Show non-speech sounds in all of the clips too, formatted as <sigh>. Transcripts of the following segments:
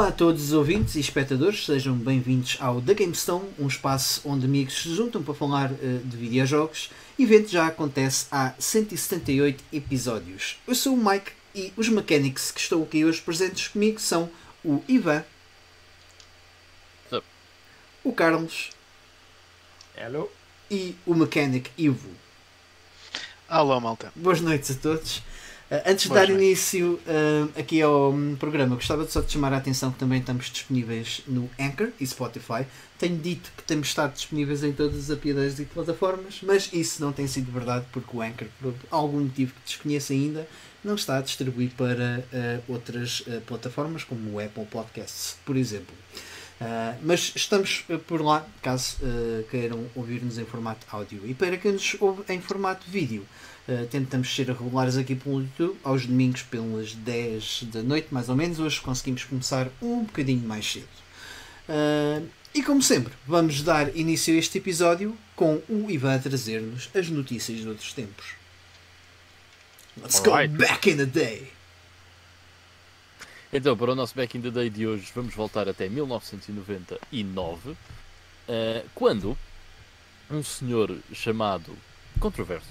Olá a todos os ouvintes e espectadores, sejam bem-vindos ao The GameStone, um espaço onde amigos se juntam para falar uh, de videojogos. O evento já acontece há 178 episódios. Eu sou o Mike e os mechanics que estão aqui hoje presentes comigo são o Ivan, Sup? o Carlos Hello. e o mechanic Ivo. Alô, malta. Boas noites a todos. Uh, antes de Boas dar noites. início uh, aqui ao hum, programa, gostava de só de chamar a atenção que também estamos disponíveis no Anchor e Spotify. Tenho dito que temos estado disponíveis em todas as APIs e plataformas, mas isso não tem sido verdade porque o Anchor, por algum motivo que desconheço ainda, não está a distribuir para uh, outras uh, plataformas, como o Apple Podcasts, por exemplo. Uh, mas estamos por lá, caso queiram ouvir-nos em formato áudio. E para quem nos ouve em formato vídeo, uh, tentamos ser regulares aqui pelo YouTube, aos domingos pelas 10 da noite, mais ou menos. Hoje conseguimos começar um bocadinho mais cedo. Uh, e como sempre, vamos dar início a este episódio com o Ivan a trazer-nos as notícias de outros tempos. Let's go Alright. back in the day! Então, para o nosso Back in the Day de hoje, vamos voltar até 1999, eh, quando um senhor chamado, controverso,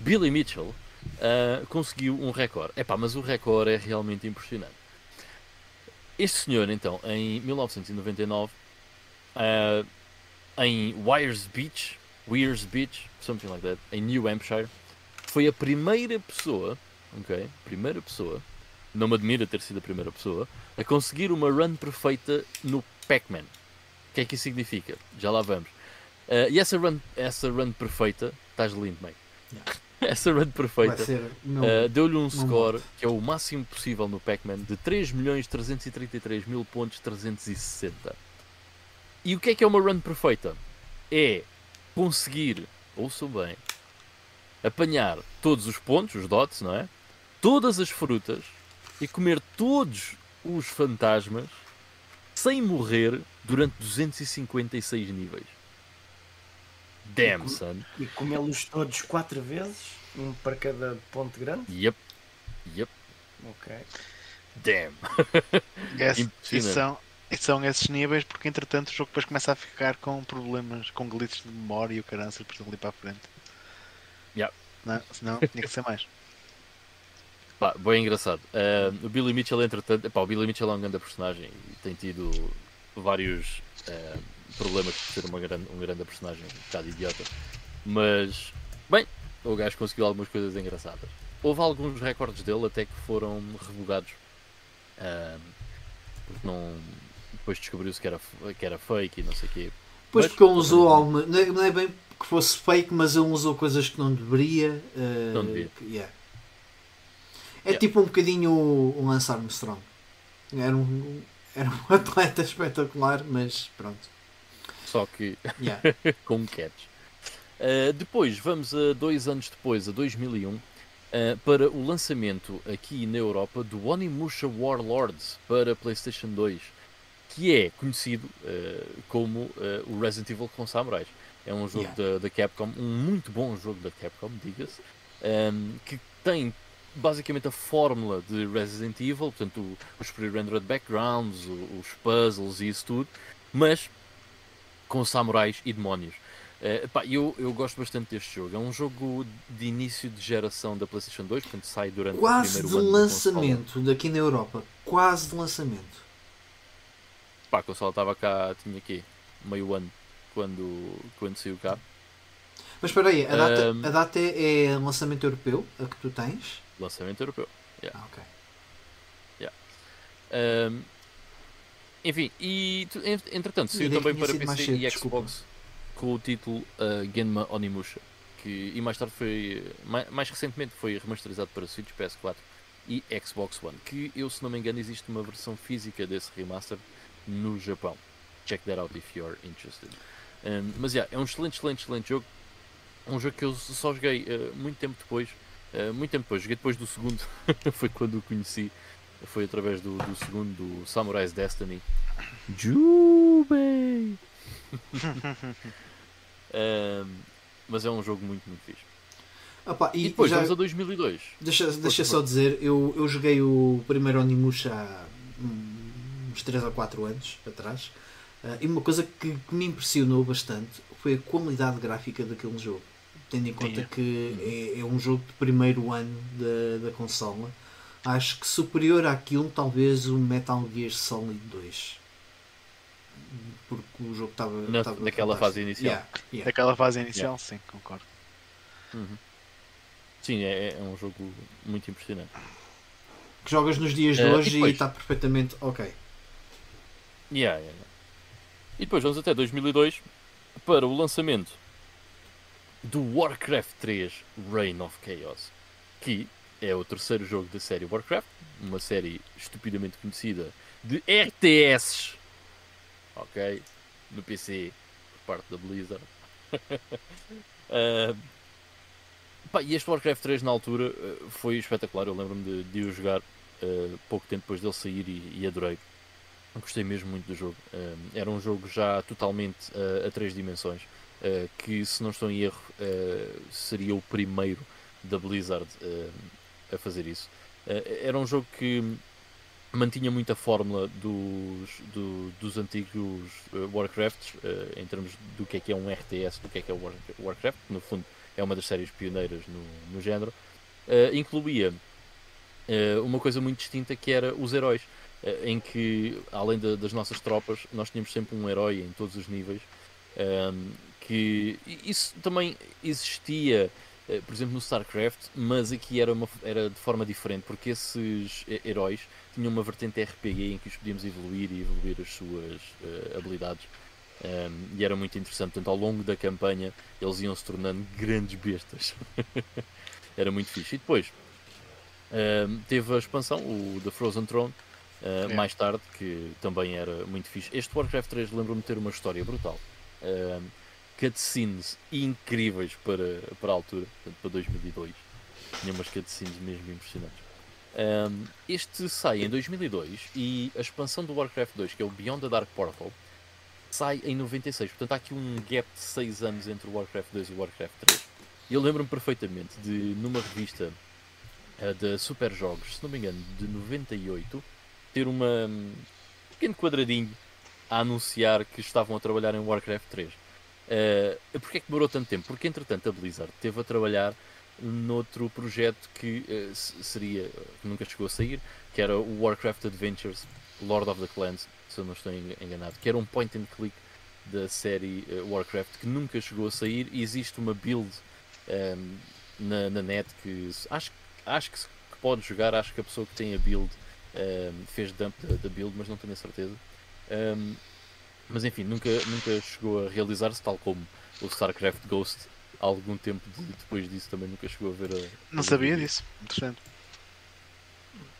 Billy Mitchell, eh, conseguiu um recorde. Epá, mas o recorde é realmente impressionante. Este senhor, então, em 1999, eh, em Wires Beach, Wears Beach, something like that, em New Hampshire, foi a primeira pessoa, ok, primeira pessoa, não me admira ter sido a primeira pessoa, a conseguir uma run perfeita no Pac-Man. O que é que isso significa? Já lá vamos. Eh, e essa run, essa run perfeita, estás lindo, mate. Yeah. <laughs> Essa run perfeita Uh, deu-lhe um score que é o máximo possível no Pac-Man de 3.333.000 pontos 360. E o que é que é uma run perfeita? É conseguir, ouçam bem, apanhar todos os pontos, os dots, não é? Todas as frutas e comer todos os fantasmas sem morrer durante 256 níveis. Damn, son. E comê-los todos quatro vezes, um para cada ponto grande. Yep. Yep. Ok. Damn. <laughs> Impressionante. e, são, e são esses níveis porque, entretanto, o jogo depois começa a ficar com problemas, com glitches de memória e o câncer por ali para a frente. Yeah. Não, senão tinha que ser mais. <laughs> Pá, bem engraçado. Ah, o Billy Mitchell, entretanto, epá, o Billy Mitchell é um grande personagem e tem tido vários ah, problemas por ser uma grande, um grande personagem, um bocado idiota. Mas, bem, o gajo conseguiu algumas coisas engraçadas. Houve alguns recordes dele até que foram revogados. Ah, porque não. Depois descobriu-se que era, que era fake e não sei o quê. Pois Mas- porque ele usou alguma. Não é, não é bem que fosse fake, mas ele usou coisas que não deveria. eh, Não devia. yeah. É Yeah. tipo um bocadinho o, o Lance Armstrong. Era um, era um <laughs> atleta espetacular, mas pronto. Só que <laughs> Yeah. com catch. Uh, depois, vamos a dois anos depois, a 2001, uh, para o lançamento aqui na Europa do Onimusha Warlords para PlayStation 2, que é conhecido uh, como o Resident Evil com samurais. É um jogo Yeah. da, da Capcom, um muito bom jogo da Capcom, diga-se, um, que tem basicamente a fórmula de Resident Evil, portanto, o- os pre-rendered backgrounds, o- os puzzles e isso tudo, mas com samurais e demónios. Eh, pá, eu, eu gosto bastante deste jogo. É um jogo de início de geração da PlayStation 2, portanto sai durante Quase o de primeiro ano da lançamento daqui na Europa. Quase de lançamento. Pá, a consola estava cá, tinha aqui meio ano quando, quando saiu cá. Mas espera aí, a data, Um, a data é, é lançamento europeu, a que tu tens? Lançamento europeu. Ah, ok. Ahm, enfim, e entretanto saiu também para PC cedo, e desculpa. Xbox com o título uh, Genma Onimusha. Que, e mais tarde foi, mais, mais recentemente foi remasterizado para Switch, PS4 e Xbox One. Que eu, se não me engano, existe uma versão física desse remaster no Japão. Check that out if you're interested. Um, mas yeah, é um excelente, excelente, excelente jogo. Um jogo que eu só joguei uh, muito tempo depois. Uh, muito tempo depois, joguei depois do segundo, <laughs> foi quando o conheci. Foi através do, do segundo, do Samurai's Destiny. Jubei! <laughs> Um, mas é um jogo muito, muito fixe. Opa, E, e depois já, vamos a 2002. deixa, deixa só dizer, eu, eu joguei o primeiro Onimusha há hum, uns 3 ou 4 anos atrás. Uh, e uma coisa que, que, me impressionou bastante foi a qualidade gráfica daquele jogo. Tendo em conta Sim. que é, é um jogo de primeiro ano da, da consola, acho que superior àquilo, talvez o Metal Gear Solid 2. Porque o jogo estava. Na- naquela fantástico. fase inicial. Yeah, yeah. Daquela fase inicial, sim, concordo. Uhum. Sim, é, é um jogo muito impressionante. Que jogas nos dias de e hoje e está perfeitamente ok. Yeah, yeah, yeah. E depois vamos até 2002 para o lançamento do Warcraft 3 Reign of Chaos, que é o terceiro jogo da série Warcraft, uma série estupidamente conhecida de RTS, ok, no PC por parte da Blizzard. <laughs> Ah, pá, e este Warcraft 3 na altura ah, foi espetacular, eu lembro-me de, de o jogar ah, pouco tempo depois dele sair e, e adorei. Gostei mesmo muito do jogo. Um, era um jogo já totalmente uh, a três dimensões, uh, que se não estou em erro, uh, seria o primeiro da Blizzard uh, a fazer isso. Uh, era um jogo que mantinha muito a fórmula dos, do- dos antigos uh, Warcrafts, uh, em termos do que é que é um RTS, do que é que é o War- Warcraft, no fundo é uma das séries pioneiras no, no género. Incluía uma coisa muito distinta que era os heróis eh, em que, além da- das nossas tropas, nós tínhamos sempre um herói em todos os níveis. que isso também existia, eh, por exemplo, no StarCraft, mas aqui era, uma, era de forma diferente, porque esses eh, heróis tinham uma vertente RPG em que os podíamos evoluir e evoluir as suas eh, habilidades. Ehm, e era muito interessante. Portanto, ao longo da campanha, eles iam se tornando grandes bestas. <laughs> era muito fixe. E depois ehm, teve a expansão, o The Frozen Throne, Uh, É. mais tarde, que também era muito fixe. Este Warcraft 3 lembro-me de ter uma história brutal. Uh, cutscenes incríveis para, para a altura, portanto, para 2002. Tinha umas cutscenes mesmo impressionantes. Um, este sai em 2002 e a expansão do Warcraft 2, que é o Beyond the Dark Portal, sai em 96. Portanto, há aqui um gap de 6 anos entre o Warcraft 2 e o Warcraft 3. E eu lembro-me perfeitamente de, numa revista uh, de Super Jogos, se não me engano, de 98, ter uma, um pequeno quadradinho a anunciar que estavam a trabalhar em Warcraft 3. Uh, Porquê é que demorou tanto tempo? Porque entretanto a Blizzard esteve a trabalhar noutro projeto que uh, se- seria, que nunca chegou a sair, que era o Warcraft Adventures Lord of the Clans, se eu não estou en- enganado, que era um point and click da série uh, Warcraft que nunca chegou a sair e existe uma build um, na, na net que acho, acho que, que pode jogar, acho que a pessoa que tem a build um, fez dump da, da build, mas não tenho a certeza. Um, mas enfim, nunca, nunca chegou a realizar-se, tal como o StarCraft Ghost, algum tempo de- depois disso também nunca chegou a ver a. Não a sabia disso. Interessante.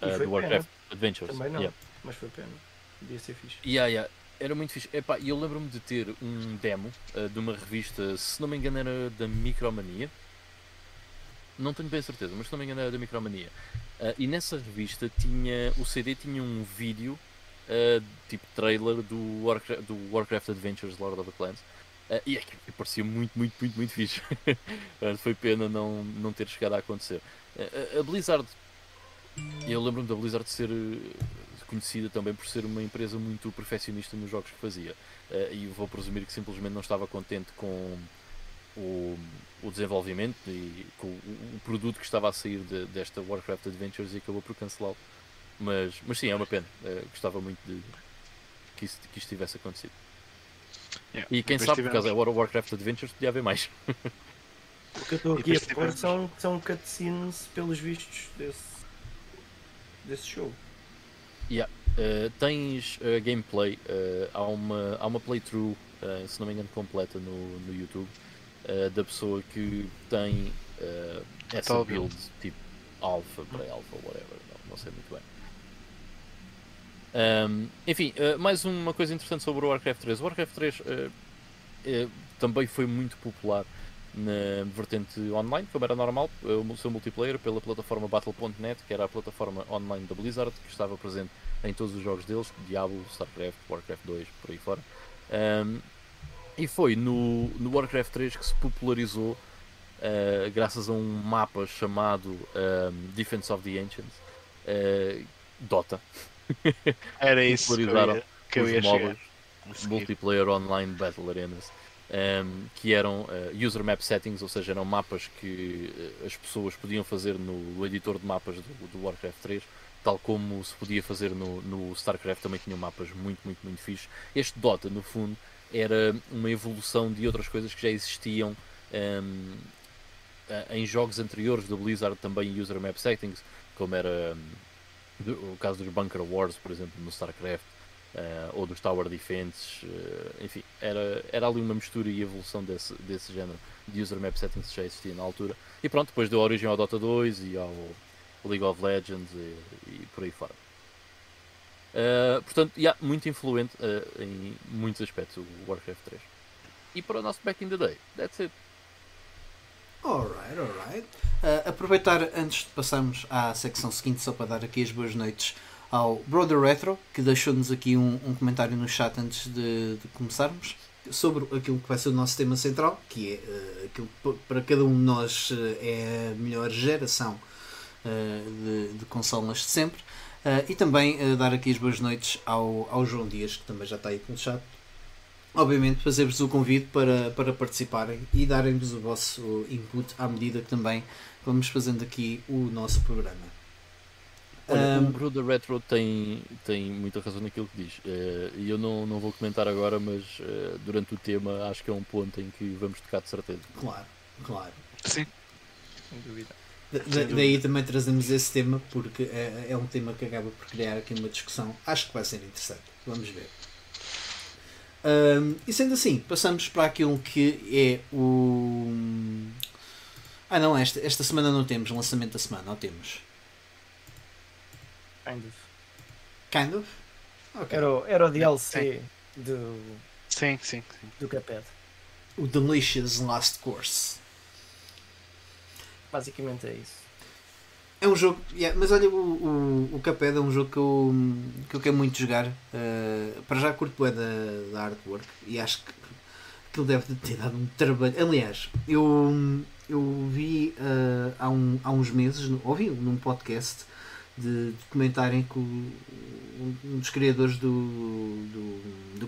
uh, do Warcraft pena. Adventures. Também não. Yeah. Mas foi pena. Podia ser fixe. Yeah, yeah. Era muito fixe. Epá, e eu lembro-me de ter um demo uh, de uma revista, se não me engano era da Micromania. Não tenho bem certeza, mas se não me engano era da Micromania. Uh, e nessa revista tinha, o CD tinha um vídeo, uh, tipo trailer do Warcraft, do Warcraft Adventures Lord of the Clans. Uh, e aquilo parecia muito, muito, muito, muito fixe. Uh, <laughs> Foi pena não, não ter chegado a acontecer. Uh, a- Blizzard, eu lembro-me da Blizzard ser conhecida também por ser uma empresa muito perfeccionista nos jogos que fazia. E vou presumir que simplesmente não estava contente com o, o desenvolvimento e com o, o produto que estava a sair de- desta Warcraft Adventures e acabou por cancelá-lo. Mas, mas sim, é uma pena. Uh, gostava muito de que isso, que isto tivesse acontecido. Yeah. E quem Depois sabe, por tivemos- causa da Warcraft Adventures, podia haver mais. O que eu estou aqui a propor tivemos- são, são cutscenes pelos vistos desse, desse show. Uh, tens uh, gameplay, uh, há, uma, há uma playthrough, uh, se não me engano, completa no, no YouTube uh, da pessoa que tem uh, essa build, build. tipo alpha, pré-alpha, whatever, não, não sei muito bem. Um, enfim, uh, mais uma coisa interessante sobre o Warcraft 3. O Warcraft 3 uh, uh, também foi muito popular na vertente online, como era normal, o seu multiplayer pela plataforma Battle.net, que era a plataforma online da Blizzard, que estava presente em todos os jogos deles, Diablo, StarCraft, Warcraft 2, por aí fora. Um, e foi no, no Warcraft 3 que se popularizou uh, graças a um mapa chamado um, Defense of the Ancients, uh, Dota. Era <laughs> isso que eu ia, que eu ia. MOBAs. Multiplayer Online Battle Arenas, ehm, que eram eh, user map settings, ou seja, eram mapas que eh, as pessoas podiam fazer no editor de mapas do, do Warcraft 3, tal como se podia fazer no, no StarCraft, também tinham mapas muito, muito, muito fixos. Este Dota, no fundo, era uma evolução de outras coisas que já existiam ehm, eh, em jogos anteriores da Blizzard, também user map settings, como era hum, do- o caso dos Bunker Wars, por exemplo, no StarCraft, eh, ou dos Tower Defenses, eh, enfim, era, era ali uma mistura e evolução desse, desse género de user map settings que já existia na altura. E pronto, depois deu origem ao Dota 2 e ao League of Legends e, e por aí fora. Eh, portanto, yeah, muito influente em muitos aspectos o Warcraft 3. E para o nosso Back in the Day, that's it. Alright, alright. Uh, aproveitar antes de passarmos à secção seguinte, só para dar aqui as boas noites ao Brother Retro, que deixou-nos aqui um, um comentário no chat antes de, de começarmos, sobre aquilo que vai ser o nosso tema central, que é uh, aquilo que para cada um de nós uh, é a melhor geração uh, de, de consolas de sempre. E também dar aqui as boas noites ao, ao João Dias, que também já está aí no chat, obviamente fazer-vos o convite para, para participarem e darem-vos o vosso input à medida que também vamos fazendo aqui o nosso programa. Olha, Ahm, o Brother Retro tem, tem muita razão naquilo que diz. Eh, E eu não, não vou comentar agora, mas eh, durante o tema acho que é um ponto em que vamos tocar de certeza. Claro, claro. Sim, Sem dúvida. Da- da- daí também trazemos esse tema porque é, é um tema que acaba por criar aqui uma discussão. Acho que vai ser interessante. Vamos ver. Ahm, e sendo assim, passamos para aquilo que é o. Ah não, esta, esta semana não temos lançamento da semana, ou temos? Kind of. Kind of? Ok. Era, o- era o DLC do, sim, sim. sim. do Cuphead. O Delicious Last Course. Basicamente é isso. É um jogo, yeah, mas olha, o, o, o é um jogo que eu, que eu quero muito jogar. Uh, para já curto bué da, da artwork e acho que aquilo deve ter dado um trabalho. Aliás, eu, eu vi uh, há, um, há uns meses, ouvi num podcast de, de comentarem que o- um, dos criadores do, do, do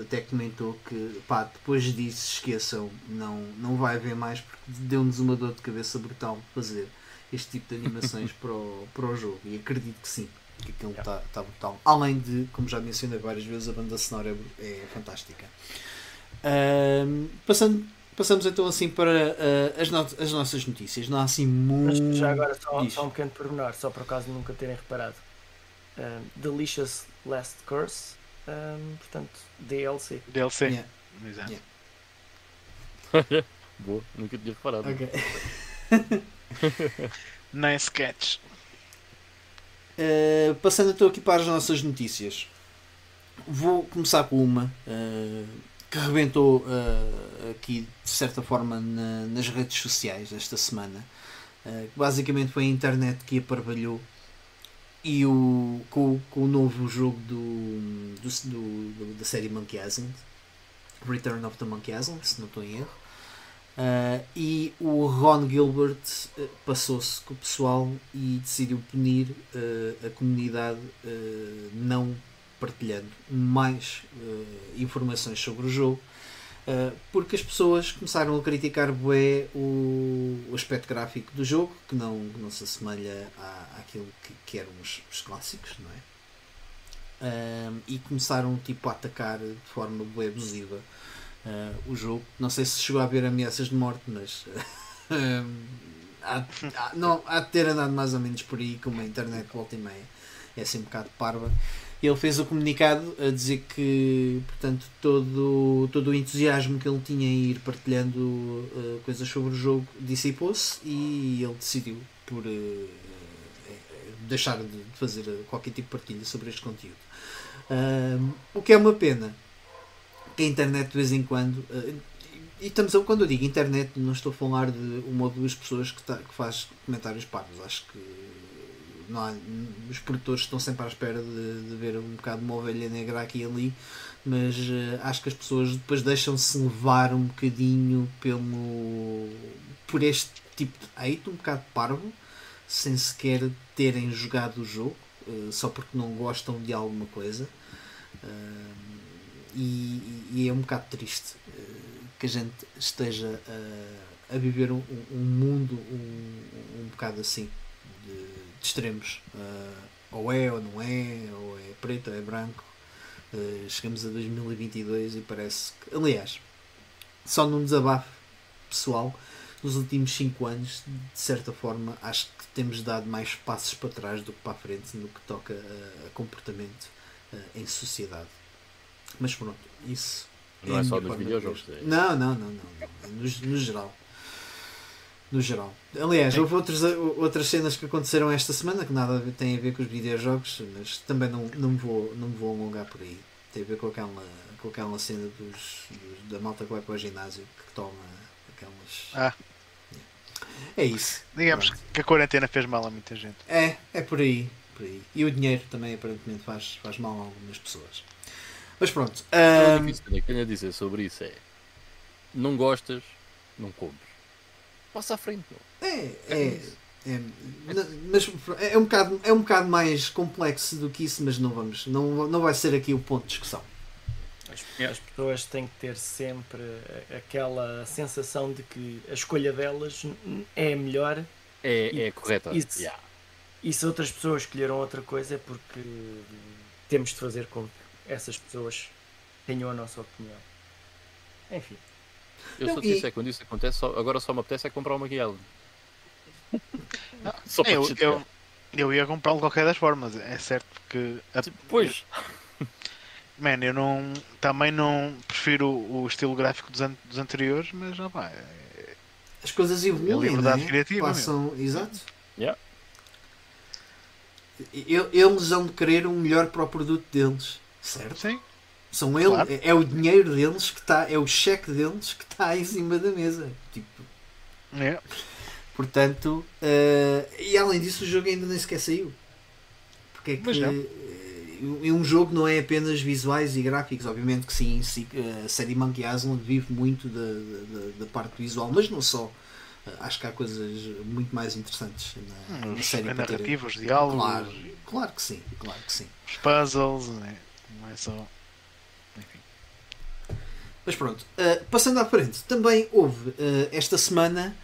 até comentou que pá, depois disso esqueçam, não, não vai haver mais porque deu-nos uma dor de cabeça brutal fazer este tipo de animações para o, para o jogo e acredito que sim, que aquilo está tá brutal. Além de, como já mencionei várias vezes, a banda sonora é, é fantástica. Ahm, passando, passamos então assim para ah, as, no- as nossas notícias. Não há assim Mas muito. já agora só, só um pequeno pormenor, só por acaso nunca terem reparado. Um, Delicious Last Curse, um, portanto, DLC. DLC. Yeah, Exato. Yeah. <laughs> Boa, nunca tinha reparado. ok. <laughs> Nice catch. Uh, passando então aqui para as nossas notícias, vou começar com uma uh, que rebentou uh, aqui de certa forma na- nas redes sociais esta semana. Basicamente foi a internet que aparvalhou e o, com, com o novo jogo do, do- do- da série Monkey Island, Return of the Monkey Island, se não estou em erro. Uh, e o Ron Gilbert uh, passou-se com o pessoal e decidiu punir uh, a comunidade uh, não partilhando mais informações sobre o jogo porque as pessoas começaram a criticar bué o, o aspecto gráfico do jogo que não, não se assemelha à, àquilo que, que eram os, os clássicos não é? E começaram tipo a atacar de forma bué abusiva uh, o jogo. Não sei se chegou a haver ameaças de morte, mas <laughs> há, há- não, há de ter andado mais ou menos por aí, como a internet volta e meia é assim um bocado parva. Ele fez o comunicado a dizer que portanto, todo, todo o entusiasmo que ele tinha em ir partilhando uh, coisas sobre o jogo dissipou-se e ele decidiu por uh, eh, deixar de fazer qualquer tipo de partilha sobre este conteúdo. Um, o que é uma pena, que a internet de vez em quando. eh, e estamos a, quando eu digo internet, não estou a falar de uma ou duas pessoas que, tá, que faz comentários parvos. Acho que não há, os produtores estão sempre à espera de, de ver um bocado uma ovelha negra aqui e ali, mas eh, acho que as pessoas depois deixam-se levar um bocadinho pelo por este tipo de hate, um bocado parvo, sem sequer terem jogado o jogo. eh, só porque não gostam de alguma coisa. Eh, e, e é um bocado triste eh, que a gente esteja a, a viver um, um mundo um, um bocado assim, de, de extremos. Eh, ou é ou não é, ou é preto ou é branco. Eh, chegamos a 2022 e parece que. Aliás, só num desabafo pessoal, nos últimos 5 anos, de certa forma, acho que temos dado mais passos para trás do que para a frente no que toca a, comportamento em sociedade. Mas pronto, isso. Não a é só de videojogos. é- Não, não, não, não. não. É No, no geral. No geral. Aliás, houve outros, outras cenas que aconteceram esta semana que nada têm a ver com os videojogos, mas também não, não, me vou, não me vou alongar por aí. Tem a ver com aquela, com aquela cena dos, dos- da malta que vai para o ginásio que toma aquelas. Ah. É isso. Digamos Pronto. que a quarentena fez mal a muita gente. É, é por aí, por aí. E o dinheiro também aparentemente faz, faz mal a algumas pessoas. Mas pronto. A ahm, única cena que tenho a dizer sobre isso é: não gostas, não compres. Passa à frente, meu. é, É é, é, mas é um, bocado, é um bocado mais complexo do que isso, mas não vamos. Não, não vai ser aqui o ponto de discussão. As, as pessoas têm que ter sempre aquela sensação de que a escolha delas é a melhor É, E- é correta. isso. Yeah. e se outras pessoas escolheram outra coisa é porque temos de fazer com que essas pessoas tenham a nossa opinião. Enfim. Eu Não, sou e- sincero, quando isso acontece, só- agora só me apetece é comprar uma Guial. <laughs> Só para Eu, te eu, eu ia comprá-lo de qualquer das formas. É certo que. a- Pois, <laughs> Man, eu não. Também não prefiro o estilo gráfico dos, an- dos anteriores, mas ah, pá, é- As coisas evoluem, liberdade não é? criativa, Passam, exato. Yeah. Eles vão de querer o melhor para o produto deles, certo? sim. São eles, Claro. é, é o dinheiro deles que está, é o cheque deles que está em cima da mesa. Tipo, É. portanto, eh, e além disso, o jogo ainda nem sequer saiu. Porque é que eh, um jogo não é apenas visuais e gráficos, obviamente que sim, sim, a série Monkey Island vive muito da, da, da parte visual, mas não só. Eh, Acho que há coisas muito mais interessantes na, na Os, série a para ter- narrativa, os diálogos, Claro, claro que sim, claro que sim. os puzzles, né? Não é só. Enfim. Mas pronto, uh, passando à frente, também houve uh, esta semana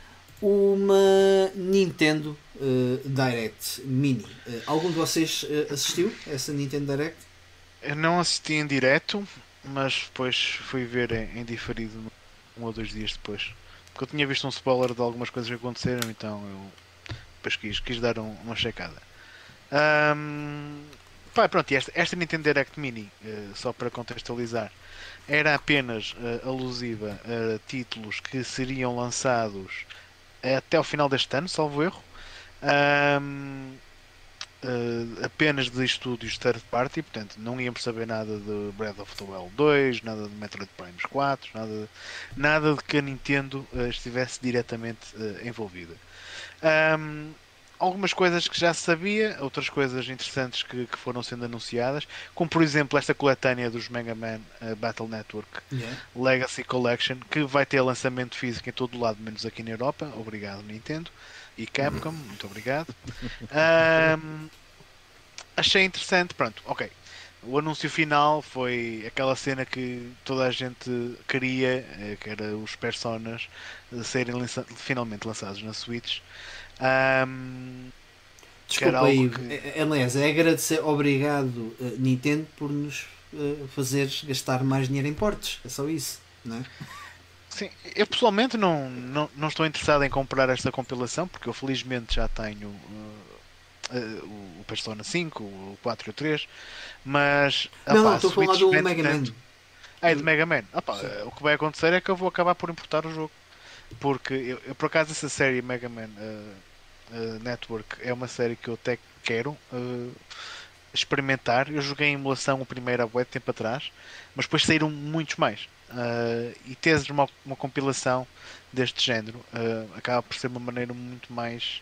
uma Nintendo uh, Direct Mini. Uh, algum de vocês uh, assistiu a essa Nintendo Direct? Eu não assisti em direto, mas depois fui ver em, em diferido um ou dois dias depois. Porque eu tinha visto um spoiler de algumas coisas que aconteceram, então eu depois quis, quis dar um- uma checada. Ahm, pá, pronto, esta, esta Nintendo Direct Mini, eh, só para contextualizar, era apenas eh, alusiva a títulos que seriam lançados até ao final deste ano, salvo erro. Ahm, eh, apenas de estúdios third party, portanto não íamos saber nada de Breath of the Wild 2, nada de Metroid Prime 4, nada, nada de que a Nintendo eh, estivesse diretamente eh, envolvida. Ahm, algumas coisas que já se sabia, outras coisas interessantes que, que foram sendo anunciadas, como por exemplo esta coletânea dos Mega Man eh, Battle Network Legacy Collection, que vai ter lançamento físico em todo o lado, menos aqui na Europa. Obrigado, Nintendo. E Capcom, muito obrigado. Ahm, achei interessante, pronto, ok. O anúncio final foi aquela cena que toda a gente queria, eh, que era os personas eh, serem lança- finalmente lançados na Switch. Ahm, Desculpa aí, que- é- aliás, é agradecer, obrigado uh, Nintendo por nos uh, fazeres gastar mais dinheiro em portes. É só isso, não é? Sim, eu pessoalmente não, não, não estou interessado em comprar esta compilação porque eu felizmente já tenho uh, uh, o Persona 5, o 4 e o 3, mas não, não, apá, estou a falar do Mega Man. tanto- Ah, é de Mega Man. Sim. o que vai acontecer é que eu vou acabar por importar o jogo porque eu, eu, por acaso essa série Mega Man uh, uh, Network é uma série que eu até quero uh, experimentar. Eu joguei em emulação o primeiro há muito tempo atrás, mas depois saíram muitos mais. Uh, e teres uma, uma compilação deste género acaba por ser uma maneira muito mais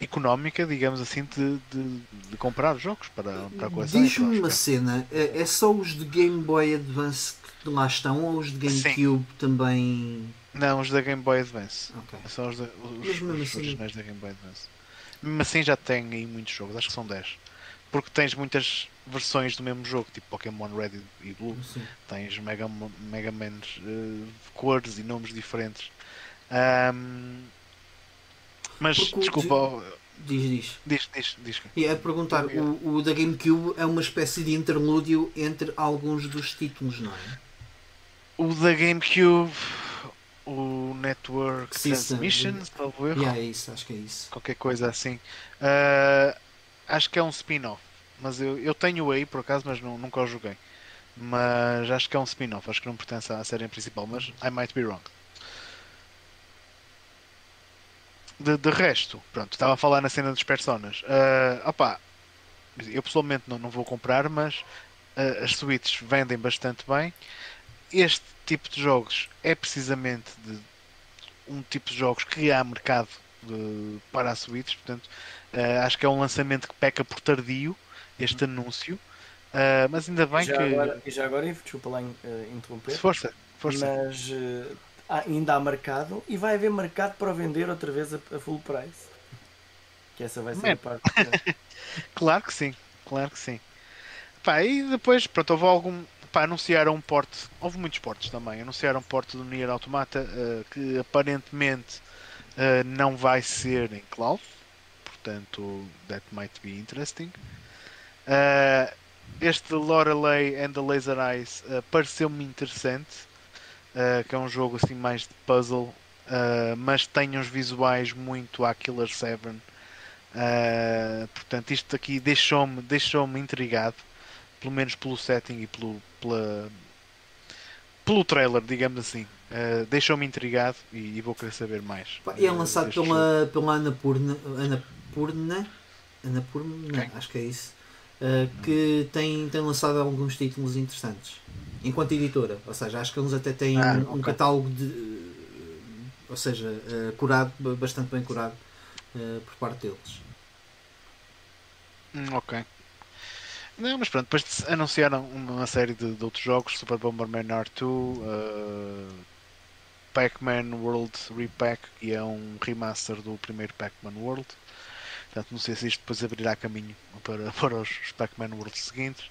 económica, digamos assim, de, de, de comprar jogos para, para a coleção. para Diz-me uma cena, é é só os de Game Boy Advance que lá estão ou os de GameCube também? Não, os da Game Boy Advance. Ok. São os, da- os, os assim- originais da Game Boy Advance. Mesmo assim já tem aí muitos jogos, acho que são 10. porque tens muitas versões do mesmo jogo, tipo Pokémon Red e Blue. Sim. Tens Mega, Mega Man de cores e nomes diferentes. Ahm, mas Porque o desculpa, Diz, diz. diz, diz, diz. E a perguntar, o, o da GameCube é uma espécie de interlúdio entre alguns dos títulos, não é? O da GameCube, o Network System. Transmission, salvo erro, Yeah, é isso, acho que é isso. qualquer coisa assim. Ah, acho que é um spin-off, mas eu, eu tenho aí por acaso, mas não, nunca o joguei. Mas acho que é um spin-off, acho que não pertence à série principal, mas I might be wrong. De, de resto, pronto, estava a falar na cena dos personas. Ah, opá, eu pessoalmente não, não vou comprar, mas ah, as suítes vendem bastante bem. Este tipo de jogos é precisamente de um tipo de jogos que há mercado de- para as suítes, portanto, ah, acho que é um lançamento que peca por tardio este anúncio. Ah, mas ainda bem já que. agora, e já agora, desculpa lá eh, interromper, Força, força. mas eh, há- ainda há mercado e vai haver mercado para vender outra vez a, a full price. Que essa vai ser Man. a parte. <laughs> Claro que sim, claro que sim. Pá, e depois, pronto, houve algum. Pá, anunciaram um porte, houve muitos portes também. Anunciaram um porte do Nier Automata eh, que aparentemente eh, não vai ser em cloud, portanto, that might be interesting. Eh, este Lorelei and the Laser Eyes pareceu-me interessante, que é um jogo assim mais de puzzle, mas tem uns visuais muito a Killer 7. Uh, portanto, isto aqui deixou-me deixou intrigado, pelo menos pelo setting e pelo, pela, pelo trailer, digamos assim. Uh, deixou-me intrigado e, e vou querer saber mais. E é uh, lançado jogo. pela, pela Anapurna, Anapurna, Anapurna, acho que é isso, uh, que tem, tem lançado alguns títulos interessantes. Enquanto editora, ou seja, acho que eles até têm Ah, um, um ok. catálogo de. uh, Ou seja, uh, curado, ba- bastante bem curado uh, por parte deles. Hum, ok. Não, mas pronto, depois anunciaram uma série de, de outros jogos, Super Bomberman R2, uh, Pac-Man World Repack, que é um remaster do primeiro Pac-Man World. Portanto, não sei se isto depois abrirá caminho para, <laughs> para os, Pac-Man World seguintes.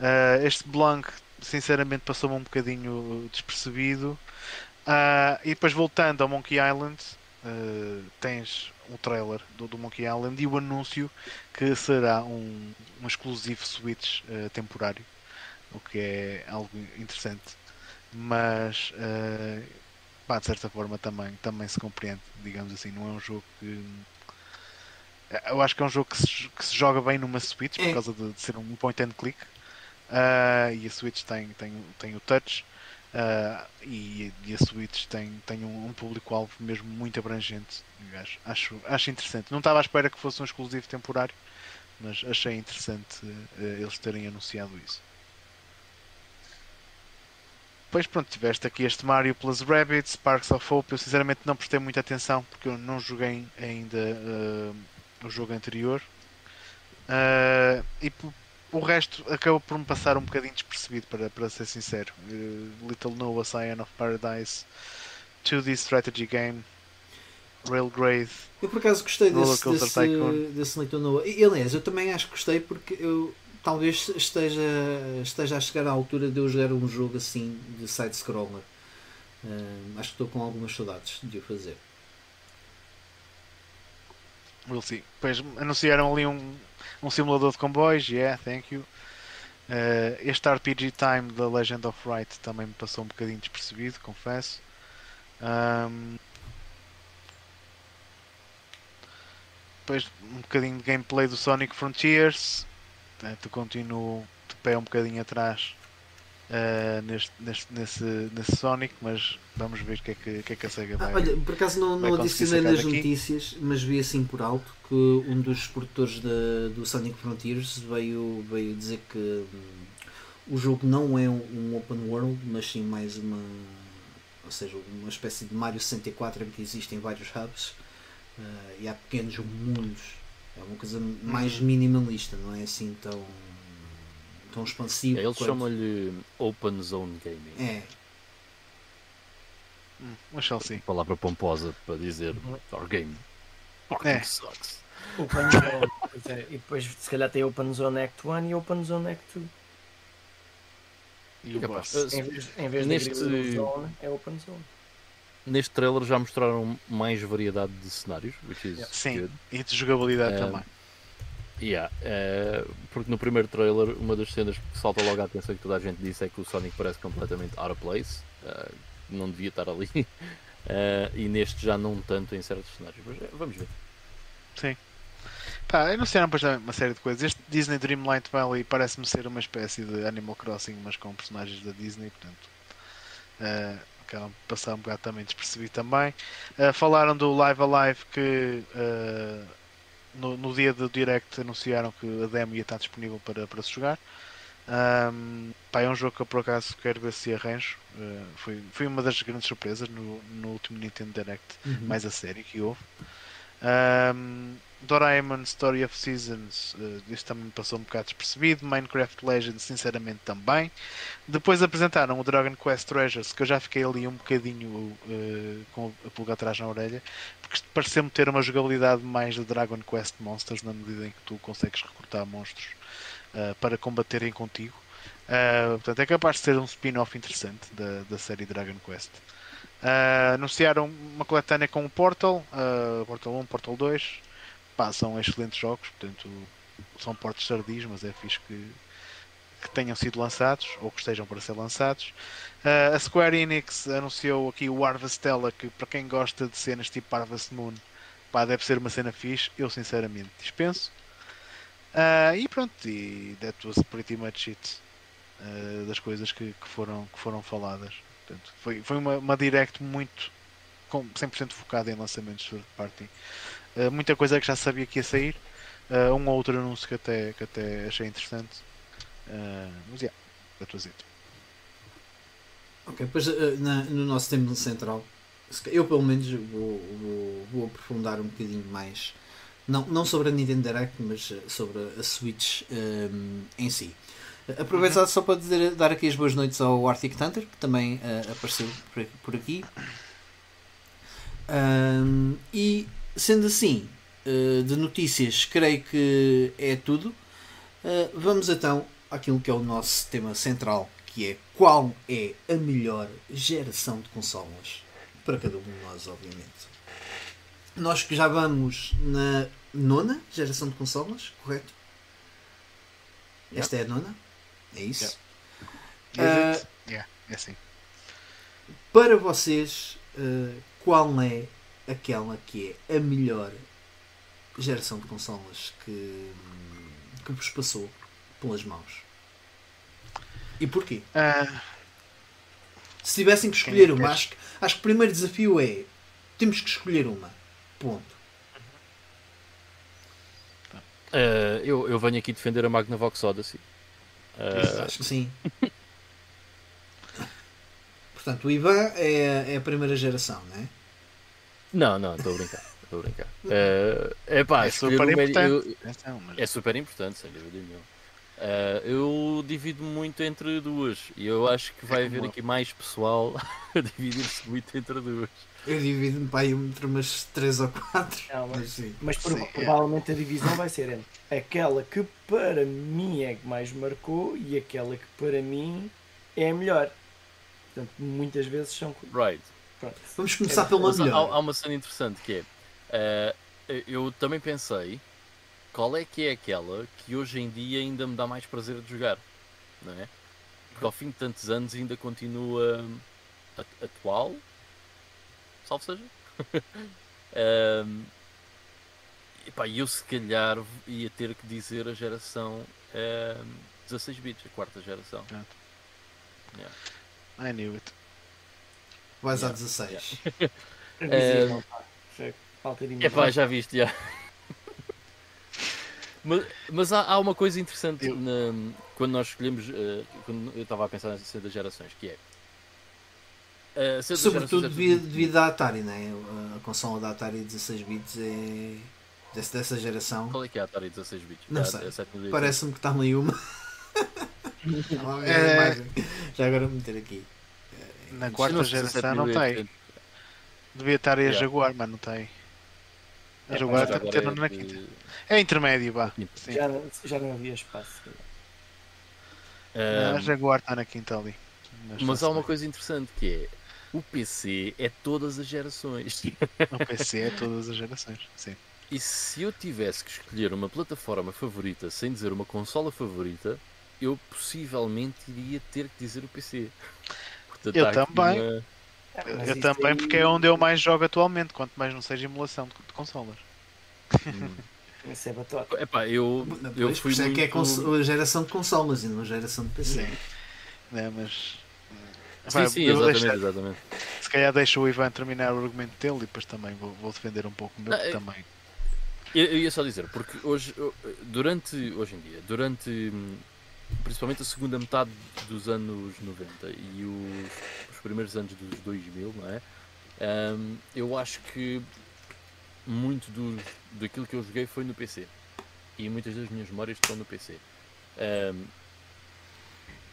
Uh, este Blanc, sinceramente, passou-me um bocadinho despercebido. Uh, e depois voltando ao Monkey Island, uh, tens o trailer do, do Monkey Island e o anúncio que será um, um exclusivo Switch uh, temporário, o que é algo interessante. Mas, uh, pá, de certa forma, também, também se compreende, digamos assim. Não é um jogo que. Eu acho que é um jogo que se, que se joga bem numa Switch É. por causa de, de ser um point and click. Uh, e a Switch tem, tem, tem o touch. Uh, e, e a Switch tem, tem um, um público-alvo mesmo muito abrangente. Acho, acho, acho interessante. Não estava à espera que fosse um exclusivo temporário, mas achei interessante uh, eles terem anunciado isso. Depois, pronto, tiveste aqui este Mario plus Rabbids, Sparks of Hope. Eu sinceramente não prestei muita atenção porque eu não joguei ainda uh, o jogo anterior. Uh, e o resto acabou por me passar um bocadinho despercebido, para, para ser sincero. Uh, Little Noah, Cyan of Paradise, 2D Strategy Game, Railgrade. Eu por acaso gostei desse, desse, desse Little Noah. E aliás, eu também acho que gostei porque eu talvez esteja, esteja a chegar à altura de eu jogar um jogo assim de side-scroller. Ah, acho que estou com algumas saudades de o fazer. We'll see. Depois anunciaram ali um, um simulador de comboios, yeah, thank you. Uh, este RPG Time da Legend of Wright também me passou um bocadinho despercebido, confesso. Um, depois um bocadinho de gameplay do Sonic Frontiers. Portanto, continuo de pé um bocadinho atrás uh, neste, neste, nesse, nesse Sonic, mas vamos ver o que é que, que, é que a SEGA vai Ah, olha, por acaso não, vai não adicionei nas notícias, mas vi assim por alto que um dos produtores da, do Sonic Frontiers veio, veio dizer que hum, o jogo não é um, open world, mas sim mais uma. Ou seja, uma espécie de Mario 64 em que existem vários hubs ah, e há pequenos mundos. É uma coisa mais minimalista, não é assim tão, tão expansivo. Eles quanto- chamam-lhe Open Zone Gaming. É, Hum, mas Chelsea. Palavra pomposa para dizer Uhum. our game fucking É. sucks. Open Zone. é, e depois se calhar tem Open Zone Act 1 e Open Zone Act 2. E o Capaz. boss. Em vez, em vez Neste- de Zone, é Open Zone. Neste trailer já mostraram mais variedade de cenários, which is Sim, good. e de jogabilidade Eh, também. Yeah, eh, porque no primeiro trailer, uma das cenas que salta logo a atenção que toda a gente disse é que o Sonic parece completamente out of place, eh, não devia estar ali, <laughs> Eh, e neste já não tanto em certos cenários. Mas vamos ver. Pá, anunciaram uma série de coisas. Este Disney Dreamlight Valley parece-me ser uma espécie de Animal Crossing, mas com personagens da Disney, portanto. Uh, de passar um bocado também despercebido também. Eh, falaram do Live Alive que eh, no, no dia do Direct anunciaram que a demo ia estar disponível para, para se jogar. Ahm, pá, é um jogo que eu por acaso quero ver se arranjo. Eh, foi, foi uma das grandes surpresas no, no último Nintendo Direct Uhum. mais a série que houve. Um, Doraemon Story of Seasons, uh, isto também passou um bocado despercebido. Minecraft Legends, sinceramente, também. Depois apresentaram o Dragon Quest Treasures, que eu já fiquei ali um bocadinho uh, com a pulga atrás na orelha, porque pareceu-me ter uma jogabilidade mais de Dragon Quest Monsters, na medida em que tu consegues recrutar monstros uh, para combaterem contigo. Portanto, é capaz de ser um spin-off interessante da, da série Dragon Quest. Anunciaram uma coletânea com o Portal, Portal 1, Portal 2. Pá, são excelentes jogos, portanto, são portos sardis, mas é fixe que, que tenham sido lançados ou que estejam para ser lançados. Uh, a Square Enix anunciou aqui o Harvestella, que para quem gosta de cenas tipo Harvest Moon, pá, deve ser uma cena fixe. Eu sinceramente dispenso. Uh, e pronto, e that was pretty much it uh, das coisas que, que foram, que foram faladas. Portanto, foi, foi uma, uma direct muito com 100% focada em lançamentos third party. Uh, muita coisa que já sabia que ia sair. Uh, um ou outro anúncio que até, que até achei interessante. Uh, mas yeah, that was it. Ok, depois eh, na- no nosso tema central, eu pelo menos vou, vou, vou aprofundar um bocadinho mais, não, não sobre a Nintendo Direct, mas eh, sobre a Switch ehm, em si. Eh, Aproveitar só para dizer, dar aqui as boas noites ao Arctic Thunder, que também eh, apareceu por, por aqui. <coughs> Ahm, e sendo assim, eh, de notícias, creio que é tudo. Eh, vamos então àquilo que é o nosso tema central, que é qual é a melhor geração de consolas para cada um de nós, obviamente. Nós que já vamos na nona geração de consolas, correto? Esta é a nona? É isso? Is Ah, it? Yeah, é assim. Para vocês, eh, qual é aquela que é a melhor geração de consolas que, que vos passou pelas mãos? E porquê? Ah, Se tivessem que escolher é que uma, acho, que- acho que o primeiro desafio é temos que escolher uma. Ponto. Eh, eu, eu venho aqui defender a Magnavox Odyssey. Eh, Acho que sim. <laughs> Portanto, o Ivan é, é a primeira geração, não é? Não, não, estou a brincar. Estou a brincar. Eh, <laughs> epá, é escolher super uma- importante. eu- mas- É super importante, sem dúvida nenhuma. Ah, eu divido muito entre duas e eu acho que vai É haver aqui mais pessoal <laughs> a dividir-se muito entre duas. Eu divido-me para aí entre umas 3 ou 4. Não, mas- Mas sim. Mas Sim, é. provavelmente a divisão vai ser entre aquela que para mim é que mais marcou e aquela que para mim é a melhor. Portanto, muitas vezes são. Right. Pronto. Vamos começar pela Mas há, melhor. há uma cena interessante que é. ah, eu também pensei qual é que é aquela que hoje em dia ainda me dá mais prazer de jogar, não é? Porque ao fim de tantos anos ainda continua at- atual, salvo seja. <laughs> Ahm, e pá, eu se calhar ia ter que dizer a geração ahm, 16 bits, a quarta geração. I knew it. Vais à Yeah. 16. Pá. Chega. Falta de É pá, já viste, já. mas mas há, há uma coisa interessante Eu- na- quando nós escolhemos, eh, quando eu estava a pensar cena das gerações, que é. eh, das Sobretudo é devido, tudo- devido à Atari, não é? A consola da Atari 16 bits é. desse- dessa geração. Qual é que é a Atari 16 bits? Não É, sei. é 7080. Parece-me que está ali uma. <laughs> <laughs> É. Já agora vou meter aqui. Na quarta é geração não tem. 7080. Devia estar aí a. Jaguar, mas não tem. A É, Jaguar até Agora meteram na de- quinta. É intermédio, vá. Já, não- já não havia espaço. A Jaguar está na quinta ali. mas há uma coisa. coisa interessante que é o PC é todas as gerações. <laughs> O PC é todas as gerações. Sim. E se eu tivesse que escolher uma plataforma favorita sem dizer uma consola favorita, eu possivelmente iria ter que dizer o PC. Portanto, Eu também. uma- Mas eu também, aí- porque é onde eu mais jogo atualmente, quanto mais não seja emulação de, de consolas. <laughs> Isso é batota. Epá, eu, eu fui isso é muito... que é cons- a geração de consolas e não a geração de PC. Sim. Né, mas. Sim, Vai, sim, eu vou exatamente, deixar- exatamente. se calhar deixo o Ivan terminar o argumento dele e depois também vou, vou defender um pouco o meu Não, é- também. Eu, eu ia só dizer, porque hoje, durante, hoje em dia, durante hum, principalmente a segunda metade dos anos 90 e os, os primeiros anos dos 2000, não é? Hum, eu acho que muito do, daquilo que eu joguei foi no PC. E muitas das minhas memórias estão no PC. Hum,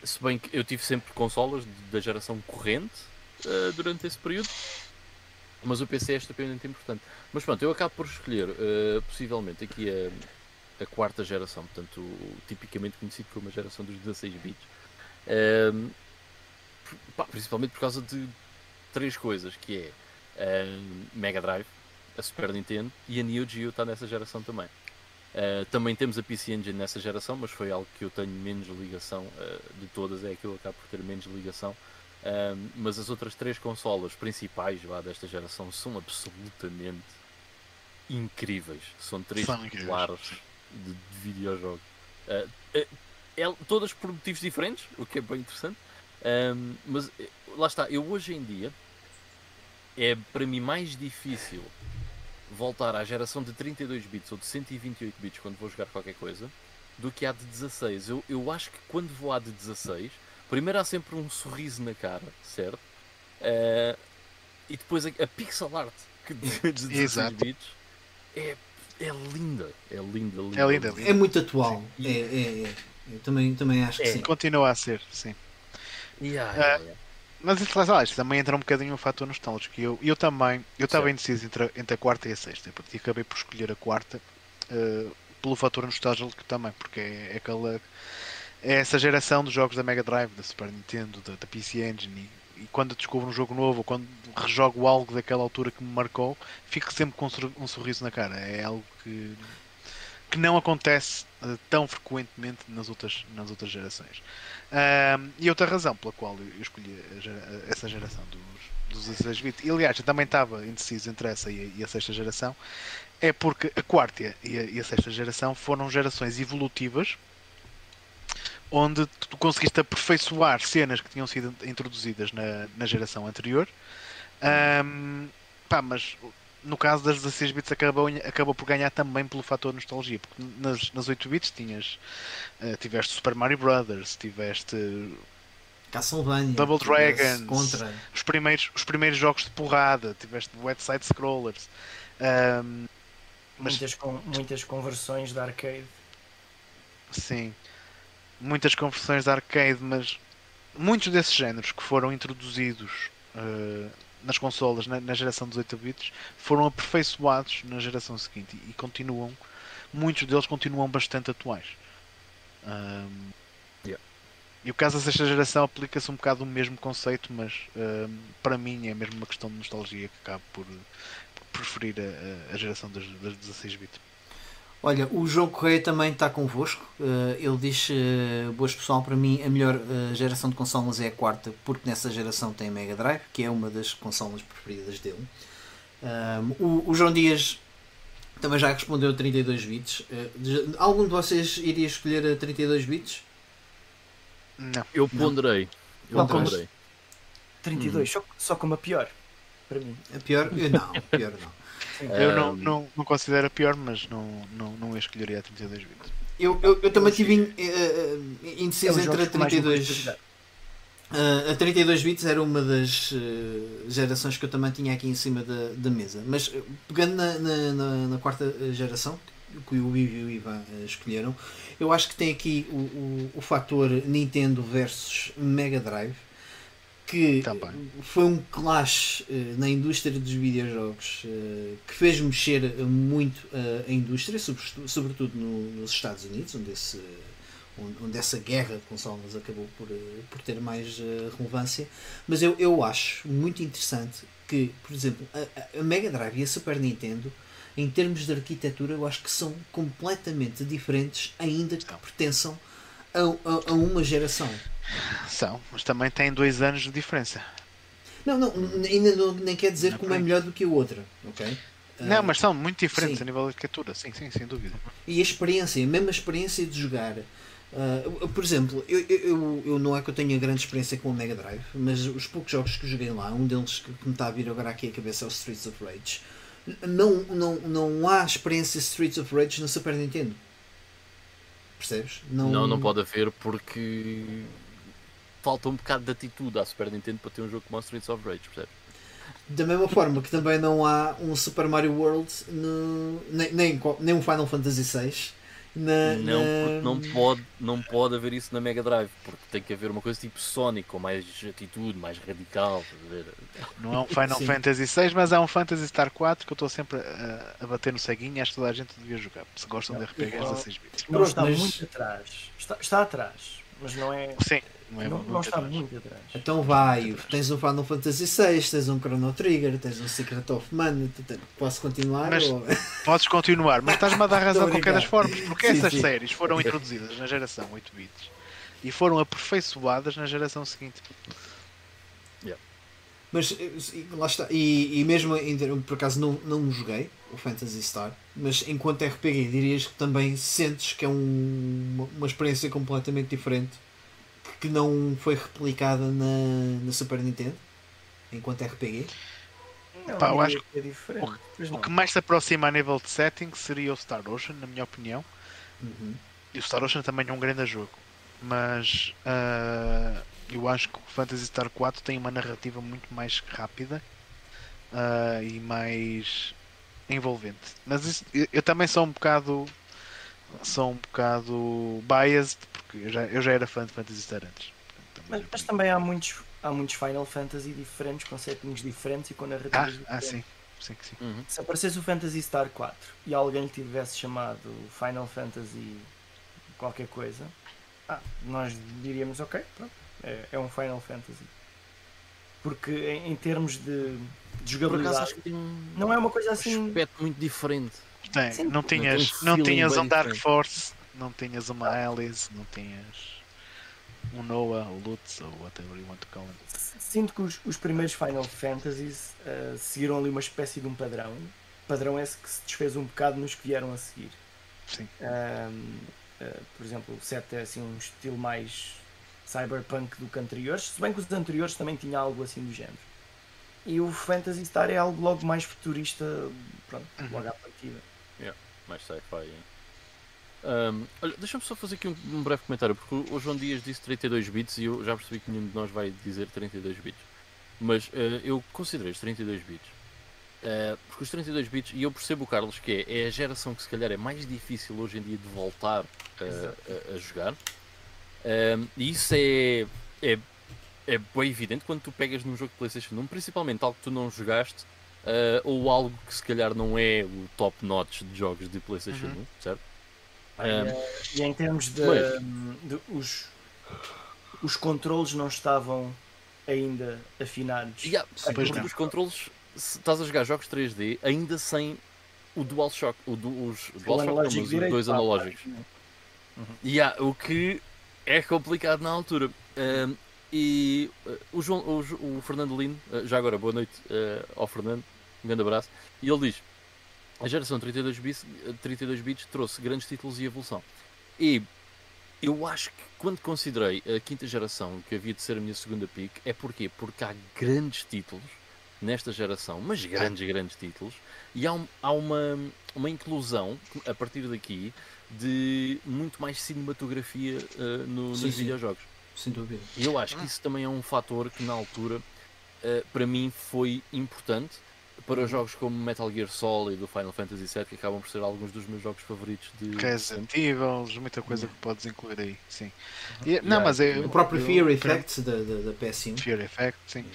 se bem que eu tive sempre consolas da geração corrente uh, durante esse período, mas o PC é estupendamente importante. Mas pronto, eu acabo por escolher uh, possivelmente aqui a, a quarta geração, portanto, tipicamente conhecido como a geração dos 16 bits, Um, pá, principalmente por causa de três coisas, que é um, Mega Drive, a Super Nintendo e a Neo Geo está nessa geração também. Uh, também temos a PC Engine nessa geração, mas foi algo que eu tenho menos ligação uh, de todas, é que eu acabo por ter menos ligação. Um, mas as outras três consolas principais vá, desta geração são absolutamente incríveis. São três São incríveis, pilares de, de videojogos. Uh, uh, todas por motivos diferentes, o que é bem interessante. Um, mas eh, lá está, eu hoje em dia é para mim mais difícil voltar à geração de 32 bits ou de 128 bits quando vou jogar qualquer coisa do que à de 16. Eu, eu acho que quando vou à de 16, primeiro há sempre um sorriso na cara, certo? Eh, e depois a, a pixel art que de, de 16 Exato. bits é, é linda. É linda, linda. É linda, linda. É muito atual. É, é, é. Eu também, também acho que É. sim. Continua a ser, sim. Yeah, Ah, yeah, yeah. Mas isso, lá, isto também entra um bocadinho o fator nostálgico. E Eu, eu também, eu estava indeciso entre, a- entre a quarta e a sexta, porque acabei por escolher a quarta eh, pelo fator nostálgico também, porque é, é aquela. É essa geração dos jogos da Mega Drive, da Super Nintendo, da, da PC Engine. E, quando descubro um jogo novo, ou quando rejogo algo daquela altura que me marcou, fico sempre com um sor- sorriso na cara. É algo que, que não acontece eh, tão frequentemente nas outras, nas outras gerações. E outra razão pela qual eu escolhi a gera- essa geração dos, dos 16 bits, e aliás, eu também estava indeciso entre essa e a, e a sexta geração, é porque a quarta e a, e a sexta geração foram gerações evolutivas onde tu conseguiste aperfeiçoar cenas que tinham sido introduzidas na, na geração anterior. Ahm, pá, mas no caso das 16 bits acabou, acabou por ganhar também pelo fator nostalgia, porque nas, nas 8 bits tinhas eh, tiveste Super Mario Brothers, tiveste Castlevania. Double Dragons. Contra. os primeiros, os primeiros jogos de porrada, tiveste Wet Side Scrollers. Ahm, Mas- Muitas, con- muitas conversões de arcade. sim, muitas conversões de arcade, mas muitos desses géneros que foram introduzidos eh, nas consolas na, na geração dos 8 bits foram aperfeiçoados na geração seguinte e, e continuam, muitos deles continuam bastante atuais. Yeah. E o caso da sexta geração aplica-se um bocado o mesmo conceito, mas para mim é mesmo uma questão de nostalgia que acabo por, por preferir a, a- a geração das, das 16 bits. Olha, o João Correia também está convosco. Eh, ele diz: eh, Boas pessoal, para mim a melhor eh, geração de consolas é a quarta, porque nessa geração tem Mega Drive, que é uma das consolas preferidas dele. O, o João Dias também já respondeu a 32 bits. De- algum de vocês iria escolher a 32 bits? Não. Eu ponderei. Eu Não, ponderei. 32, só, só como a pior. Para mim. A pior? Eh, Não, a pior não. Eu não, Ahm, não, não considero a pior, mas não, não, não escolheria a 32 bits. Eu, eu, eu também estive in- eh, eh, É indeciso os entre a jogos com mais 32. lucratividade. Uh, a 32 bits era uma das uh, gerações que eu também tinha aqui em cima da, da mesa. Mas pegando na, na, na- na quarta geração, que o Ivo e o Ivan uh, escolheram, eu acho que tem aqui o, o, o fator Nintendo versus Mega Drive. Que Também. foi um clash eh, na indústria dos videojogos eh, que fez mexer muito eh, a indústria, sobretu- sobretudo no- nos Estados Unidos, onde, esse, onde, essa guerra de consolas acabou por, eh, por ter mais eh, relevância. Mas eu, eu acho muito interessante que, por exemplo, a, a- Mega Drive e a Super Nintendo, em termos de arquitetura, eu acho que são completamente diferentes, ainda que pertençam a, a- a uma geração. São, mas também têm dois anos de diferença. Não, não, ainda não, nem quer dizer Não que uma é melhor do que a outra, ok? Não, Ah, mas são muito diferentes sim. a nível de arquitetura, sim, sim, sem dúvida. E a experiência, a mesma experiência de jogar. ah, eu- por exemplo, eu, eu, eu- não é que eu tenha grande experiência com o Mega Drive, mas os poucos jogos que eu joguei lá, um deles que, me está a vir agora aqui à cabeça é o Streets of Rage. Não, não, não há experiência Streets of Rage na Super Nintendo. Percebes? Não, não pode haver porque falta um bocado de atitude à Super Nintendo para ter um jogo como o Streets of Rage, percebes? Da mesma forma que também não há um Super Mario World, no, nem, nem, nem um Final Fantasy VI. Na, Não, na- porque não pode, não pode haver isso na Mega Drive, porque tem que haver uma coisa tipo Sonic, com mais atitude, mais radical. a? Não é um Final Sim. Fantasy VI, mas é um Phantasy Star 4 que eu estou sempre a, a bater no ceguinho e acho que toda a gente devia jogar. Se gostam de RPGs Igual. 16 bits. Não está mas- muito atrás. Está, está atrás, mas não é. Sim, não é não, muito atrás. muito atrás. Então vai, tens um Final Fantasy VI, tens um Chrono Trigger, tens um Secret of Mana, posso continuar? Mas- ou- <laughs> Podes continuar, mas estás-me a dar razão de qualquer das formas, porque Sim, essas sim. séries foram introduzidas na geração 8 bits e foram aperfeiçoadas na geração seguinte. Mas eh, e lá está, e, e mesmo por acaso não, não joguei o Phantasy Star, mas enquanto RPG dirias que também sentes que é um- uma experiência completamente diferente que não foi replicada na, na Super Nintendo enquanto RPG. Não, Pá, eu diria acho que é diferente. O não. que mais se aproxima a nível de setting seria o Star Ocean, na minha opinião. Uhum. E o Star Ocean também é um grande jogo. Mas ah, eu acho que o Phantasy Star 4 tem uma narrativa muito mais rápida ah, e mais envolvente. Mas isso- eu, eu também sou um bocado sou um bocado biased porque eu já, eu já era fã de Phantasy Star antes. Portanto, Mas, mas também há muitos, há muitos Final Fantasy diferentes, com settings diferentes e com Ah, narrativas ah, diferentes. sim. Sim, que sim. Uhum. Se aparecesse o Phantasy Star 4 e alguém lhe tivesse chamado Final Fantasy qualquer coisa, ah, nós diríamos ok, pronto, é, é um Final Fantasy. Porque em, em termos de, de jogabilidade, acho que tem um não é uma coisa um assim. aspecto muito diferente. Tem, Sim. não tinhas, um não tinhas um Dark. Force, não tinhas uma Alice, não tinhas um Noah, ou Lutz, ou whatever you want to call him. Sinto que os, os primeiros Final Fantasies ah, seguiram ali uma espécie de um padrão. Padrão esse que se desfez um bocado nos que vieram a seguir. Sim. Ah, por exemplo, o 7 é assim um estilo mais cyberpunk do que anteriores, se bem que os anteriores também tinham algo assim do género. E o Phantasy Star é algo logo mais futurista, pronto, Uhum. logo à partida. Mais sci-fi. Ahm, olha, deixa-me só fazer aqui um, um breve comentário, porque o- João Dias disse 32 bits e eu já percebi que nenhum de nós vai dizer 32 bits. Mas eh, eu considerei os 32 bits. Eh, porque os 32 bits, e eu percebo o Carlos que é, é a geração que se calhar é mais difícil hoje em dia de voltar Exato. a, a jogar. E isso é, é, é bem evidente quando tu pegas num jogo de PlayStation 1, principalmente algo que tu não jogaste, ah, ou algo que se calhar não é o top notch de jogos de PlayStation Uhum. 1, certo? E, Ahm, eh, e em termos de, Pois. de- os, os controles não estavam ainda afinados. há- Sim, porque os controles, estás a jogar jogos 3D, ainda sem o DualShock, o, du, os DualShock, os dois analógicos. E há, o que é complicado na altura. Ahm, e uh, o, João, o, o Fernando Lino, uh, já agora, boa noite uh, ao Fernando, um grande abraço. E ele diz: a geração 32 bits, uh, 32 bits trouxe grandes títulos e evolução. E eu acho que quando considerei a quinta geração que havia de ser a minha segunda pick, é porquê? Porque há grandes títulos nesta geração, mas grandes, grandes títulos, e há, um- há uma, uma inclusão a partir daqui de muito mais cinematografia uh, no- Sim, nos sim. videojogos. Sem dúvida. E eu acho que isso também é um fator que na altura uh, para mim foi importante para jogos como Metal Gear Solid do Final Fantasy VII, que acabam por ser alguns dos meus jogos favoritos de Resident Evil, muita coisa que podes incluir aí, sim. E- Yeah, não, mas é O próprio eu- Fear Effect da, da, da PS1. Fear Effect, sim.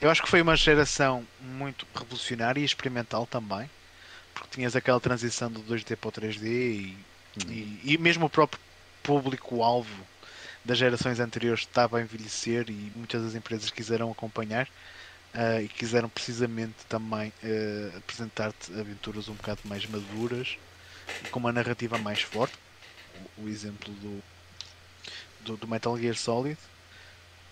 Eu acho que foi uma geração muito revolucionária e experimental também, porque tinhas aquela transição do 2D para o 3D e, Uhum. e, e mesmo o próprio público-alvo das gerações anteriores estava a envelhecer e muitas das empresas quiseram acompanhar ah, e quiseram precisamente também ah, apresentar-te aventuras um bocado mais maduras e com uma narrativa mais forte. O, o exemplo do, do, do Metal Gear Solid.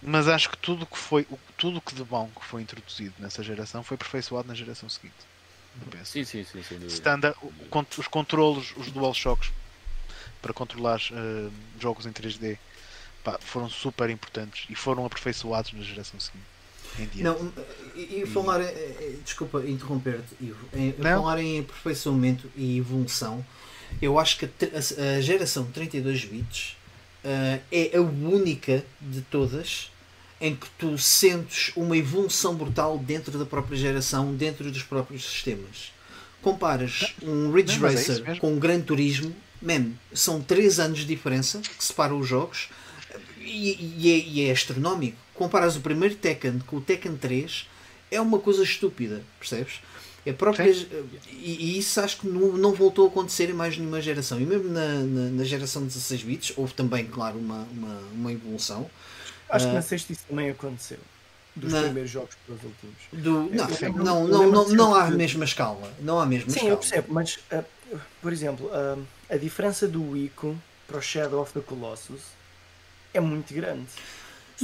Mas acho que tudo que foi o- tudo que de bom que foi introduzido nessa geração foi aperfeiçoado na geração seguinte. Sim, sim, sim. Standard, o- os controlos, os DualShocks para controlar eh, jogos em 3D pá, foram super importantes e foram aperfeiçoados na geração seguinte. Não, e, e falar, eh, eh, desculpa interromper-te, Ivo, em, falar em aperfeiçoamento e evolução, eu acho que a, a- geração 32 bits eh, é a única de todas em que tu sentes uma evolução brutal dentro da própria geração, dentro dos próprios sistemas. Comparas um Ridge Não, é Racer mesmo. com um Gran Turismo, man, são 3 anos de diferença que separam os jogos e, e é, e é astronómico. Comparas o primeiro Tekken com o Tekken 3, é uma coisa estúpida, percebes? É própria, e, e isso acho que não, não voltou a acontecer em mais nenhuma geração. E mesmo na, na, na geração de 16 bits, houve também, claro, uma, uma, uma evolução. Acho que Ah. na sexta isso também aconteceu. Dos Na- primeiros jogos para os últimos. Do, não, eu- não, eu não, não, de não há a mesma escala. Não há a mesma Sim, escala. eu percebo, mas ah, por exemplo, ah, a diferença do Ico para o Shadow of the Colossus é muito grande.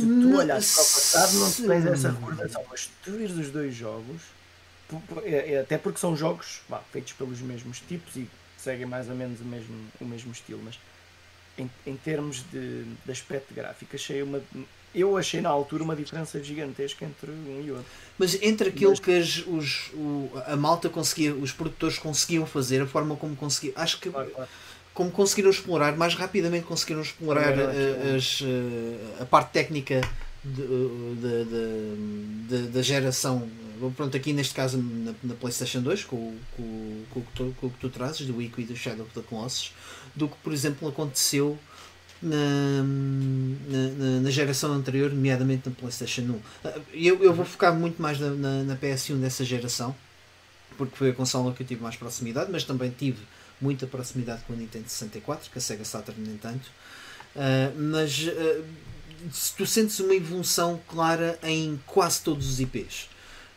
Se tu olhares para o passado, não tens essa recordação, mas tu vires os dois jogos, é- é até porque são jogos vá, feitos pelos mesmos tipos e seguem mais ou menos o mesmo, o mesmo estilo, mas em, em termos de, de aspecto gráfico, achei uma. Eu achei na altura uma diferença gigantesca entre um e outro. Mas entre aquilo Mas- que as- os, o- a malta conseguia, os produtores conseguiam fazer, a forma como conseguiam, acho que como conseguiram explorar, mais rapidamente conseguiram explorar Também acho, eh, as, eh, a parte técnica de- de- de- de- da geração. Pronto, aqui neste caso na, na PlayStation 2, com, o- com, com, tu, com o que tu trazes, do Ico e do Shadow of the Colossus, do que, por exemplo, aconteceu na, na, na- geração anterior, nomeadamente na PlayStation 1. Ah, Eu, eu vou focar muito mais na, na, na PS1 dessa geração, porque foi a consola que eu tive mais proximidade, mas também tive muita proximidade com a Nintendo 64, que a Sega Saturn nem tanto. Ah, mas ah, se tu sentes uma evolução clara em quase todos os IPs.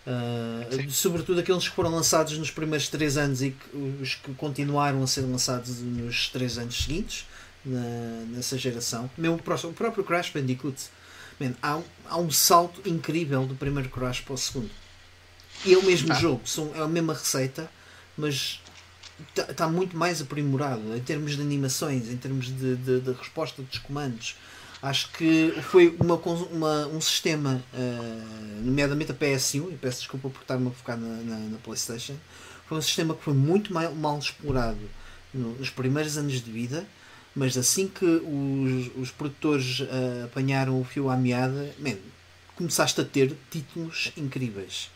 Ah, Sim. sobretudo aqueles que foram lançados nos primeiros 3 anos e que, os que continuaram a ser lançados nos 3 anos seguintes na- nessa geração. Mesmo o próprio Crash Bandicoot. Man, há, um- há um salto incrível do primeiro Crash para o segundo. E é o mesmo Ah. jogo, são, é a mesma receita, mas está muito mais aprimorado em termos de animações, em termos de, de- de resposta dos comandos. Acho que foi uma, uma- um sistema, eh, nomeadamente a PS1, e peço desculpa por estar-me a focar na, na, na PlayStation, foi um sistema que foi muito mal, mal explorado no- nos primeiros anos de vida, mas assim que os, os produtores eh, apanharam o fio à meada, man, começaste a ter títulos incríveis.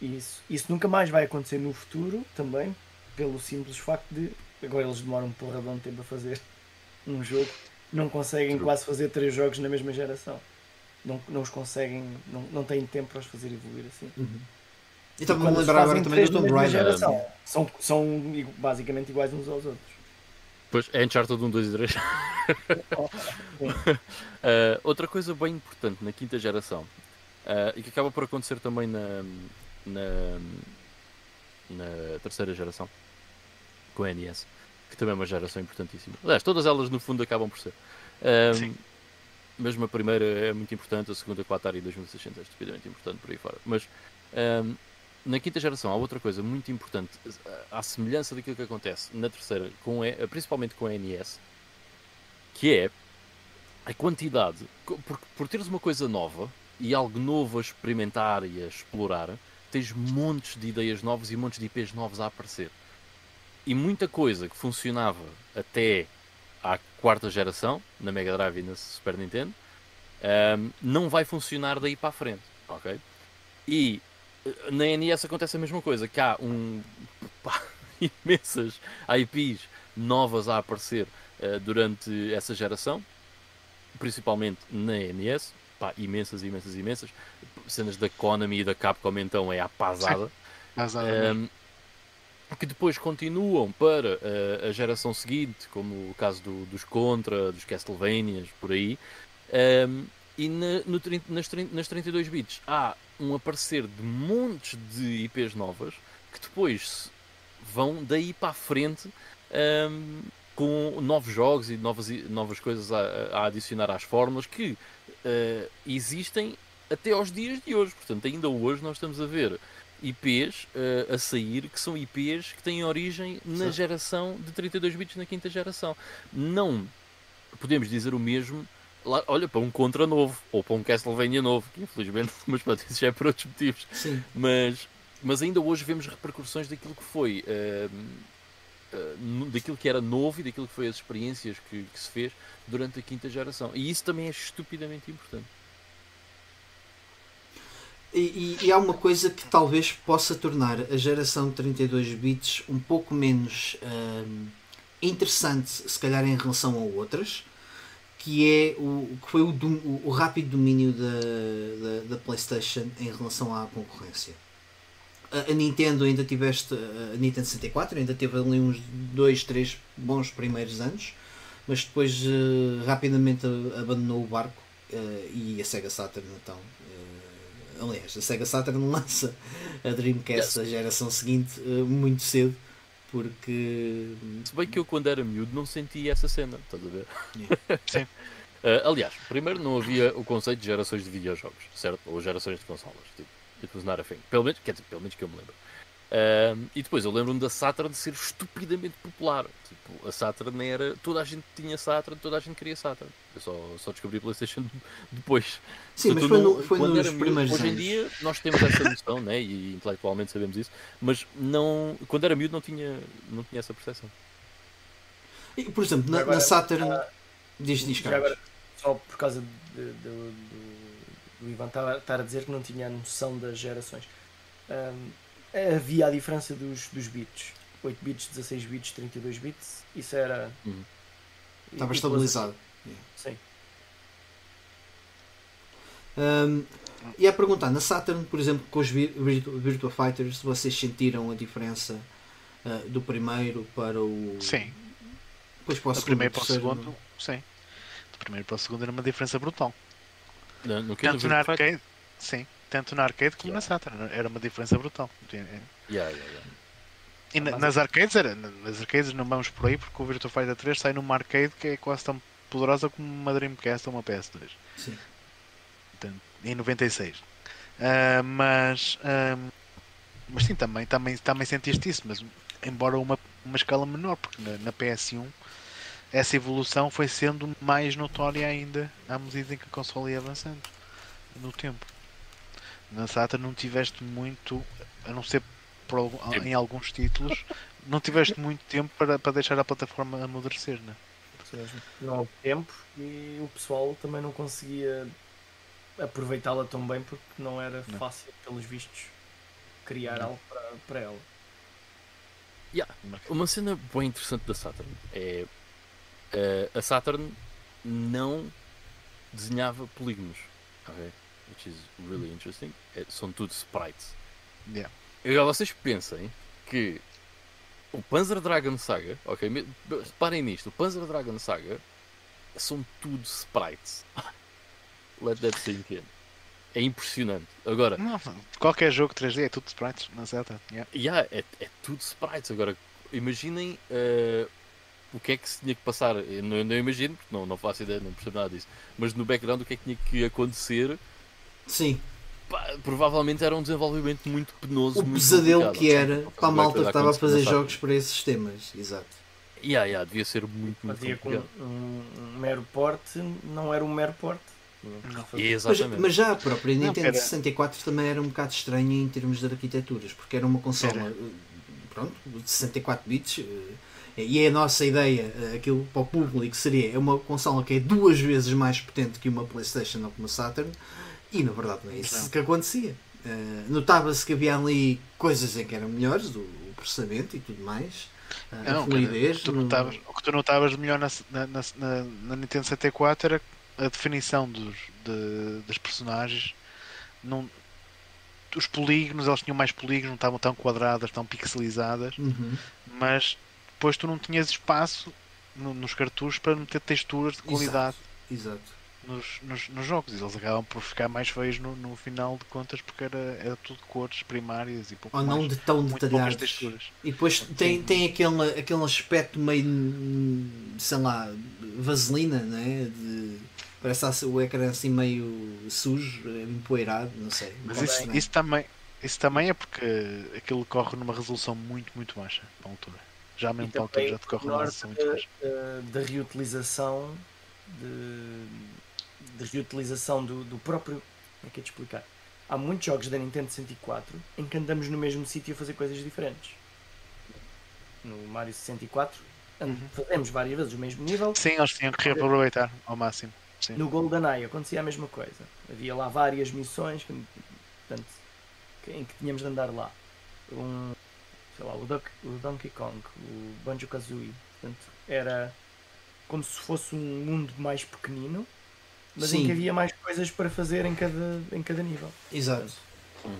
Isso, isso nunca mais vai acontecer no futuro também, pelo simples facto de agora eles demoram um porradão de tempo a fazer um jogo, não conseguem True. quase fazer três jogos na mesma geração. Não, não os conseguem, não, não têm tempo para os fazer evoluir assim. E estava-me a lembrar agora também do Tomb Raider. geração, São, são basicamente iguais uns aos outros. Pois é Uncharted 1, 2 e 3. Uh, <laughs> outra coisa bem importante na quinta geração uh, e que acaba por acontecer também na, na, na terceira geração com a NES, que também é uma geração importantíssima. Aliás, todas elas no fundo acabam por ser. Um, Sim. mesmo a primeira é muito importante, a segunda com a Atari 2600 é estupidamente importante por aí fora. Mas um, na quinta geração há outra coisa muito importante, à semelhança daquilo que acontece na terceira, com a, principalmente com a NES, que é a quantidade, por, por teres uma coisa nova e algo novo a experimentar e a explorar, tens montes de ideias novas e montes de IPs novos a aparecer. E muita coisa que funcionava até à quarta geração, na Mega Drive e na Super Nintendo, ahm, não vai funcionar daí para a frente, ok? E na NES acontece a mesma coisa, que há um pá, <laughs> imensas IPs novas a aparecer uh, durante essa geração, principalmente na NES, pá, imensas, imensas, imensas. Cenas da Konami e da Capcom então é a pasada. <laughs> Um, que depois continuam para uh, a geração seguinte, como o caso do, dos Contra, dos Castlevanias, por aí. Um, e na, no, nas, nas 32 bits há um aparecer de montes de IPs novas que depois vão daí para a frente um, com novos jogos e novas, novas coisas a, a adicionar às fórmulas que uh, existem até aos dias de hoje. Portanto, ainda hoje nós estamos a ver IPs uh, a sair que são IPs que têm origem na Sim. geração de 32 bits na quinta geração. Não podemos dizer o mesmo lá, olha, para um Contra novo, ou para um Castlevania novo, que infelizmente, mas pronto, isso já é por outros motivos. Sim. Mas, mas ainda hoje vemos repercussões daquilo que foi, uh, uh, daquilo que era novo e daquilo que foi as experiências que, que se fez durante a quinta geração. E isso também é estupidamente importante. E, e, há uma coisa que talvez possa tornar a geração de 32 bits um pouco menos uh, interessante, se calhar em relação a outras, que é o que foi o, o rápido domínio da, da, da, PlayStation em relação à concorrência. A, a, Nintendo ainda tiveste a Nintendo 64, ainda teve ali uns 2, 3 bons primeiros anos, mas depois uh, rapidamente abandonou o barco uh, e a Sega Saturn então. Aliás, a Sega Saturn <laughs> lança a Dreamcast yes. a geração seguinte muito cedo porque. Se bem que eu, quando era miúdo, não sentia essa cena, estás a ver? Yeah. <laughs> Sim. uh, aliás, primeiro não havia o conceito de gerações de videojogos, certo? Ou gerações de consolas. Tipo, it was not a thing. Pelo menos, quer dizer, pelo menos que eu me lembro. E depois eu lembro-me da Saturn de ser estupidamente popular. Tipo, a Saturn era. Toda a gente tinha Saturn, toda a gente queria Saturn. Eu só, só descobri a PlayStation <laughs> depois. Sim, mas foi, no, foi nos primeiros Hoje em dia nós temos essa noção, né? e intelectualmente sabemos isso, mas não, quando era miúdo não tinha, não tinha essa percepção. E, por exemplo, na, agora, na Saturn. Uh, diz, diz agora, Só por causa de, de, do, do Ivan estar a dizer que não tinha a noção das gerações. Um, havia a diferença dos, dos bits. 8 bits, 16 bits, 32 bits. Isso era. Uhum. Estava estabilizado. Sim. Um, e a perguntar, na Saturn, por exemplo, com os Virtua Fighters, vocês sentiram a diferença uh, do primeiro para o. Sim. Depois para o segundo, primeiro para o segundo, sim. Do primeiro para o segundo era uma diferença brutal. No, no Tanto na arcade, sim tanto na arcade como yeah. na Saturn. Era uma diferença brutal. Yeah, yeah, e na, nas arcades era, nas arcades não vamos por aí porque o Virtua Fighter 3 sai numa arcade que é quase tão poderosa como uma Dreamcast ou uma PS2. Sim. Portanto, em 96. Uh, ah, mas, uh, mas sim, também, também, também sentiste isso, mas embora uma, uma escala menor, porque na, na PS1 essa evolução foi sendo mais notória ainda à medida em que a console ia avançando no tempo na Saturn não tiveste muito, a não ser por, em alguns títulos, não tiveste muito tempo para, para deixar a plataforma amadurecer, né? Não houve tempo e o pessoal também não conseguia aproveitá-la tão bem porque não era não. fácil, pelos vistos, criar não. algo para, para ela. Yeah. Uma cena bem interessante da Saturn é uh, a Saturn não desenhava polígonos. Okay? Which is really interesting. É, são tudo sprites. Yeah. Agora vocês pensem que o Panzer Dragon Saga, ok? Reparem nisto, o Panzer Dragon Saga são tudo sprites. <laughs> Let that sink in. É impressionante. Agora, não, qualquer jogo 3D é tudo sprites, não certo? Yeah. Yeah, é, é tudo sprites. Agora, imaginem uh, o que é que se tinha que passar. Eu não, não imagino, porque não, não faço ideia, não percebo nada disso. Mas no background, o que é que tinha que acontecer Sim. Pá, provavelmente era um desenvolvimento muito penoso. O pesadelo que era para a malta que estava a fazer jogos para esses sistemas. Exato. Yeah, yeah, devia ser muito, muito Fazia com um, um, mero porte, não era um mero porte. Mas, mas, já a própria Nintendo não, 64 também era um bocado estranha em termos de arquiteturas, porque era uma consola eh, pronto, de 64 bits eh, e é a nossa ideia, eh, aquilo para o público seria é uma consola que é duas vezes mais potente que uma Playstation ou que uma Saturn e na verdade não é isso não. que acontecia. Uh, Notava-se que havia ali coisas em que eram melhores, o, o processamento e tudo mais. Uh, a Não, fluidez. tu no- notavas- o que tu notavas de melhor na, na, na, na- Nintendo 64 era a definição dos, de- das personagens. Não, os polígonos, eles tinham mais polígonos, não estavam tão quadradas, tão pixelizadas, Uhum. mas depois tu não tinhas espaço no- nos cartuchos para meter texturas de qualidade Exato. Nos, nos, nos jogos. E eles acabam por ficar mais feios no, no final de contas porque era, era tudo cores primárias e pouco Ou não mais. de tão texturas. E depois tem, tem aquele, aquele aspecto meio, sei lá, vaselina, né? De, parece assim, o ecrã assim meio sujo, empoeirado, não sei. Mas bocado isso, estranho. isso também, isso também é porque aquilo corre numa resolução muito, muito baixa para a altura. Já mesmo para a altura já te corre numa resolução muito baixa. da, da reutilização de, de reutilização do, do próprio. Como é que é de explicar? Há muitos jogos da Nintendo 64 em que andamos no mesmo sítio a fazer coisas diferentes. No Mario 64 and- Uhum. fazemos várias vezes o mesmo nível. Sim, eles tinham que reaproveitar ao máximo. Sim. No GoldenEye acontecia a mesma coisa. Havia lá várias missões que, portanto, que- em que tínhamos de andar lá. Um, sei lá, o, Duck- o Donkey Kong, o Banjo Kazooie. Portanto, era como se fosse um mundo mais pequenino, mas em Sim. que havia mais coisas para fazer em cada, em cada nível. Exato. Uhum.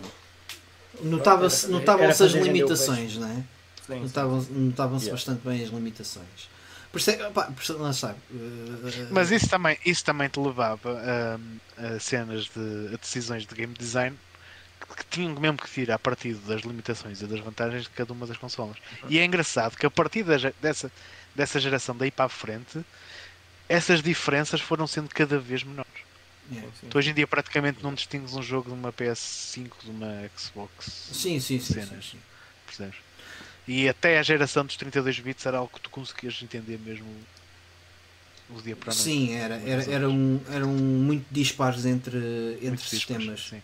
Notava-se Era- notava era as limitações, não é? Sim, Notavam- Notavam-se Yeah. bastante bem as limitações. Por isso pá, por isso- lá está. Mas isso também, isso também te levava a, a cenas de a decisões de game design que, que tinham mesmo que tirar partido das limitações e das vantagens de cada uma das consolas. E é engraçado que a partir da dessa, dessa geração daí para a frente, essas diferenças foram sendo cada vez menores. yeah. sim. Tu hoje em dia praticamente não distingues um jogo de uma PS5 de uma Xbox. Sim, sim, sim. sim, Cenas. sim. percebes? E até a geração dos 32 bits era algo que tu conseguias entender mesmo o dia para a noite. Sim, era, Umas era, razões. eram, muito dispares entre, entre Muito dispares, sistemas. sim.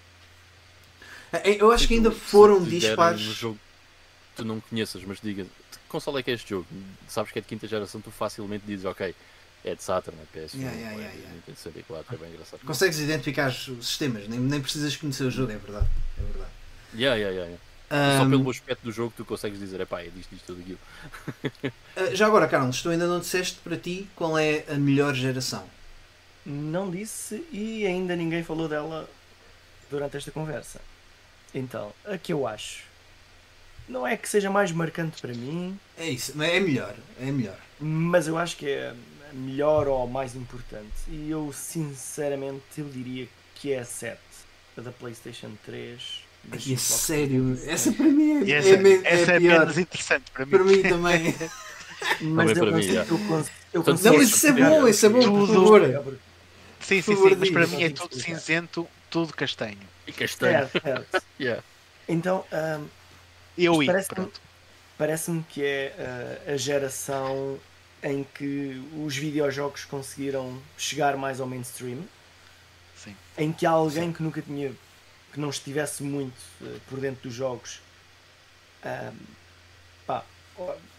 Eh, Eu acho que ainda foram dispares. Um jogo que tu não conheças, mas diga que console é que é este jogo? Sabes que é de quinta geração, tu facilmente dizes, ok, é de Saturn, é PS1, Yeah, yeah, é yeah, yeah. Nintendo 64, é bem engraçado. Consegues identificar os sistemas, nem, nem precisas conhecer o jogo, é verdade. É verdade. Yeah, yeah, yeah, yeah. Só Ahm, pelo aspecto do jogo tu consegues dizer, epá, é disto, disto, tudo aquilo. <laughs> ah, já agora, Carlos, tu ainda não disseste para ti qual é a melhor geração. Não disse e ainda ninguém falou dela durante esta conversa. Então, a que eu acho não é que seja mais marcante para mim, É isso, mas é melhor. É melhor. mas eu acho que é melhor ou mais importante. E eu sinceramente eu diria que é a 7, a da PlayStation 3. da E Xbox sério, 360. essa para mim é, é, essa, é essa é, pior. menos interessante para mim. Para mim também. <laughs> Mas Também eu para mim, consigo, eu eu Portanto, Não, consigo isso é bom, isso é bom, por Tudo. favor. Sim, sim, Por sim, mas para mim é tudo consigo cinzento, tudo castanho. E castanho. Certo, certo. <laughs> Yeah. Então, ahm, Eu Isto ia, parece-me-. Parece-me que é ah, a geração em que os videojogos conseguiram chegar mais ao mainstream, Sim. em que alguém que nunca tinha, que não estivesse muito ah, por dentro dos jogos, ah, pá,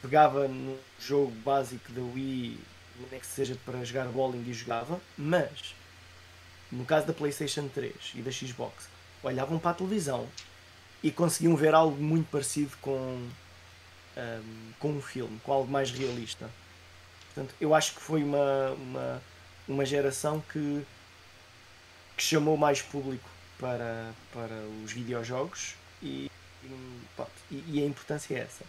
pegava no jogo básico da Wii, nem que seja para jogar bowling e jogava, mas no caso da PlayStation 3 e da Xbox, olhavam para a televisão e conseguiam ver algo muito parecido com, ahm, com um filme, com algo mais realista. Portanto, eu acho que foi uma, uma, uma geração que, que chamou mais público para, para os videojogos e, e, pronto, e- e a importância é essa.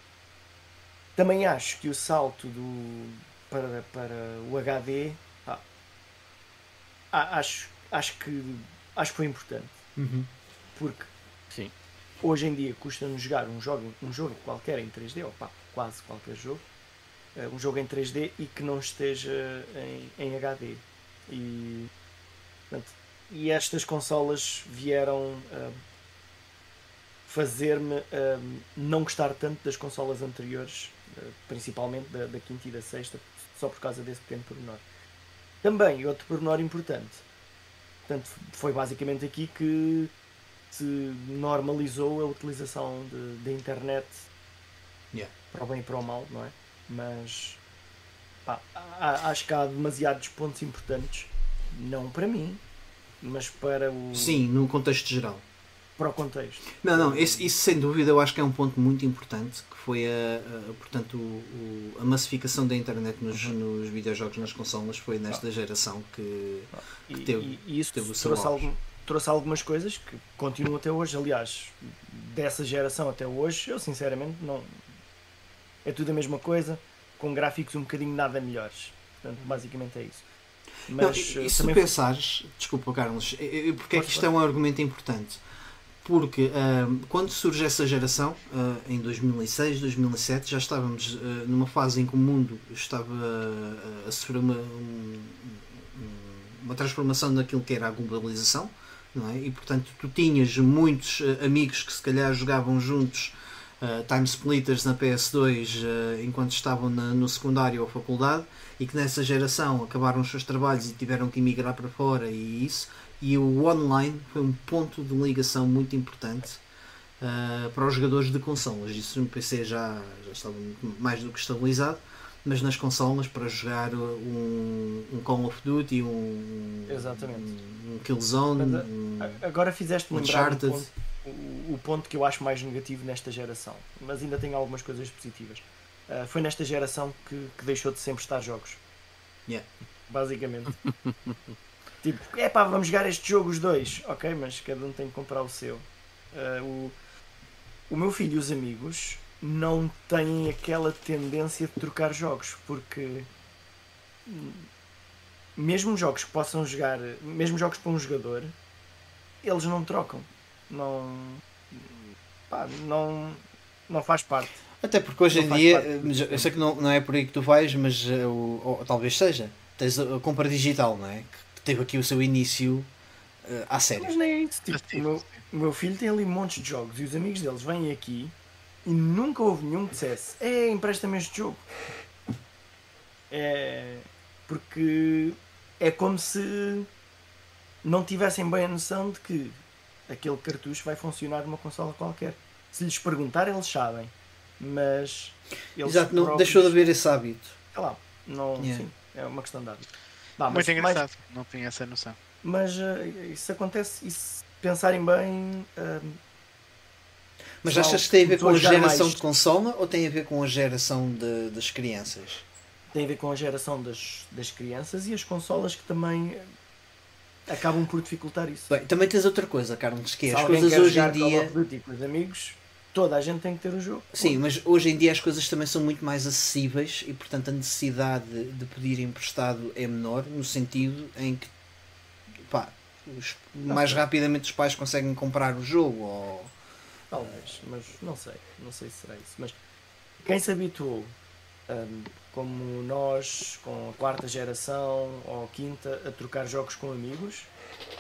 Também acho que o salto do, para, para o HD pá, a- acho, acho, que, acho que foi importante Uhum. porque Sim. hoje em dia custa-nos jogar um jogo, um jogo qualquer em 3D, ou pá, quase qualquer jogo, um jogo em 3D e que não esteja em, em HD. E, portanto, e estas consolas vieram ah, fazer-me ah, não gostar tanto das consolas anteriores, ah, principalmente da, da quinta e da sexta, só por causa desse pequeno pormenor. Também, outro pormenor importante, portanto, foi basicamente aqui que se normalizou a utilização da internet Yeah. para o bem e para o mal, não é? Mas pá, acho que há demasiados pontos importantes, não para mim, mas para o, Sim, no contexto geral. para o contexto. Não, não, isso, isso sem dúvida eu acho que é um ponto muito importante, que foi a, a- portanto, o- o- a massificação da internet nos, Uhum. nos videojogos, nas consolas, foi nesta geração que... E, teve- e- isso teve o seu trouxe, algum- trouxe algumas coisas que continuam até hoje. Aliás, dessa geração até hoje, eu sinceramente não. É tudo a mesma coisa, com gráficos um bocadinho nada melhores. Portanto, basicamente é isso. Não, Mas e, eh, e se também pensares, desculpa Carlos, porque é que isto é um argumento importante? Porque ahm, quando surge essa geração, ah, em 2006, 2007, já estávamos ah, numa fase em que o mundo estava ah, a sofrer uma, um- um- uma transformação daquilo que era a globalização, não é? E portanto tu tinhas muitos amigos que se calhar jogavam juntos ah, Time Splitters na PS2 ah, enquanto estavam na- no secundário ou faculdade e que nessa geração acabaram os seus trabalhos e tiveram que emigrar para fora e isso e o online foi um ponto de ligação muito importante ah, para os jogadores de consolas isso no PC já, já estava mais do que estabilizado mas nas consolas para jogar um, um Call of Duty um, Exatamente. um, um Killzone Mas, um, Agora lembrar um Uncharted. ponto, o, ponto que eu acho mais negativo nesta geração, mas ainda tem algumas coisas positivas. Ah, foi nesta geração que, que deixou de sempre estar jogos. Yeah. Basicamente. <laughs> tipo, é pá, vamos jogar este jogo os dois. Ok, mas cada um tem que comprar o seu. Ah, o, o meu filho e os amigos não têm aquela tendência de trocar jogos, porque mesmo jogos que possam jogar, mesmo jogos para um jogador, eles não trocam. Não. Pá, não. Não faz parte. Até porque hoje Não em dia, parte mas eu sei que não, não é por aí que tu vais, mas eh, o, ou, talvez seja, tens a, compra digital, não é? Que teve aqui o seu início eh, à Mas sério. nem é isso. Tipo, o, meu, o meu filho tem ali montes de jogos e os amigos deles vêm aqui e nunca houve nenhum que dissesse: É, empresta-me este jogo. É. Porque é como se não tivessem bem a noção de que aquele cartucho vai funcionar numa consola qualquer. Se lhes perguntar, eles sabem. Mas. Eles Exato, não, próprios- deixou de haver esse hábito. Sei lá, não, Yeah. sim, é uma questão de hábito. Mas Muito mais- engraçado, não tinha essa noção. Mas eh, isso acontece, e se pensarem bem, eh, Mas achas que tem a ver com a geração mais. de consola ou tem a ver com a geração de- das crianças? tem a ver com a geração das, das crianças e as consolas que também acabam por dificultar isso. Bem, também tens outra coisa, Carlos, que é as coisas hoje em dia. Duty com os amigos, toda a gente tem que ter o jogo. Sim, mas hoje em dia as coisas também são muito mais acessíveis e, portanto, a necessidade de pedir emprestado é menor, no sentido em que pá, os- mais rapidamente os pais conseguem comprar o jogo. Ou... Talvez, mas não sei, não sei se será isso. Mas quem se habituou, hum, como nós, com a quarta geração ou a quinta, a trocar jogos com amigos,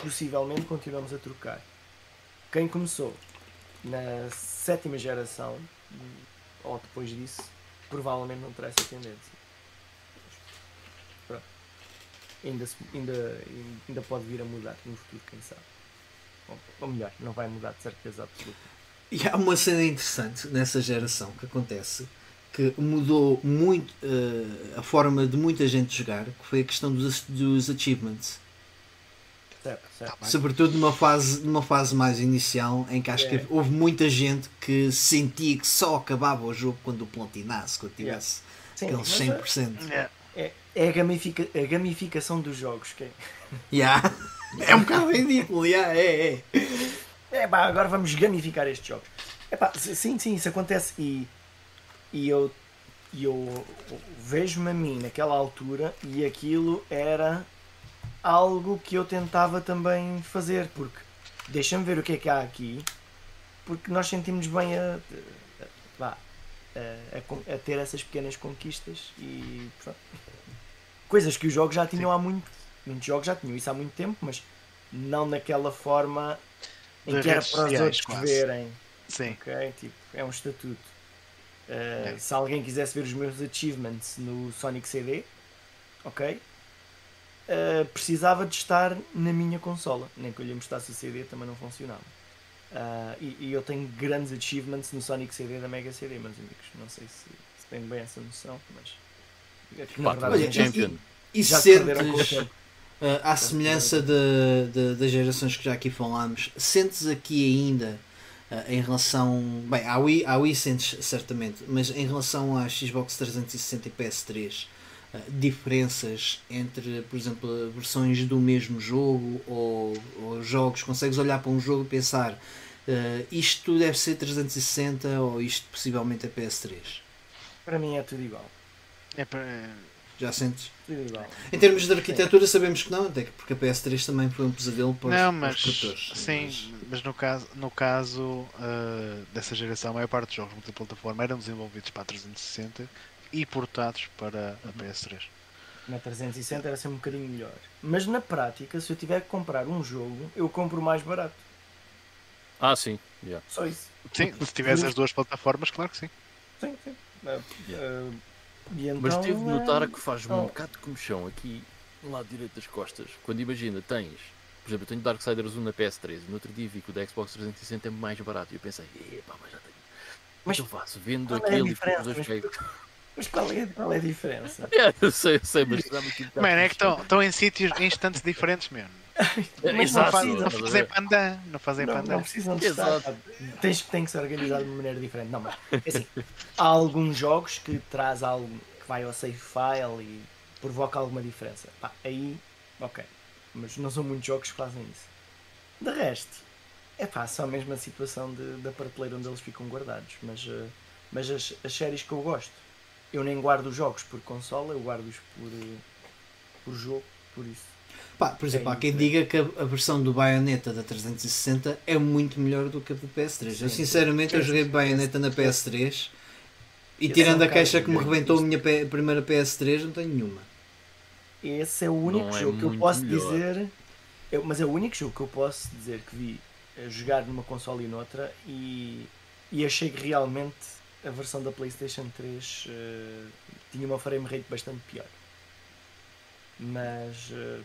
possivelmente continuamos a trocar. Quem começou na sétima geração, ou depois disso, provavelmente não terá essa tendência. Pronto. Ainda, ainda, ainda pode vir a mudar no futuro, quem sabe. Ou melhor, não vai mudar de certeza absoluta. E há uma cena interessante nessa geração que acontece que mudou muito eh, a forma de muita gente jogar, que foi a questão dos, dos achievements. Certo, certo. Bem. Sobretudo numa fase, numa fase mais inicial em que acho É. que houve muita gente que sentia que só acabava o jogo quando o platinasse, quando tivesse Sim, aqueles mas é- 100%. Yeah. É, é a, gamifica, a gamificação dos jogos. Que é, Yeah. <laughs> É um bocado ridículo, yeah, é, é. é pá, agora vamos gamificar estes jogos. É pá, sim, sim, isso acontece e, e eu, eu vejo-me a mim naquela altura e aquilo era algo que eu tentava também fazer, porque deixa-me ver o que é que há aqui, porque nós sentimos bem a, a- a- a ter essas pequenas conquistas e pronto. coisas que os jogos já tinham há muito, muitos jogos já tinham isso há muito tempo, mas não naquela forma em De que era para os outros quase. verem. Sim. Ok? Tipo, é um estatuto. Uh, É. Se alguém quisesse ver os meus achievements no Sonic CD, ok? Uh, precisava de estar na minha consola. Nem que eu lhe mostrasse o CD também não funcionava. Uh, e, e eu tenho grandes achievements no Sonic CD da Mega CD, meus amigos. Não sei se, se têm bem essa noção, mas. é que, na Pá, verdade, olha, já- Champion. E já se perderam com o sentes, tempo. Uh, à semelhança de, de- das gerações que já aqui falámos, sentes aqui ainda em relação. Bem, à Wii, à Wii sentes certamente, mas em relação à Xbox 360 e PS3, uh, diferenças entre, por exemplo, versões do mesmo jogo ou, ou jogos? Consegues olhar para um jogo e pensar uh, isto deve ser 360 ou isto possivelmente é PS3? Para mim é tudo igual. É para- Já sentes? Em termos de arquitetura, sabemos que não, até que porque a PS3 também foi um pesadelo para os, Não, para mas os produtores. sim, Mas- mas no caso, no caso ah, dessa geração, a maior parte dos jogos multiplataforma eram desenvolvidos para a 360 e portados para a PS3. Na 360 era sempre um bocadinho melhor. Mas na prática, se eu tiver que comprar um jogo, eu compro o mais barato. Ah, sim. yeah. Só isso. Sim, se tivesse as duas plataformas, claro que sim. Sim, sim. Ah, ah, e então, Mas tive de notar é, que faz oh. um bocado de comichão aqui no lado direito das costas. Quando imagina, tens, por exemplo, eu tenho Darksiders 1 na PS3 e no outro dia vi que o da Xbox 360 é mais barato. E eu pensei, epá, mas já tenho. Mas eu faço, vendo qual é aquele e diferença? depois Mas-. <laughs> Mas qual é, qual é a diferença? Yeah, <laughs> eu sei, eu sei, mas dá-me aqui Mano, é que estão em sítios, em instantes diferentes mesmo. É, Exato, não, fazem ver? pandan, não fazem Não, pandan. não precisam de Exato. estar. Tens, tem que se organizar de uma maneira diferente. Não, mas é assim, há alguns jogos que traz algo que vai ao save file e provoca alguma diferença. Pá, aí, ok. Mas não são muitos jogos que fazem isso. De resto, é pá, só mesmo a situação de, da prateleira onde eles ficam guardados. Mas, eh, mas as, as séries que eu gosto, eu nem guardo os jogos por consola, eu guardo-os por, eh, por jogo, por isso. Pá, por exemplo, É há quem diga que a, a versão do Bayonetta da 360 é muito melhor do que a do PS3. eu Sim, sinceramente sim. eu joguei Bayonetta na PS3 e Esse tirando é um a queixa bocado que me rebentou a minha P- primeira PS3, não tenho nenhuma. Esse é o único Não é jogo que eu posso melhor. dizer. eu- mas é o único jogo que eu posso dizer que vi jogar numa console e noutra e, e achei que realmente a versão da PlayStation 3 eh, tinha uma frame rate bastante pior. Mas eh,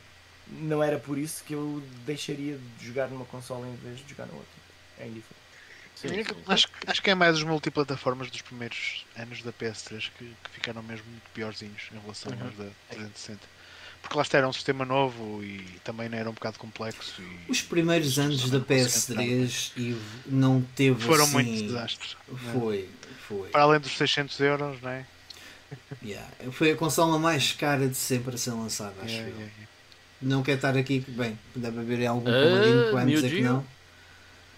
não era por isso que eu deixaria de jogar numa console em vez de jogar na outra. É indiferente. Sim, Eu sim. Acho, acho que é mais os multiplataformas dos primeiros anos da PS3 que, que ficaram mesmo muito piorzinhos em relação Uhum. aos da 360. Porque lá está, era um sistema novo e também não era um bocado complexo. E Os primeiros anos da PS3 e não teve foram assim, muitos desastres. Foi, foi. Para além dos 600 euros, não é? Yeah. Foi a consola mais cara de sempre a ser lançada, acho É, eu. é. Não quer estar aqui, bem, deve haver algum paladino que vai me dizer que não.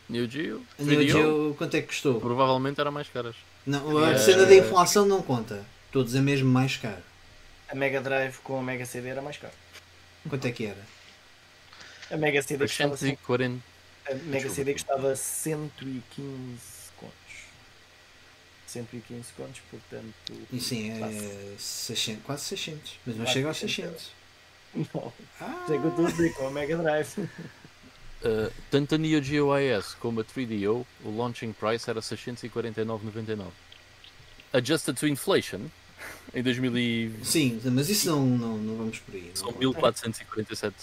Neo Geo, 3DO, Geo, quanto é que custou? provavelmente era mais caras. Não, a É. cena da inflação não conta. Estou a dizer mesmo mais caro. A Mega Drive com a Mega CD era mais caro. Quanto é que era? A Mega CD custava, cem- 840. a Mega CD custava 115 contos. 115 contos, portanto. E sim, é Quase. 600, quase 600. Mas não chega aos 600. 600. Não, Ah, sei o que eu estou a dizer com a Mega Drive. Uh, tanto a Neo Geo como a 3DO, o launching price era 649,99. Adjusted to inflation, em 2000 e- sim, mas isso não, não, não vamos por aí. são conta. 1447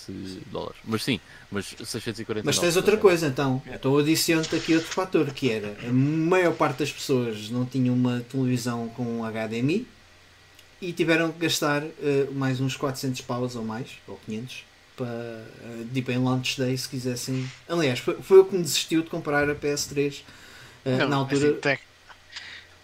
dólares. Mas sim, mas 649. Mas tens outra coisa então. Estou adicionando aqui outro fator que era a maior parte das pessoas não tinham uma televisão com HDMI e tiveram que gastar eh, mais uns 400 paus ou mais, ou 500, para eh, tipo em launch day se quisessem. Aliás, foi, foi o que me desistiu de comprar a PS3 eh, Não, na altura. assim, tec-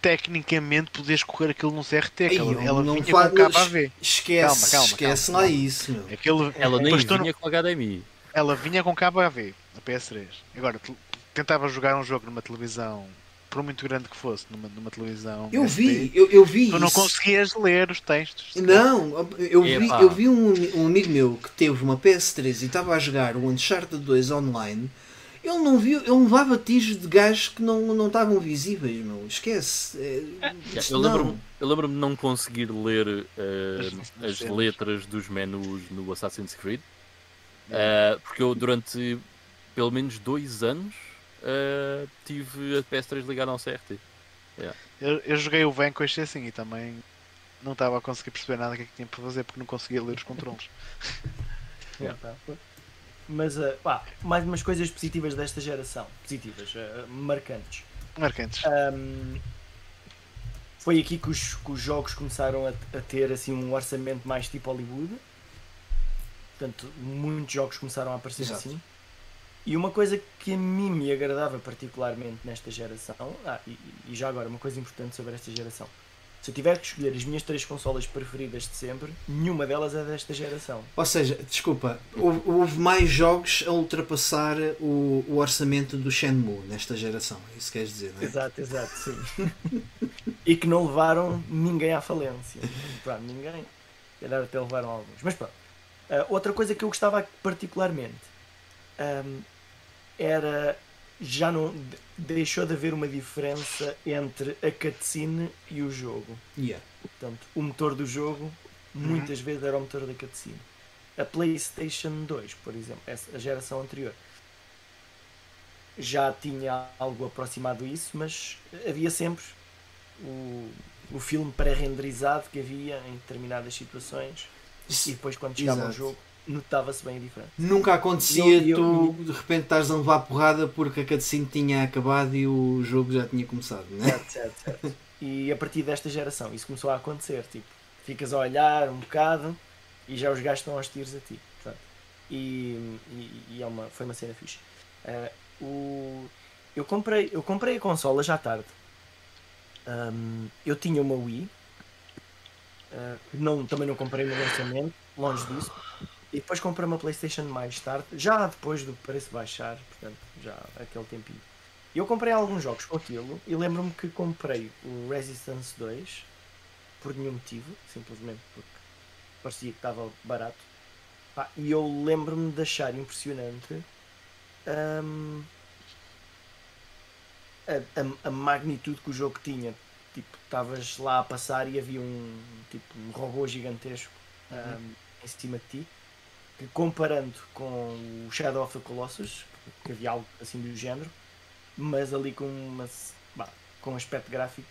Tecnicamente, podias correr aquilo num CRT, que Ei, ela, ela não vinha fa- com cabo AV. Esquece, Calma, calma, esquece calma, lá calma. isso, meu. Aquilo, Ela nem vinha com HDMI. ela vinha com cabo AV, a PS3. Agora, tentava jogar um jogo numa televisão, por muito grande que fosse, numa, numa televisão. Eu SD, vi, eu, eu vi Tu não isso. conseguias ler os textos. Não, eu vi, eu vi um, um amigo meu que teve uma PS3 e estava a jogar o Uncharted 2 online. Ele não viu, ele levava tiros de gajos que não, não estavam visíveis, meu. Esquece. É, isto Eu lembro-me eu lembro-me de não conseguir ler uh, As- <laughs> as as letras dos menus no Assassin's Creed, uh, porque eu durante pelo menos dois anos uh, tive a PS3 ligada ao CRT. Eu, eu joguei o Vanquish assim e também não estava a conseguir perceber nada que é que tinha para fazer porque não conseguia ler os controles. <laughs> Yeah. Mas, ah, pá, mais umas coisas positivas desta geração. Positivas, ah, marcantes. Marcantes. Ahm, foi aqui que os, que os jogos começaram a, a ter assim um orçamento mais tipo Hollywood. Portanto, muitos jogos começaram a aparecer Exato. assim. E uma coisa que a mim me agradava particularmente nesta geração, ah, e, e já agora, uma coisa importante sobre esta geração. Se eu tiver que escolher as minhas três consolas preferidas de sempre, nenhuma delas é desta geração. Ou seja, desculpa, houve, houve mais jogos a ultrapassar o, o orçamento do Shenmue nesta geração. É isso que queres dizer, não é? Exato, exato, sim. <laughs> e que não levaram ninguém à falência. Pronto, ninguém. Calhar até levaram alguns. Mas pronto. Ah, outra coisa que eu gostava particularmente ahm, era. Já não. de- Deixou de haver uma diferença entre a cutscene e o jogo. Yeah. Portanto, o motor do jogo muitas vezes era o motor da cutscene. A PlayStation 2, por exemplo, essa, a geração anterior, já tinha algo aproximado disso, mas havia sempre o, o filme pré-renderizado que havia em determinadas situações e depois quando chegava ao jogo notava-se bem a diferença. Nunca acontecia Eu- eu- tu de repente estás a levar porrada porque a cutscene tinha acabado e o jogo já tinha começado, não é? Certo, certo, certo. E a partir desta geração isso começou a acontecer. Tipo, ficas a olhar um bocado e já os gajos estão aos tiros a ti. portanto. E, e, e é uma, foi uma cena fixe. Ah, o, eu, comprei, eu comprei a consola já tarde. Ahm, eu tinha uma Wii. que não, também não comprei no lançamento, longe disso. E depois comprei uma Playstation mais tarde, já depois do preço baixar, portanto, já aquele tempinho. E eu comprei alguns jogos com aquilo e lembro-me que comprei o Resistance 2 por nenhum motivo, simplesmente porque parecia que estava barato. Pá, e eu lembro-me de achar impressionante hum, a, a- a magnitude que o jogo tinha. Tipo, estavas lá a passar e havia um, tipo, um robô gigantesco hum, em cima de ti. Que comparando com o Shadow of the Colossus, que havia algo assim do género, mas ali com, uma, bah, com um aspecto gráfico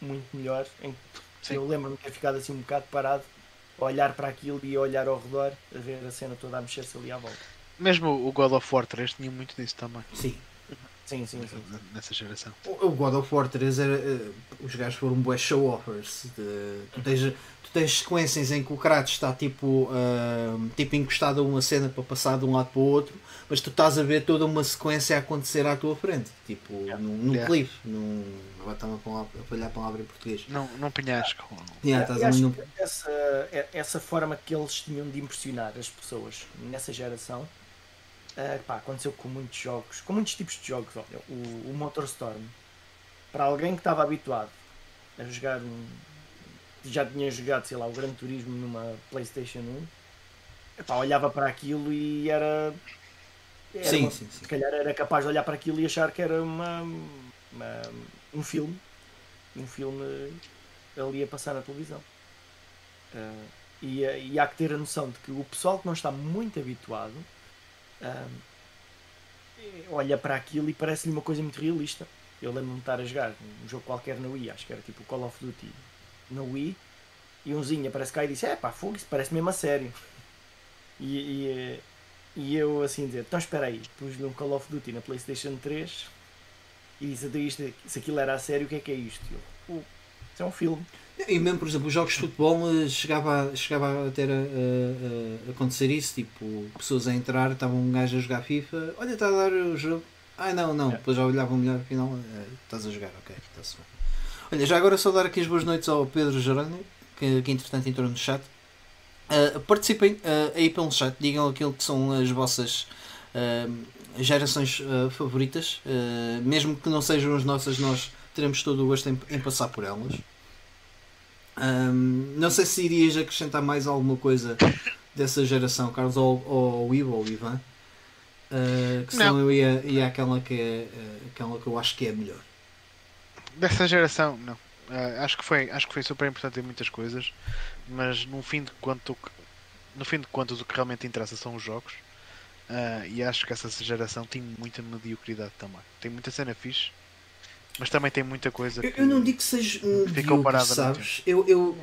muito melhor. Em que Sim. eu lembro-me de ter ficado assim um bocado parado, a olhar para aquilo e a olhar ao redor, a ver a cena toda a mexer-se ali à volta. Mesmo o God of War 3 tinha muito disso também, Sim. Sim, sim, sim. nessa geração. O o God of War 3 era. eh, os gajos foram bué show-offers. de- Tu tens, tens sequências em que o Kratos está tipo, ah, tipo encostado a uma cena para passar de um lado para o outro, mas tu estás a ver toda uma sequência a acontecer à tua frente. Tipo, num, num Yeah. clipe. Num, agora estava a falhar a palavra em português. Não, não penhasco. Yeah, acho num- que essa, é- essa forma que eles tinham de impressionar as pessoas nessa geração eh, pá, aconteceu com muitos jogos, com muitos tipos de jogos. Olha, o, o MotorStorm, para alguém que estava habituado a jogar um. Já tinha jogado, sei lá, o Gran Turismo numa PlayStation 1, epá, olhava para aquilo e era. era Sim, uma- sim, sim. se calhar era capaz de olhar para aquilo e achar que era uma, uma- um filme. Um filme ali a passar na televisão. Ah, e, e há que ter a noção de que o pessoal que não está muito habituado ah, olha para aquilo e parece-lhe uma coisa muito realista. Eu lembro-me de estar a jogar um jogo qualquer na Wii, acho que era tipo Call of Duty na Wii, e umzinho aparece cá e disse: É pá, fogo, isso parece mesmo a sério. E, e, e eu assim dizer: Então espera aí, pus-lhe um Call of Duty na PlayStation 3 e disse: "Então isto, se aquilo era a sério, o que é que é isto? E eu, "Oh, isso é um filme. E mesmo, por exemplo, os jogos de futebol eh, chegava, a- chegava a ter a, a- a acontecer isso, tipo, pessoas a entrar, estavam um gajo a jogar FIFA, olha, está a dar o jogo. Ah não, não, É. depois já olhavam melhor, afinal, eh, estás a jogar, ok, está-se bem. Olha, já agora só dar aqui as boas noites ao Pedro Jerónimo, que, que entretanto entrou no chat. Ah, participem ah, aí pelo chat, digam aquilo que são as vossas ah, gerações favoritas, mesmo que não sejam as nossas, nós teremos todo o gosto em, em passar por elas. Ahm, não sei se irias acrescentar mais alguma coisa dessa geração, Carlos, ou, ou Ivo ou ao Ivan. Que senão Não. eu ia, ia àquela, que é, aquela que eu acho que é melhor. Dessa geração, não. Ah, acho, que foi, acho que foi super importante em muitas coisas, mas no fim de conto, o que- no fim de contas, o que realmente interessa são os jogos. Ah, e acho que essa geração tem muita mediocridade também. Tem muita cena fixe, mas também tem muita coisa Eu, que. eu não digo que seja um Ficou parada sabes? Eu, eu,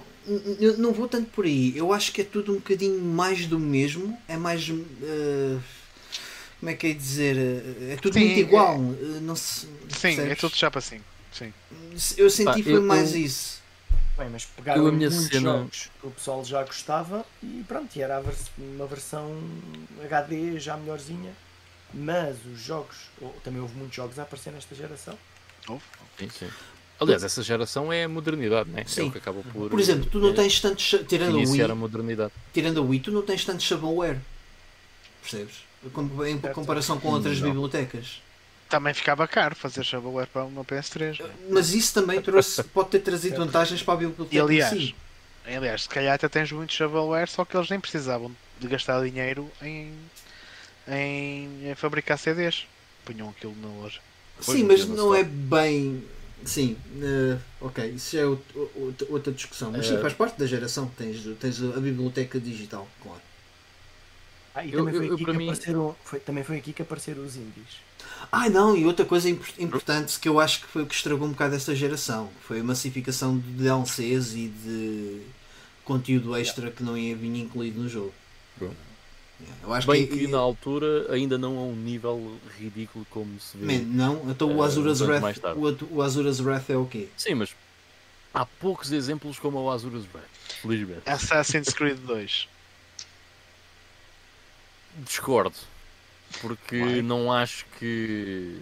eu não vou tanto por aí. Eu acho que é tudo um bocadinho mais do mesmo. É mais. ah, como é que é dizer? É tudo Sim, muito é- igual. ah, Não se, Sim, é percebes? tudo chapa assim. Sim. Eu senti Pá, foi eu- mais eu- isso. Bem, mas pegaram Eu, muitos cena- jogos que o pessoal já gostava e pronto, e era vers- uma versão HD já melhorzinha. Mas os jogos, também houve muitos jogos a aparecer nesta geração. Houve. Sim, sim. Aliás, essa geração é a modernidade, né? É Sim. o que acaba por. Por exemplo, tu não é, tens tantos. Tirando a Iniciar a Wii, modernidade. tirando a Wii, tu não tens tanto shovelware. Percebes? Em comparação com outras Não. bibliotecas. Também ficava caro fazer shovelware para uma PS3. né? Mas isso também trouxe, pode ter trazido vantagens para a biblioteca. E aliás, em si. aliás, se calhar até tens muito shovelware, só que eles nem precisavam de gastar dinheiro em, em, em fabricar CDs. Punham aquilo na loja. Pois, Sim, mas não é bem. Sim, eh, ok, isso é out- out- outra discussão. Mas sim, Eh, faz parte da geração. Tens, tens a biblioteca digital, claro. Ah, e Eu- também, foi eu, aqui que mim- apareceram, foi, também foi aqui que apareceram os indies. Ah, não, e outra coisa imp- importante que eu acho que foi o que estragou um bocado esta geração foi a massificação de DLCs e de conteúdo extra que não ia vir incluído no jogo. Pronto. Yeah, Eu acho Bem que, que na altura ainda não a um nível ridículo como se vê. Man, não, então o Eh, Azura's mais Wrath, o, o Azura's Wrath é o quê? Sim, mas há poucos exemplos como o Azura's Wrath. Felizmente. Assassin's Creed 2. Discordo. Porque Why? não acho que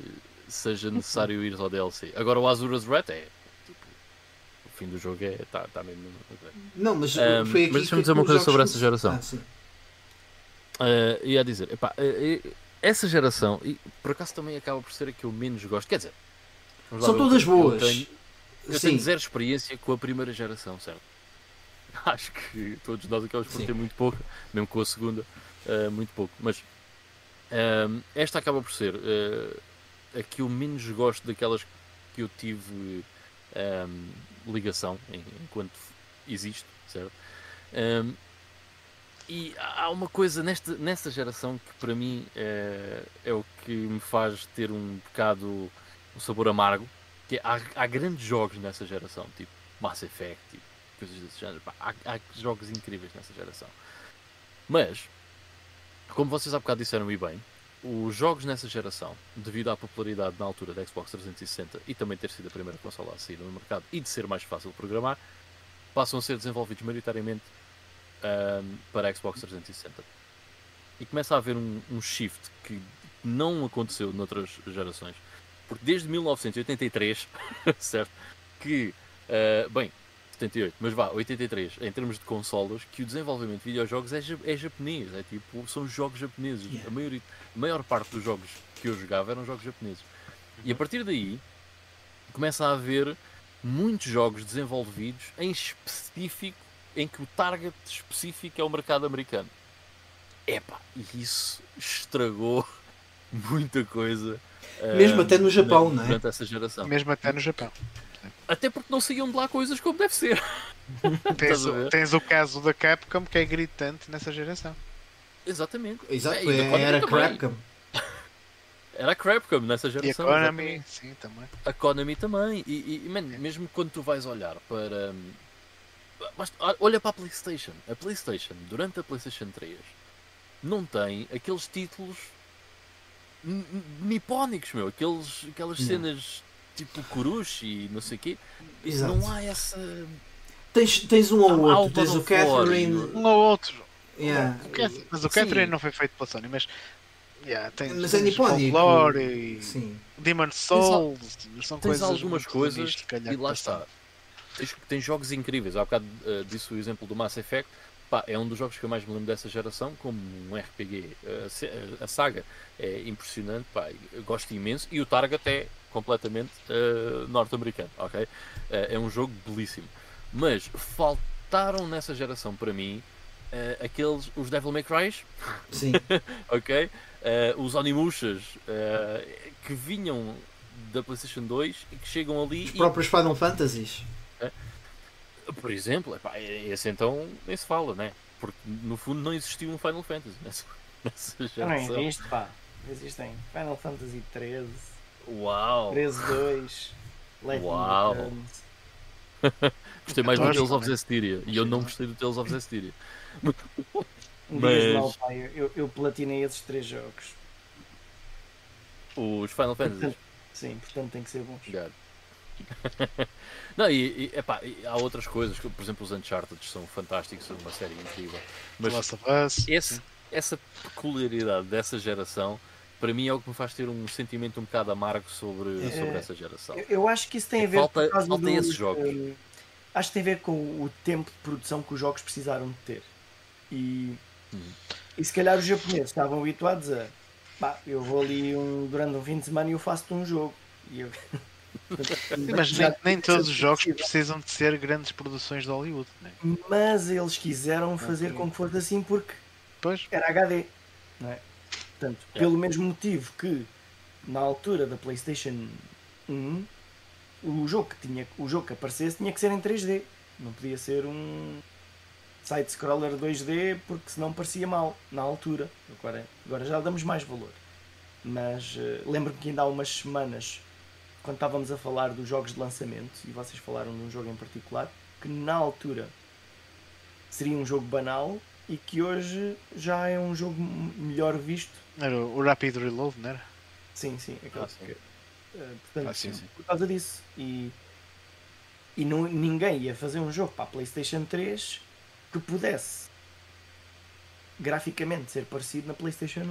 seja necessário ir ao DLC. Agora o Azura's Wrath é. Tipo, o fim do jogo é. Está tá mesmo. Não, mas Ahm, foi aqui mas deixa-me dizer uma coisa sobre essa geração. Ah, sim. Uh, ia dizer, epá, eh, eh, essa geração, e por acaso também acaba por ser a que eu menos gosto. Quer dizer, São ver, todas eu boas. tenho- Eu Sim. tenho zero experiência com a primeira geração, certo? <laughs> Acho que todos nós acabamos por Sim. ter muito pouca, mesmo com a segunda, eh, muito pouco. Mas ehm, esta acaba por ser eh, a que eu menos gosto daquelas que eu tive ehm, ligação enquanto existe, certo? Ehm, e há uma coisa nesta, nesta geração que para mim eh, é o que me faz ter um bocado um sabor amargo que é, há, há grandes jogos nessa geração, tipo Mass Effect, tipo, coisas desse género. Há, há jogos incríveis nessa geração. Mas, como vocês há bocado disseram e bem, os jogos nessa geração, devido à popularidade na altura da Xbox 360 e também ter sido a primeira consola a sair no mercado e de ser mais fácil programar, passam a ser desenvolvidos maioritariamente ahm, para a Xbox 360. E começa a haver um, um shift que não aconteceu noutras gerações. Porque desde 1983, <laughs> certo? Que, ah, bem, 78, mas vá, 83, em termos de consolas, que o desenvolvimento de videojogos é, é japonês, é tipo, são jogos japoneses. Yeah. A, maioria, a maior parte dos jogos que eu jogava eram jogos japoneses. E a partir daí, começa a haver muitos jogos desenvolvidos em específico, em que o target específico é o mercado americano. Epá, e isso estragou <laughs> muita coisa. Mesmo ah, até no Japão, na- não é? Durante essa geração. Mesmo até no Japão. Até porque não saíam de lá coisas como deve ser. <laughs> Tens, tens o caso da Capcom que é gritante nessa geração. Exatamente. Exato, É, Konami era. Capcom. <laughs> Era a Capcom nessa E a geração. Konami, exatamente. sim, também. A Konami também. E, e man, mesmo quando tu vais olhar para. hum, Mas, ah, olha para a PlayStation. A PlayStation, durante a PlayStation 3, não tem aqueles títulos nipónicos, meu. Aqueles, aquelas Não. cenas tipo Kurushi e não sei o quê. Exato. Não há essa. Tens, tens um ou outro, tens o Catherine. e Um ou outro. Yeah. O Cat- mas o Sim. Catherine não foi feito pela Sony, mas. Yeah, tens, Mas é tens nipónico. Folklore e Sim. Demon Souls. São Tens coisas algumas coisas e lá está. Tens, tens jogos incríveis. Há bocado uh, disse o exemplo do Mass Effect. Pá, é um dos jogos que eu mais me lembro dessa geração, como um RPG. Uh, se- a saga é impressionante, pá, gosto imenso. E o Target é completamente uh, norte-americano, ok? Uh, é um jogo belíssimo. Mas faltaram nessa geração para mim uh, aqueles, os Devil May Cry, Sim. <laughs> ok? Os Onimushas que vinham da PlayStation 2 e que chegam ali Os e, próprios Final Fantasies. por exemplo, epá, esse então nem se fala, né? Porque no fundo não existia um Final Fantasy nessa, <laughs> nessa Não geração. existe, pá. Existem Final Fantasy 13, Uau! 13 2, Lightning Uau. Returns. <laughs> Gostei mais do Tales of? Zestiria e eu não gostei do Tales of Zestiria. Mas- não, eu, eu, platinei esses três jogos. Os Final Fantasy. Sim, portanto tem que ser bons. Obrigado. <laughs> Não, e, e, epá, e há outras coisas, que, por exemplo, os Uncharted são fantásticos, são uma série incrível. Mas esse, essa peculiaridade dessa geração, para mim, é o que me faz ter um sentimento um bocado amargo sobre, É, sobre essa geração. Eu, eu acho que isso tem a ver Falta- por falta dos, esses jogos. eh, acho que tem a ver com o tempo de produção que os jogos precisaram de ter. E, Uhum. e se calhar os japoneses estavam habituados a pá, eu vou ali um, durante um fim de semana e eu faço-te um jogo. E eu- <laughs> Mas nem, nem todos os jogos precisam de ser grandes produções de Hollywood. Né? Mas eles quiseram fazer com que fosse assim porque Pois, era HD. Não é? Portanto, É. pelo mesmo motivo que na altura da PlayStation 1 o jogo que, tinha, o jogo que aparecesse tinha que ser em 3D. Não podia ser um side-scroller 2D porque senão parecia mal na altura. Agora, agora já damos mais valor. Mas eh, lembro-me que ainda há umas semanas, quando estávamos a falar dos jogos de lançamento, e vocês falaram de um jogo em particular, que na altura seria um jogo banal e que hoje já é um jogo melhor visto. era o Rapid Reload, não era? Sim, sim, aquele Ah, sim. que- eh, portanto, Ah, sim, sim. por causa disso. E, e não, ninguém ia fazer um jogo para a PlayStation 3 que pudesse graficamente ser parecido na PlayStation 1.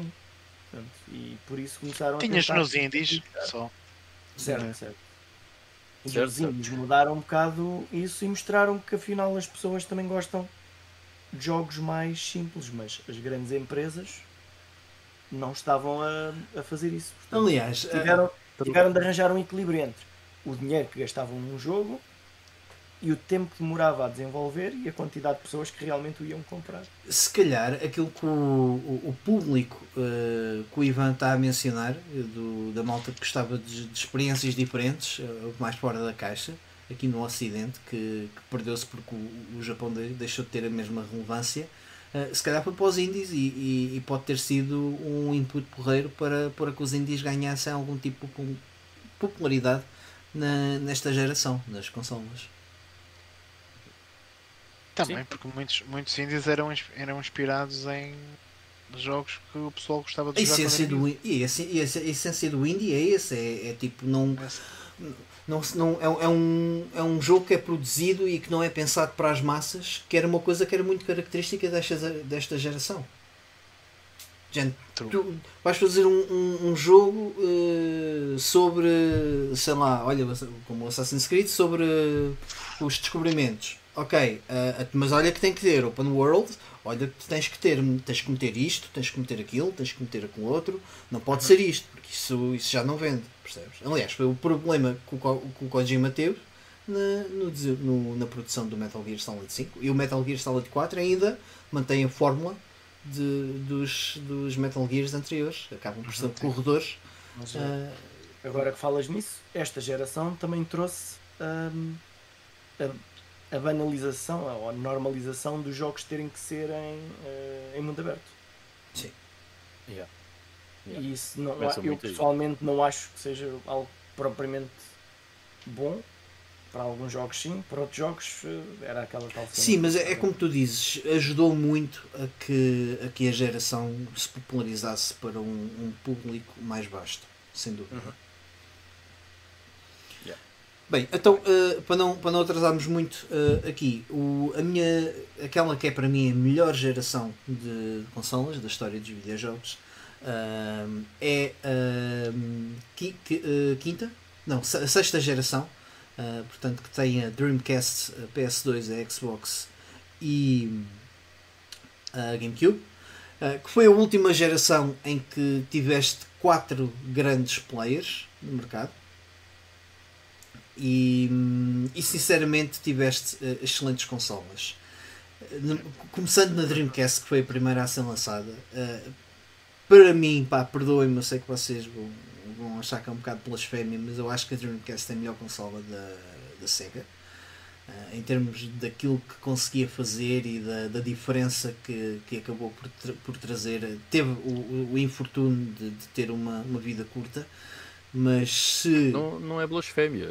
Portanto, e por isso começaram Tinhas a tentar... nos indies só. Certo, Né? certo. E Certo, os indies mudaram um bocado isso e mostraram que afinal as pessoas também gostam jogos mais simples, mas as grandes empresas não estavam a, a fazer isso. Portanto, Aliás, tiveram, tiveram de arranjar um equilíbrio entre o dinheiro que gastavam num jogo e o tempo que demorava a desenvolver e a quantidade de pessoas que realmente o iam comprar. se calhar aquilo que o, o- o público eh, que o Ivan está a mencionar, eh, do- da malta que gostava de, de experiências diferentes, eh, mais fora da caixa, aqui no Ocidente, que, que perdeu-se porque o, o Japão de- deixou de ter a mesma relevância, eh, se calhar foi para os indies e, e- e pode ter sido um input porreiro para, para que os indies ganhassem algum tipo de popularidade na- nesta geração das consolas. Também, Sim. porque muitos, muitos indies eram, eram inspirados em jogos que o pessoal gostava de A jogar. essência, do, e a essência do indie é esse, é, é tipo, não, Esse- não, não, é, é um, é um jogo que é produzido e que não é pensado para as massas, que era uma coisa que era muito característica desta, desta geração. Gente, True. tu vais fazer um, um, um jogo eh, sobre, sei lá, olha, como o Assassin's Creed, sobre os descobrimentos. Ok, eh, mas olha que tem que ter open world, olha que tens que ter, tens que meter isto, tens que meter aquilo, tens que meter aquilo outro, não pode ser isto, isso, isso já não vende, percebes? Aliás, foi o problema que o, que o Kojima teve na, no no- na produção do Metal Gear Solid 5 e o Metal Gear Solid 4 ainda mantém a fórmula de, dos, dos Metal Gears anteriores, acabam por ser Uhum, sim. corredores. Mas, ah, Agora que falas nisso, esta geração também trouxe hum, a, a banalização ou a normalização dos jogos terem que ser em, eh, em mundo aberto. Yeah. Yeah. E isso não, eu pessoalmente não acho que seja algo propriamente bom. Para alguns jogos sim, para outros jogos eh, era aquela tal. Sim, mas é, é como tu dizes, ajudou muito a que, a que a geração se popularizasse para um, um público mais vasto, sem dúvida. Uhum. Bem, então eh, para, não, para não atrasarmos muito eh, aqui, o, a minha, aquela que é para mim a melhor geração de consolas da história dos videojogos é a qui- qui- eh, quinta, não, sexta geração, ah, portanto que tem a Dreamcast, a PS2, a Xbox e a GameCube, ah, que foi a última geração em que tiveste quatro grandes players no mercado. E, hum, e sinceramente tiveste eh, excelentes consolas. Eh, Começando na Dreamcast, que foi a primeira a ser lançada, para mim, pá, perdoem-me, eu sei que vocês vão, vão achar que é um bocado blasfémia, mas eu acho que a Dreamcast é a melhor consola da, da Sega. Eh, em termos daquilo que conseguia fazer e da, da diferença que, que acabou por, tra- por trazer, teve o, o, o infortúnio de, de ter uma, uma vida curta, mas se. Não, não é blasfémia.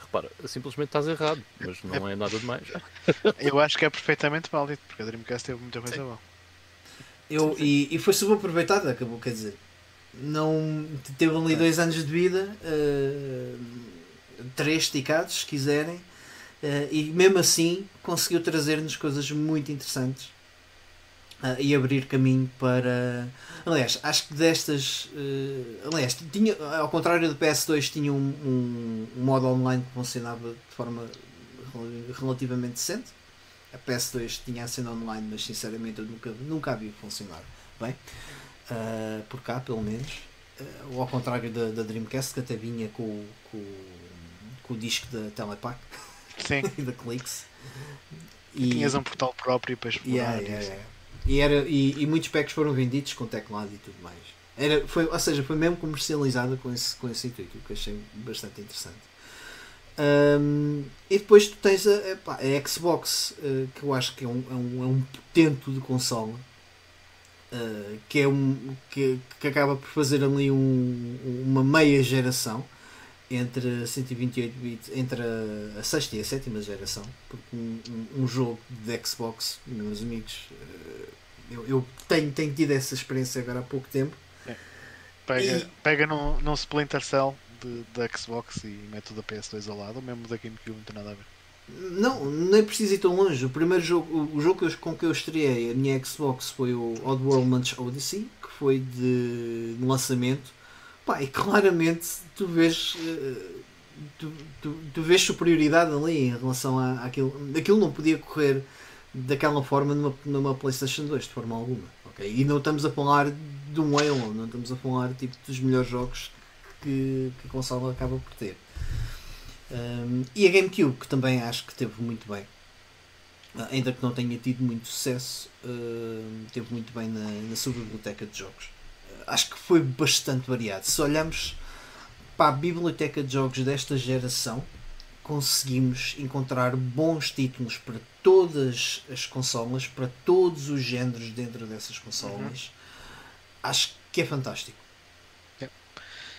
Repara, simplesmente estás errado, mas não é nada demais. <laughs> Eu acho que é perfeitamente válido, porque a Dreamcast teve muita coisa boa. Eu, e, e foi subaproveitada, acabou, quer dizer, não teve ali dois anos de vida, eh, três esticados, se quiserem, eh, e mesmo assim conseguiu trazer-nos coisas muito interessantes Uh, e abrir caminho para. Aliás, acho que destas. Uh, aliás, tinha, ao contrário do PS2, tinha um, um, um, modo online que funcionava de forma relativamente decente. A PS2 tinha a cena online, mas sinceramente eu nunca, nunca a vi funcionar bem. Uh, por cá, pelo menos. ou ao contrário da, da Dreamcast, que até vinha com, com, com o disco da Telepack <laughs> e da Clicks. E tinhas um portal próprio para explorar. Yeah, yeah, yeah. E, era, e, e, muitos packs foram vendidos com teclado e tudo mais. Era, foi, ou seja, foi mesmo comercializada com esse, com esse intuito, o que achei bastante interessante. Um, e depois tu tens a, a, a Xbox, uh, que eu acho que é um, é um, é um potento de console, uh, que, é um, que, que acaba por fazer ali um, uma meia geração entre 128 bits, entre a, a sexta e a sétima geração, porque um, um, um jogo de Xbox, meus amigos, uh, eu, eu tenho, tenho tido essa experiência agora há pouco tempo. É. Pega, e... pega num, num Splinter Cell da Xbox e mete o da PS2 ao lado, ou mesmo da GameCube, não tem nada a ver. Não, nem preciso ir tão longe. O primeiro jogo, o jogo com que eu estreiei a minha Xbox foi o Oddworld Munch Odyssey, que foi de, de lançamento. Pá, e claramente tu vês, eh, tu, tu, tu vês superioridade ali em relação àquilo. Aquilo não podia correr daquela forma numa, numa PlayStation 2, de forma alguma. Okay? E não estamos a falar de um Halo, não estamos a falar tipo, dos melhores jogos que, que a console acaba por ter. Um, e a GameCube, que também acho que teve muito bem, ainda que não tenha tido muito sucesso, uh, teve muito bem na, na sua biblioteca de jogos. Uh, acho que foi bastante variado. Se olhamos para a biblioteca de jogos desta geração, conseguimos encontrar bons títulos para todas as consolas, para todos os géneros dentro dessas consolas. Uhum. Acho que é fantástico.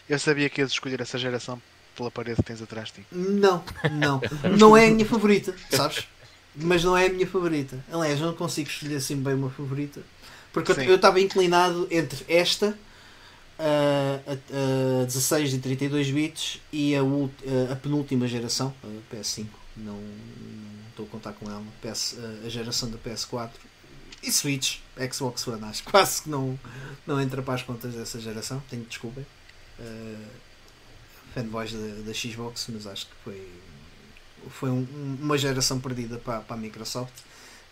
Eu sabia que ias escolher essa geração pela parede que tens atrás de ti. Não, não. <laughs> não é a minha favorita, sabes? Mas não é a minha favorita. Aliás, não consigo escolher assim bem uma favorita. Porque Sim. eu estava inclinado entre esta a, a, a 16 e 32 bits e a, a penúltima geração, a PS5, não, não estou a contar com ela, PS, a geração da PS4 e Switch, Xbox One, acho quase que não, não entra para as contas dessa geração, tenho desculpa. Uh, fanboys da, da Xbox, mas acho que foi, foi um, uma geração perdida para, para a Microsoft.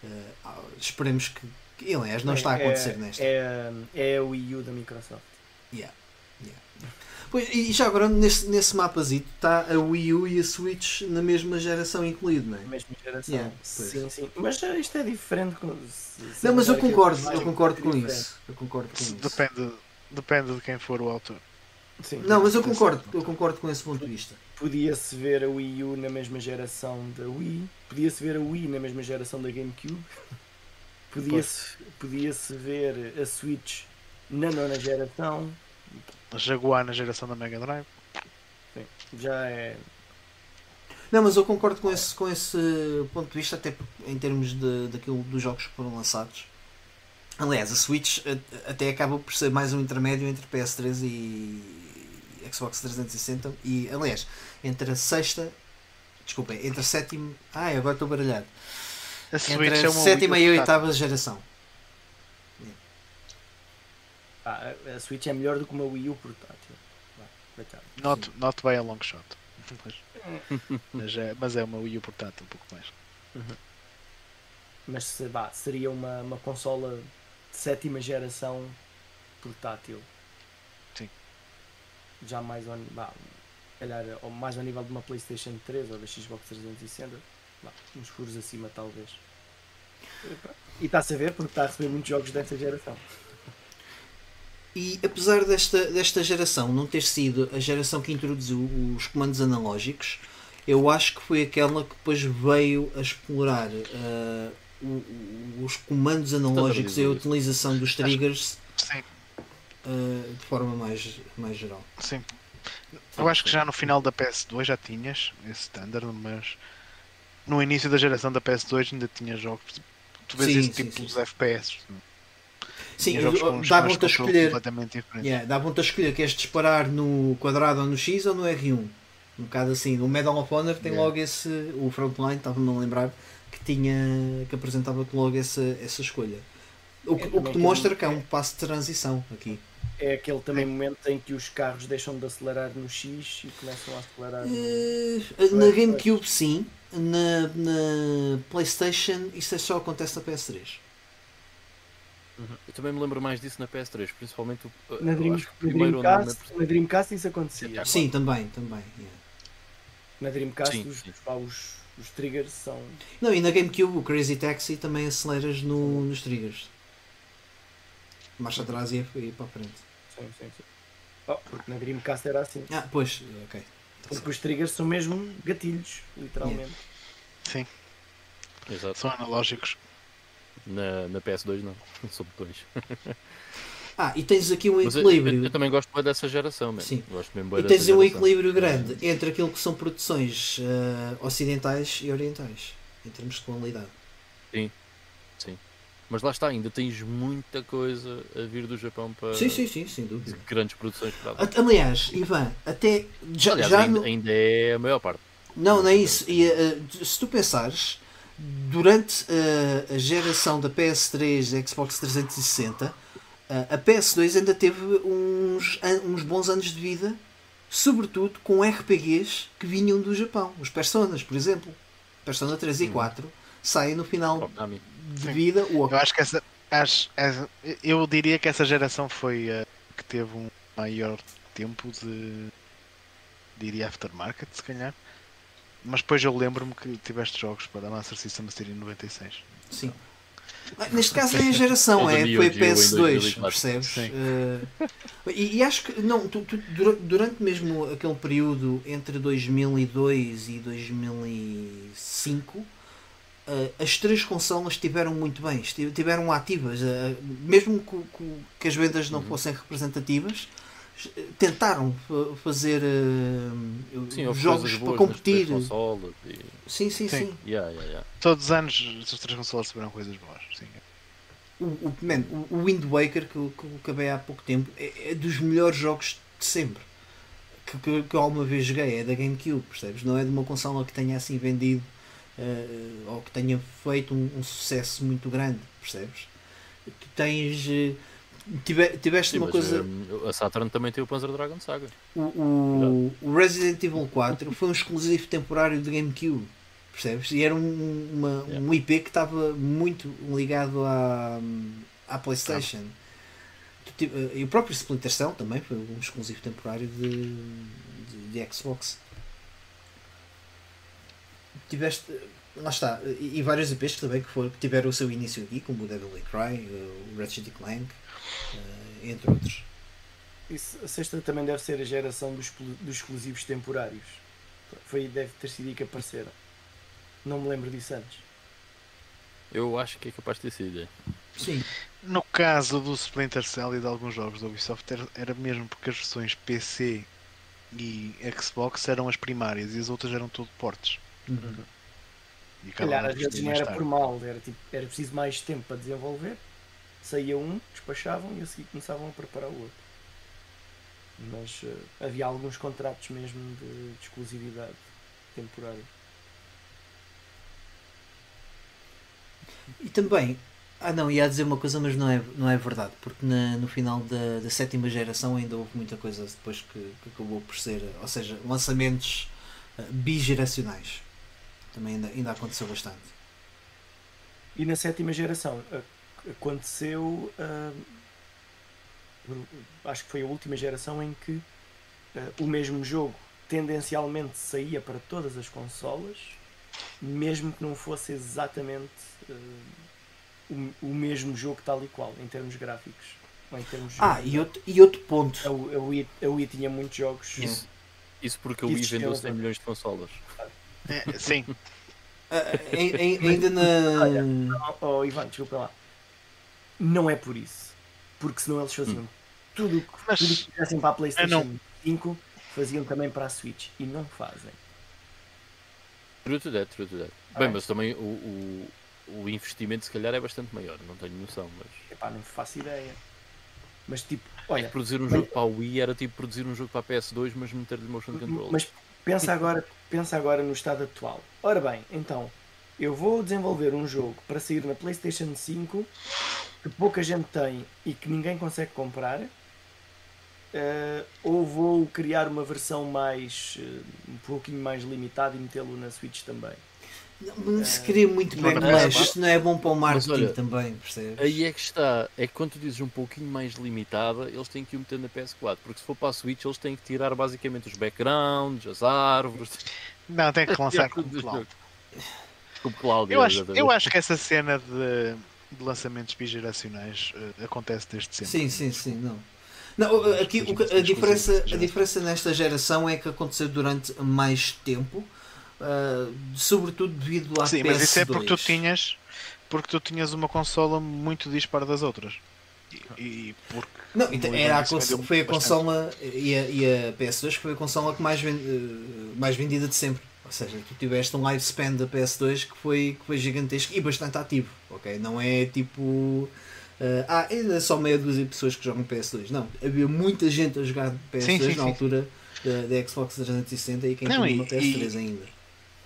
Uh, esperemos que, que, aliás, não está a acontecer é, nesta. É, é a Wii U da Microsoft. Yeah. Yeah. Pois, e já agora nesse, nesse mapazito está a Wii U e a Switch na mesma geração incluído, não é? Na mesma geração. Yeah, sim, sim. Mas isto é diferente. Se, não, mas eu concordo, eu concordo com isso. Eu concordo com isso. Depende, depende de quem for o autor. Sim, não, mas eu concordo, eu concordo com esse ponto de vista. Podia-se ver a Wii U na mesma geração da Wii, podia-se ver a Wii na mesma geração da GameCube, <laughs> podia-se podia -se ver a Switch na nona geração. A Jaguar na geração da Mega Drive. Sim, já é. Não, mas eu concordo com esse, com esse ponto de vista, até em termos de, daquilo dos jogos que foram lançados. Aliás, a Switch até acaba por ser mais um intermédio entre PS3 e Xbox 360 e, aliás, entre a sexta, desculpem, entre a sétima, ah, agora estou baralhado. A entre a é sétima e a oitava geração. Ah, a Switch é melhor do que uma Wii U portátil. Not, not by a long shot. Mas, <laughs> mas, é, mas é uma Wii U portátil um pouco mais. Uhum. Mas se, bah, seria uma, uma consola de sétima geração portátil. Sim. Já mais ao, bah, calhar, ou mais ao nível de uma Playstation 3 ou da Xbox 360. Bah, uns furos acima talvez. E está-se a ver porque está a receber muitos jogos desta geração. E apesar desta, desta geração não ter sido a geração que introduziu os comandos analógicos, eu acho que foi aquela que depois veio a explorar uh, o, os comandos analógicos e a utilização dos triggers uh, de forma mais, mais geral. Sim. Eu acho que já no final da PS2 já tinhas esse standard, mas no início da geração da PS2 ainda tinha jogos. Tu vês sim, esse tipo sim, de FPS. Sim, davam-te a escolher. Yeah, davam-te a escolher, queres disparar no quadrado ou no X ou no R1? Um bocado assim. O Medal of Honor tem Yeah. logo esse. O Frontline, estava-me a lembrar, que tinha. que apresentava-te logo essa, essa escolha. O que, É o que demonstra que é um passo de transição aqui. É aquele também momento em que os carros deixam de acelerar no X e começam a acelerar no. Eh, na GameCube, sim. Na, na PlayStation, isso é só acontece na PS3. Eu também me lembro mais disso na PS3, principalmente o, Na, eu Dream, acho que na, primeiro Dreamcast, na- na Dreamcast isso acontecia. Sim, também, também. yeah. Na Dreamcast Sim, os, sim. pá, os, os triggers são. Não, e na GameCube, o Crazy Taxi também aceleras no, nos triggers. Marcha atrás e e para a frente. Sim, sim, sim. Oh, porque na Dreamcast era assim. Ah, pois, ok. Tá Porque os triggers são mesmo gatilhos, literalmente. Sim, Exato. são analógicos. Na, na PS2 não, <laughs> são botões. <laughs> Ah, e tens aqui um Mas equilíbrio. eu- eu também gosto bem dessa geração, mesmo. Sim. Gosto mesmo bem E tens um equilíbrio grande entre aquilo que são produções eh, ocidentais e orientais, em termos de qualidade. Mas lá está, ainda tens muita coisa a vir do Japão para Sim, sim, sim, sem dúvida. grandes produções para Aliás, Ivan, até já, Aliás, já ainda, no- ainda é a maior parte. Não, não é isso. E, eh, se tu pensares, durante eh, a geração da PS3 e Xbox 360, eh, a PS2 ainda teve uns, uns bons anos de vida, sobretudo com RPGs que vinham do Japão. Os Personas, por exemplo. Persona 3 e Hum. 4 saem no final Konami. De vida. O Eu acho que essa. Acho, essa- eu diria que essa geração foi a que teve um maior tempo de. diria aftermarket, se calhar. Mas depois eu lembro-me que tiveste jogos para a Master System a em 96. Sim. Ah, Neste caso nem a geração, Ou <laughs> é, Neo foi a Geo em PS2, 2004. percebes? Sim. Eh, e, e acho que não, tu- tu- dura- durante mesmo aquele período entre 2002 e 2005, eh, as três consolas estiveram muito bem, esti- estiveram ativas, eh, mesmo que, que- que as vendas não Uhum. fossem representativas. eh, Tentaram fa- fazer eh, Sim, jogos para competir. consolas e... Sim, sim, Sim. sim. Yeah, yeah, yeah. Todos os anos as três consolas tiveram coisas boas. Sim. O, o, man, o- Wind Waker que, eu- que eu acabei há pouco tempo é, é dos melhores jogos de sempre que, que, que eu alguma vez joguei. É da GameCube, percebes? Não é de uma consola que tenha assim vendido eh, ou que tenha feito um, um sucesso muito grande, percebes? Tu tens. eh, tive- tiveste Sim, uma coisa. hum, a Saturn também tem o Panzer Dragon Saga. O, o, o Resident Evil 4 foi um exclusivo temporário de GameCube, percebes? E era um, uma, um IP que estava muito ligado à, à PlayStation. Ti- E o próprio Splinter Cell também foi um exclusivo temporário de, de, de Xbox. Tiveste, lá está, e, e vários IPs também que, foram, que tiveram o seu início aqui, como o Devil May Cry, o Ratchet Clank, eh, entre outros. Isso, a sexta também deve ser a geração dos, dos exclusivos temporários. Foi, deve ter sido aí que apareceram. Não me lembro disso antes. Eu acho que é capaz de ter sido. é. Sim, No caso do Splinter Cell e de alguns jogos da Ubisoft era, era mesmo porque as versões PC e Xbox eram as primárias e as outras eram tudo portes. Uhum. E calhar às vezes não era tarde. por mal, era, tipo, era preciso mais tempo para desenvolver. Saía um, despachavam e a seguir começavam a preparar o outro. Mas eh, havia alguns contratos mesmo de, de exclusividade temporária. E também, ah não, ia dizer uma coisa, mas não é, não é verdade, porque na- no final da, da sétima geração ainda houve muita coisa depois que, que acabou por ser, ou seja, lançamentos ah, bigeracionais. Também ainda, ainda aconteceu bastante. E na sétima geração a- aconteceu. ah, acho que foi a última geração em que ah, o mesmo jogo tendencialmente saía para todas as consolas, mesmo que não fosse exatamente ah, o, o mesmo jogo tal e qual, em termos gráficos. Ou em termos de Ah, e outro, e outro ponto. a, a, Wii, a Wii tinha muitos jogos. Isso, isso porque o Wii vendeu esquece. 100 milhões de consolas. É, sim, Ah, em- em- ainda na. Olha, Oh, Ivan, desculpa lá. Não é por isso. Porque senão eles faziam tudo o que Mas- tudo o que fizessem para a PlayStation não. 5, faziam também para a Switch. E não fazem. True to that, true to that. Ah, Bem, é? mas também o, o, o investimento se calhar é bastante maior, não tenho noção, mas Epá, não faço ideia. Mas tipo, olha, olha, produzir um mas- jogo para a Wii era tipo produzir um jogo para a PS2 mas meter-lhe motion control. mas pensa agora, pensa agora no estado atual. Ora bem, então, eu vou desenvolver um jogo para sair na PlayStation 5 que pouca gente tem e que ninguém consegue comprar. eh, ou vou criar uma versão mais eh, um pouquinho mais limitada e metê-lo na Switch também. Não se queria muito bem, não, mas isto não é bom para o marketing olha, também, percebes? Aí é que está. É que quando tu dizes um pouquinho mais limitada, eles têm que o meter na PS4. Porque se for para a Switch, eles têm que tirar basicamente os backgrounds, as árvores. Não, tem que <laughs> lançar Tudo com do cloud. jogo. Com Cloud. Eu acho, eu acho que essa cena de, de lançamentos bigeracionais eh, acontece desde sempre. Sim, sim, sim, não. Não, aqui a, diferença, a diferença nesta geração é que aconteceu durante mais tempo, ah, sobretudo devido à Sim, PS2. mas isso é porque tu tinhas porque tu tinhas uma consola muito dispara das outras. E, e porque Não, então, era a foi a consola e a, e a PS2 foi a consola que mais, ven- eh, mais vendida de sempre. Ou seja, tu tiveste um lifespan da PS2 que foi, que foi gigantesco e bastante ativo. ok? Não é tipo. eh, ah, ainda só meia dúzia de pessoas que jogam PS2. Não, havia muita gente a jogar PS2 Sim, sim, na sim. altura da, da Xbox 360 e quem Não, tinha uma PS3 ainda.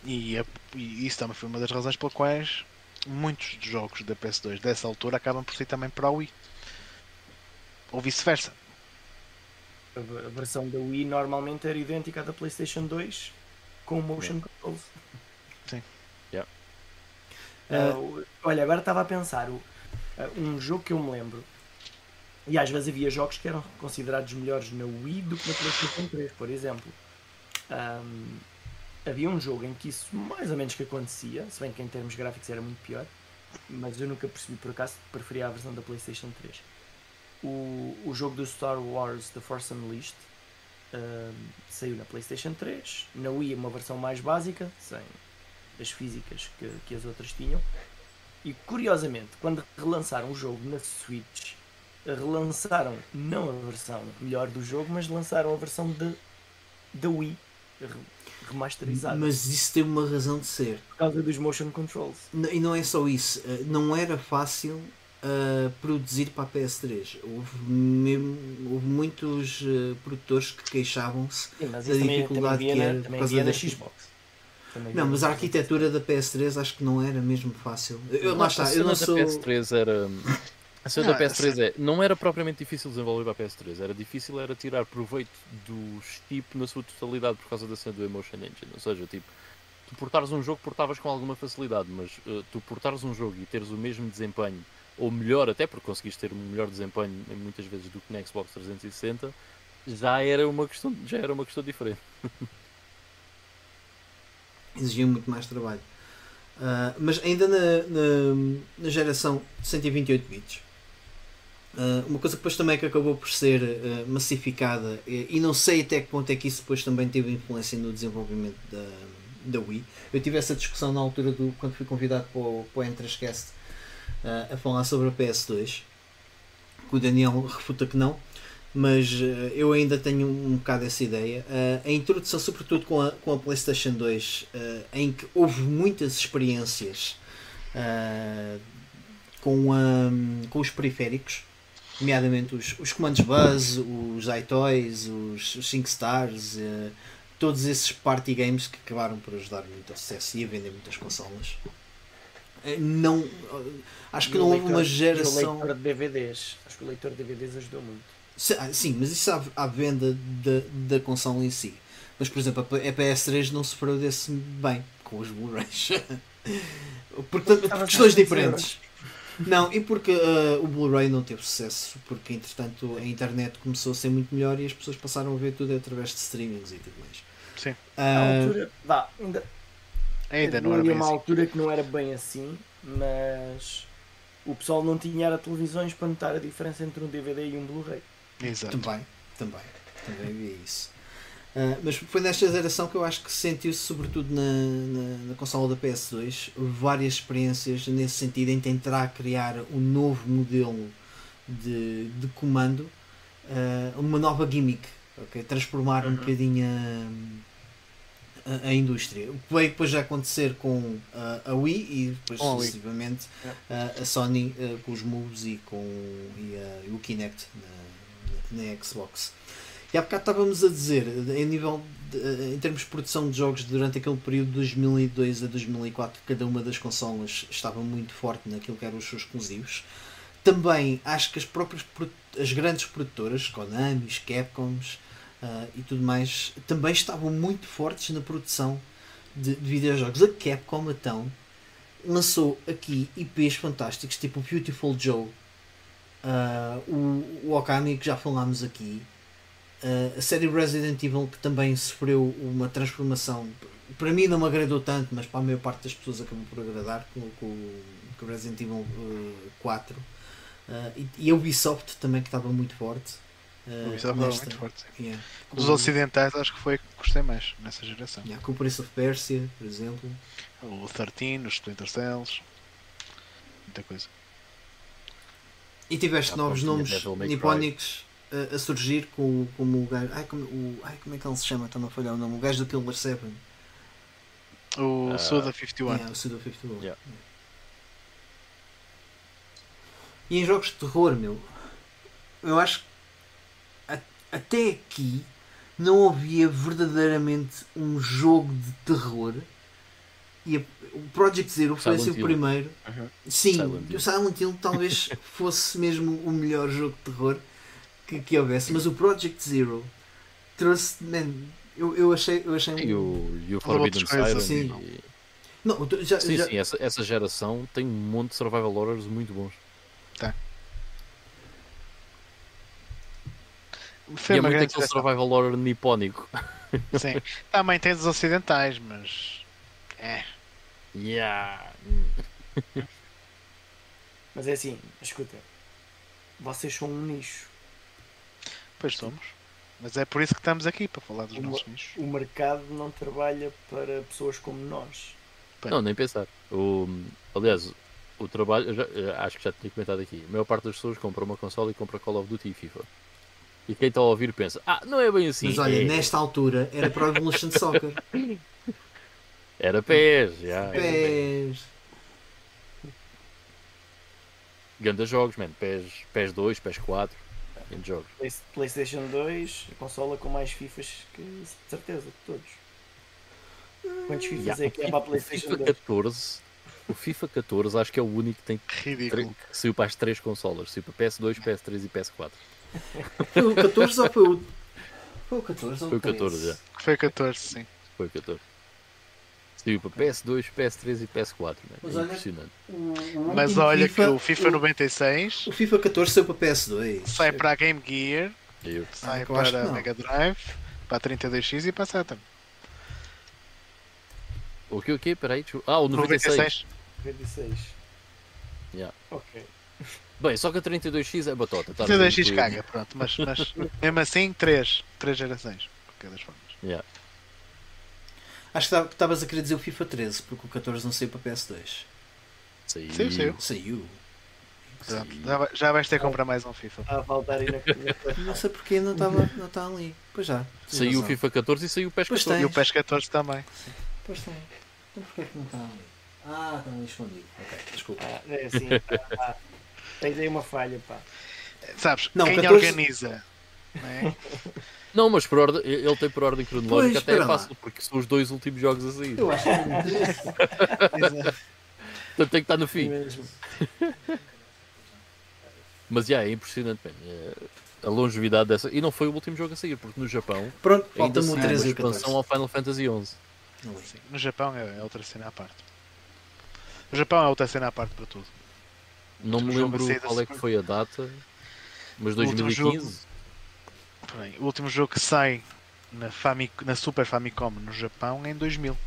E, a- e isso também foi uma das razões pelas quais muitos dos jogos da PS2 dessa altura acabam por ser também para a Wii. Ou vice-versa. A, a versão da Wii normalmente era idêntica à da PlayStation 2 com motion controls. Ah, Ah, o- olha, agora estava a pensar o- ah, um jogo que eu me lembro. E às vezes havia jogos que eram considerados melhores na Wii do que na PlayStation 3, por exemplo. Ahm, havia um jogo em que isso mais ou menos que acontecia, se bem que em termos gráficos era muito pior, mas eu nunca percebi por acaso, preferia a versão da PlayStation 3. O, o jogo do Star Wars The Force Unleashed ahm, saiu na PlayStation 3, na Wii uma versão mais básica, sem as físicas que, que as outras tinham. E curiosamente, quando relançaram o jogo na Switch, relançaram não a versão melhor do jogo, mas lançaram a versão da Wii mas isso tem uma razão de ser. por causa dos motion controls. N- E não é só isso, eh, não era fácil eh, produzir para a PS3. Houve, mesmo- houve muitos eh, produtores que queixavam-se. Da isso também, também dificuldade que era também causa havia na Xbox. Também Não, mas a arquitetura da PS3 acho que não era mesmo fácil. Eu, lá a está, eu não sou. PS3 era. A cena da PS3 é, não era propriamente difícil desenvolver para a PS3, era difícil era tirar proveito do chip na sua totalidade por causa da cena do Emotion Engine. Ou seja, tipo, tu portares um jogo portavas com alguma facilidade, mas eh, tu portares um jogo e teres o mesmo desempenho, ou melhor até, porque conseguiste ter um melhor desempenho em muitas vezes do que na Xbox 360, já era uma questão, já era uma questão diferente. <laughs> exigia muito mais trabalho. Ah, mas ainda na, na, na geração de 128 bits, ah, uma coisa que depois também que acabou por ser ah, massificada, e, e não sei até que ponto é que isso depois também teve influência no desenvolvimento da, da Wii. Eu tive essa discussão na altura do quando fui convidado para o, para o Entrascast ah, a falar sobre a PS2, que o Daniel refuta que não mas eu ainda tenho um bocado essa ideia. A introdução, sobretudo com a, com a PlayStation 2, eh, em que houve muitas experiências com, a- com os periféricos, nomeadamente os, os comandos Buzz, os iToys, os, os 5 Stars, eh, todos esses party games que acabaram por ajudar muito ao sucesso e a vender muitas consolas. Eh, Não, eh, acho que não houve uma e geração. O leitor de DVDs. Acho que o leitor de DVDs ajudou muito. Se- ah, Sim, mas isso à, à venda da, da consola em si. Mas, por exemplo, a P- a PS3 não sofreu desse bem com os Blu-rays. <laughs> Porque, por Estava questões a 100 diferentes. Não, e porque ah, o Blu-ray não teve sucesso, porque entretanto a internet começou a ser muito melhor e as pessoas passaram a ver tudo através de streamings e tudo mais. Sim. Na Ah, altura, vá, ainda, Ainda não era havia bem uma assim. altura que não era bem assim, mas o pessoal não tinha era televisões para notar a diferença entre um DVD e um Blu-ray. Exato. Também, também, também havia isso. Ah, mas foi nesta geração que eu acho que sentiu-se, sobretudo na, na, na consola da PS2, várias experiências nesse sentido em tentar criar um novo modelo de, de comando, ah, uma nova gimmick, ok? transformar um Uhum. bocadinho a, a, a indústria. O que veio depois a acontecer com ah, a Wii e depois a Wii. sucessivamente É. ah, a Sony ah, com os moves e com e, e o Kinect na, na, na Xbox. E há bocado estávamos a dizer, em nível de- em termos de produção de jogos durante aquele período de 2002 a 2004, cada uma das consolas estava muito forte naquilo que eram os seus exclusivos. Também acho que as próprias as grandes produtoras, Konami, Capcoms ah, e tudo mais, também estavam muito fortes na produção de, de videojogos. A Capcom então lançou aqui IPs fantásticos, tipo Beautiful Joe, ah, o, o Okami que já falámos aqui, ah, a série Resident Evil que também sofreu uma transformação. Para mim não me agradou tanto, mas para a maior parte das pessoas acabou por agradar com, com, com o Resident Evil ah, 4. Ah, e, e a Ubisoft também que estava muito forte. O Ubisoft estava nesta- muito forte. yeah. Dos Com- ocidentais acho que foi que gostei mais nessa geração. yeah, com o Prince of Persia, por exemplo. O 13, os Splinter Cells, muita coisa. E tiveste Já novos nomes nipónicos a, a surgir com, como o gajo. Ai como, o, ai, como é que ele se chama? Estou a falhar o nome. O gajo do Killer 7. O Ah, Suda 51. Yeah, o Pseudo 51. Yeah. E em jogos de terror, meu, eu acho que a- até aqui não havia verdadeiramente um jogo de terror. E a- o Project Zero foi Silent assim o primeiro. Uhum. Sim, Silent o Silent Hill talvez <laughs> fosse mesmo o melhor jogo de terror que, que houvesse, mas o Project Zero trouxe. Man, eu, eu achei. Eu achei E o, e o Forbidden Siren. sim. e- Não, já, Sim, já- sim, essa, essa geração tem um monte de survival horrors muito bons. Foi e é muito grande aquele geração. survival horror nipónico. Sim. Também tem dos ocidentais, mas. É. Yeah. Mas é assim, escuta. Vocês são um nicho. Pois somos. Mas é por isso que estamos aqui, para falar dos Uma- nossos nichos. O mercado não trabalha para pessoas como nós. Bem. Não, nem pensar. O, aliás, o trabalho, eu já- eu acho que já tinha comentado aqui. A maior parte das pessoas compra uma consola e compra Call of Duty e FIFA. E quem está a ouvir pensa, ah, não é bem assim. mas olha, É, nesta altura era Pro Evolution Soccer. <laughs> Era PES, já. era PES. Pés. Ganda jogos, man. PES, PES 2, PES 4. Jogos. Play- PlayStation 2, a consola com mais FIFAs que de certeza, de todos. Quantos FIFAs Yeah, é que é para a o PlayStation FIFA 2? 14, o FIFA 14 acho que é o único que tem Ridículo. que saiu para as três consolas. Saiu para PS2, PS3 e PS4. Foi o 14 ou foi o. Foi o 14 ou Foi o 14, já. Foi 14, sim. Foi o 14. Saiu para PS2, PS3 e PS4. Man. Mas É olha- impressionante. O Mas olha que o FIFA o, 96 o FIFA 14 saiu para PS2. sai para a Game Gear, Eu. sai eu para a. Mega Drive, para a 32X e para a Saturn. O que, o que? Peraí. Ah, o 96. 96. 96. Yeah. Ok. Bem, só que a 32X é batota. Tá 32X caga, pronto. Mas, mas <laughs> mesmo assim, 3. 3 gerações. De qualquer das formas. Yeah. Acho que estavas a querer dizer o FIFA 13, porque o 14 não saiu para PS2. Saiu. Saiu, saiu. Saiu. Já, vai- já vais ter que comprar mais um FIFA. Está a faltar aí na <laughs> Não sei porque não estava não está ali. Pois já. Saiu o. FIFA 14 e saiu o PES Pois 14. E o. PES 14 também. Pois tem. Então porquê que não está ali? Ah, está ali escondido. Ok, desculpa. Ah, é assim, pá, pá. Tens aí uma falha, pá. Sabes, Não, quem 14 organiza. não é? <laughs> Não, mas por ordem, ele tem por ordem cronológica, Pois, até é lá. fácil, porque são os dois últimos jogos a sair. Eu acho que é. <laughs> Portanto, tem que estar no fim. Mesmo. <laughs> Mas já, é impressionante, man. É a longevidade dessa. E não foi o último jogo a sair, porque no Japão Pronto, ainda falta-me o saiu uma 13 e o expansão 14. ao Final Fantasy XI. No Japão é, é outra cena à parte. O Japão é outra cena à parte para tudo. Não me a lembro qual é que foi a data, mas O último 2015. Bem, o último jogo que sai na, na Super Famicom no Japão é em 2000.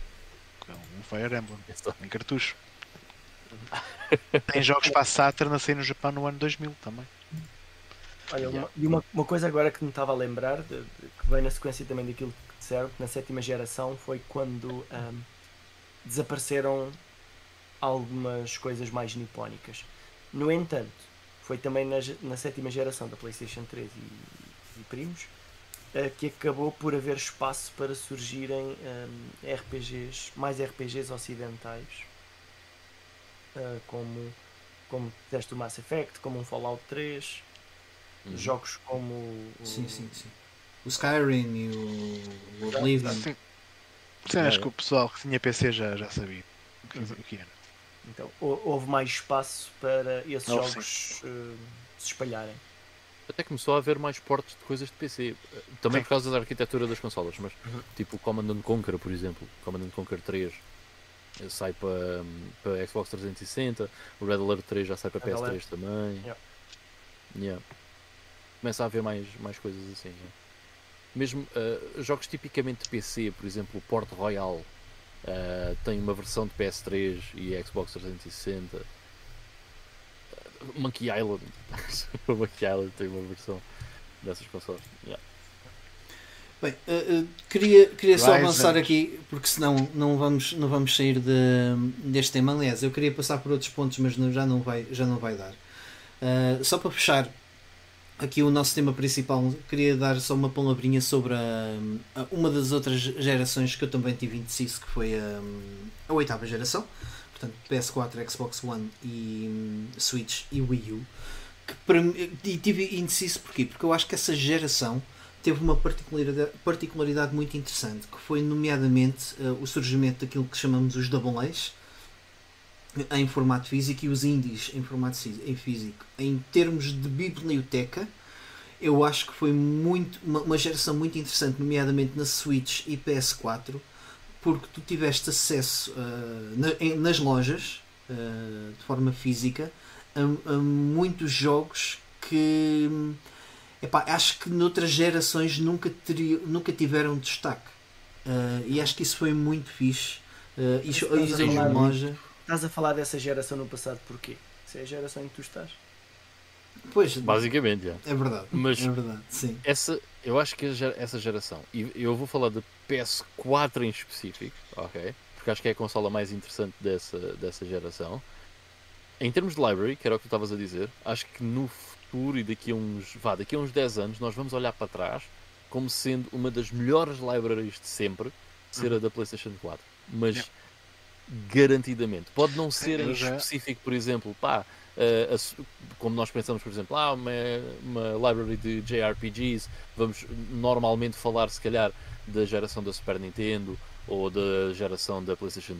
que é Um Fire Emblem, em cartucho. Tem jogos para a Saturn a sair no Japão no ano 2000 também. Olha, uma, e uma, uma coisa agora que me estava a lembrar, de- de- que vem na sequência também daquilo que disseram, que na sétima geração foi quando ahm, desapareceram algumas coisas mais nipónicas. No entanto, foi também na, na sétima geração da PlayStation 3 e, e primos eh, que acabou por haver espaço para surgirem ahm, RPGs, mais RPGs ocidentais, ah, como, como disseste o Mass Effect, como um Fallout 3 Uhum. jogos como o Sim, sim, sim. o Skyrim e o, o Oblivion. Sim. Cenas É. que o pessoal que tinha PC já, já sabia o que, o que era. Então, hou- houve mais espaço para esses Oh, jogos eh, se espalharem. Até começou a haver mais portes de coisas de PC. eh, Também Sim. por causa da arquitetura das consolas, mas Uhum. tipo o Command and Conquer, por exemplo. Command and Conquer 3 eh, sai para, para Xbox 360, o Red Alert 3 já sai para Red PS3 Alert. também. Yeah. Yeah. Começa a haver mais, mais coisas assim. yeah. Mesmo eh, jogos tipicamente de PC, por exemplo, o Port Royal eh, tem uma versão de PS3 e Xbox 360. Monkey Island. <laughs> o Monkey Island tem uma versão dessas consoles. Yeah. Bem, eh, eh, queria, queria só avançar aqui, porque senão não vamos, não vamos sair de, deste tema. Aliás, eu queria passar por outros pontos, mas não- já, não vai, já não vai dar. Eh, só para fechar aqui o nosso tema principal, queria dar só uma palavrinha sobre a, a- uma das outras gerações que eu também tive indeciso, que foi a, a oitava geração. Portanto, PS4, Xbox One e hum, Switch e Wii U. Que e tive indeciso porquê? Porque eu acho que essa geração teve uma particularidade, particularidade muito interessante, que foi nomeadamente eh, o surgimento daquilo que chamamos os double A's em formato físico e os indies em formato em físico. Em termos de biblioteca, eu acho que foi muito uma, uma geração muito interessante, nomeadamente na Switch e PS4, porque tu tiveste acesso eh, na- em- nas lojas eh, de forma física a, a muitos jogos que epá, acho que noutras gerações nunca, teria, nunca tiveram destaque. Eh, e acho que isso foi muito fixe. Uh, Isso estás a falar loja. Estás a falar dessa geração no passado porquê? Se é a geração em que tu estás. Pois, Basicamente, yeah. é verdade. Mas- É verdade, sim. essa, eu acho que essa geração, e eu vou falar de PS4 em específico, ok? Porque acho que é a consola mais interessante dessa, dessa geração. Em termos de library, que era o que tu estavas a dizer, acho que no futuro e daqui a uns, vá, daqui a uns 10 anos, nós vamos olhar para trás como sendo uma das melhores libraries de sempre, ser a da PlayStation 4. Mas Yeah. garantidamente. Pode não ser em já- específico, por exemplo, pá, a su- como nós pensamos, por exemplo, ah, uma, uma library de JRPGs, vamos normalmente falar, se calhar, da geração da Super Nintendo ou da geração da PlayStation 1.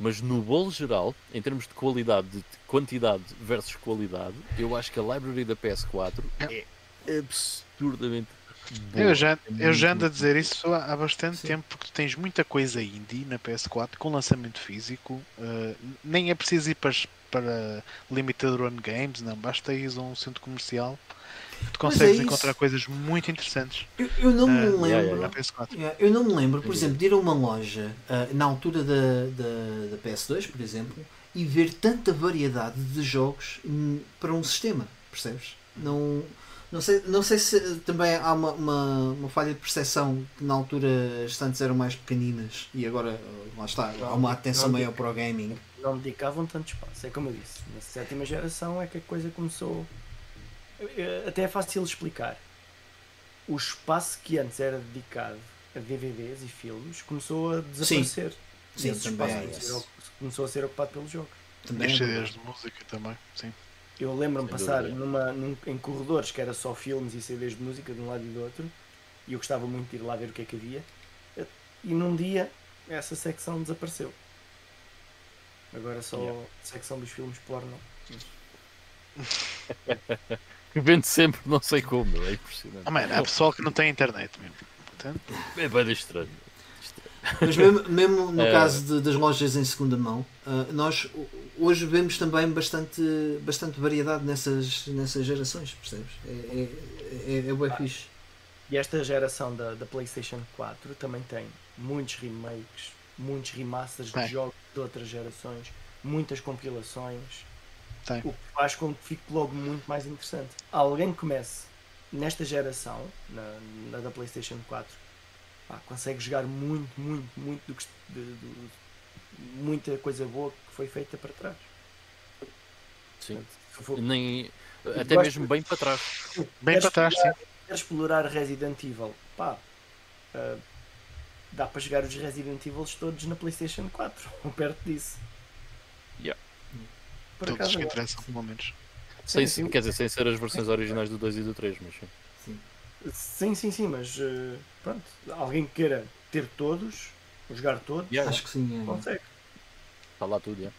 Mas no bolo geral, em termos de qualidade, de quantidade versus qualidade, eu acho que a library da PS4 é absurdamente boa. Eu já, É eu já ando a dizer isso há, há bastante Sim. tempo porque tu tens muita coisa indie na PS4 com lançamento físico. uh, nem é preciso ir para, as- para Limited Run Games, não. Basta ir a um centro comercial que tu Mas consegues é encontrar coisas muito interessantes Eu, eu não me Ah, lembro. yeah, yeah, na PS4. Yeah, Eu não me lembro, por Sim. exemplo, de ir a uma loja ah, na altura da, da, da PS2, por exemplo, e ver tanta variedade de jogos hum, para um sistema, percebes? Não, não, sei, não sei se também há uma, uma, uma falha de percepção que na altura as estantes eram mais pequeninas e agora, lá está, há uma atenção maior para o gaming. Não dedicavam tanto espaço. É como eu disse, na sétima geração é que a coisa começou. Eh, Até é fácil explicar. O espaço que antes era dedicado a DVDs e filmes começou a desaparecer. Sim, esse também espaço é começou a ser- começou a ser ocupado pelos jogos. Também E é CDs de música também. Sim. Eu lembro-me passar numa, num- em corredores que era só filmes e CDs de música de um lado e do outro, e eu gostava muito de ir lá ver o que é que havia. E num dia essa secção desapareceu. Agora só Yeah. a secção dos filmes porno. <laughs> Que vende sempre, não sei como, é impressionante. Oh, man, há pessoal que não tem internet mesmo. Portanto, É bem estranho. Mas mesmo, mesmo no É. caso de- das lojas em segunda mão, ah, nós hoje vemos também bastante, bastante variedade nessas, nessas gerações, percebes? É, é, é, é bué fixe. E esta geração da, da PlayStation 4 também tem muitos remakes, muitos remasters Tem. de jogos de outras gerações, muitas compilações, tem. o que faz com que fique logo muito mais interessante. Alguém que comece nesta geração, na, na da PlayStation 4, pá, consegue jogar muito, muito, muito do que de- do- muita coisa boa que foi feita para trás. Sim. Portanto, for- Nem, até mesmo bem para trás. Bem para trás, sim. quer explorar Resident Evil, pá, ah, dá para jogar os Resident Evil todos na PlayStation 4, <laughs> ou perto disso. Yeah. Por Todos acaso, que eu- interessam, pelo menos. Sem, sim. Quer dizer, sem ser as versões originais do 2 e do 3, mas sim. Sim, sim, sim, mas eh, pronto, alguém que queira ter todos, jogar todos, Yeah, Acho que sim. É. consegue. Está lá tudo, yeah.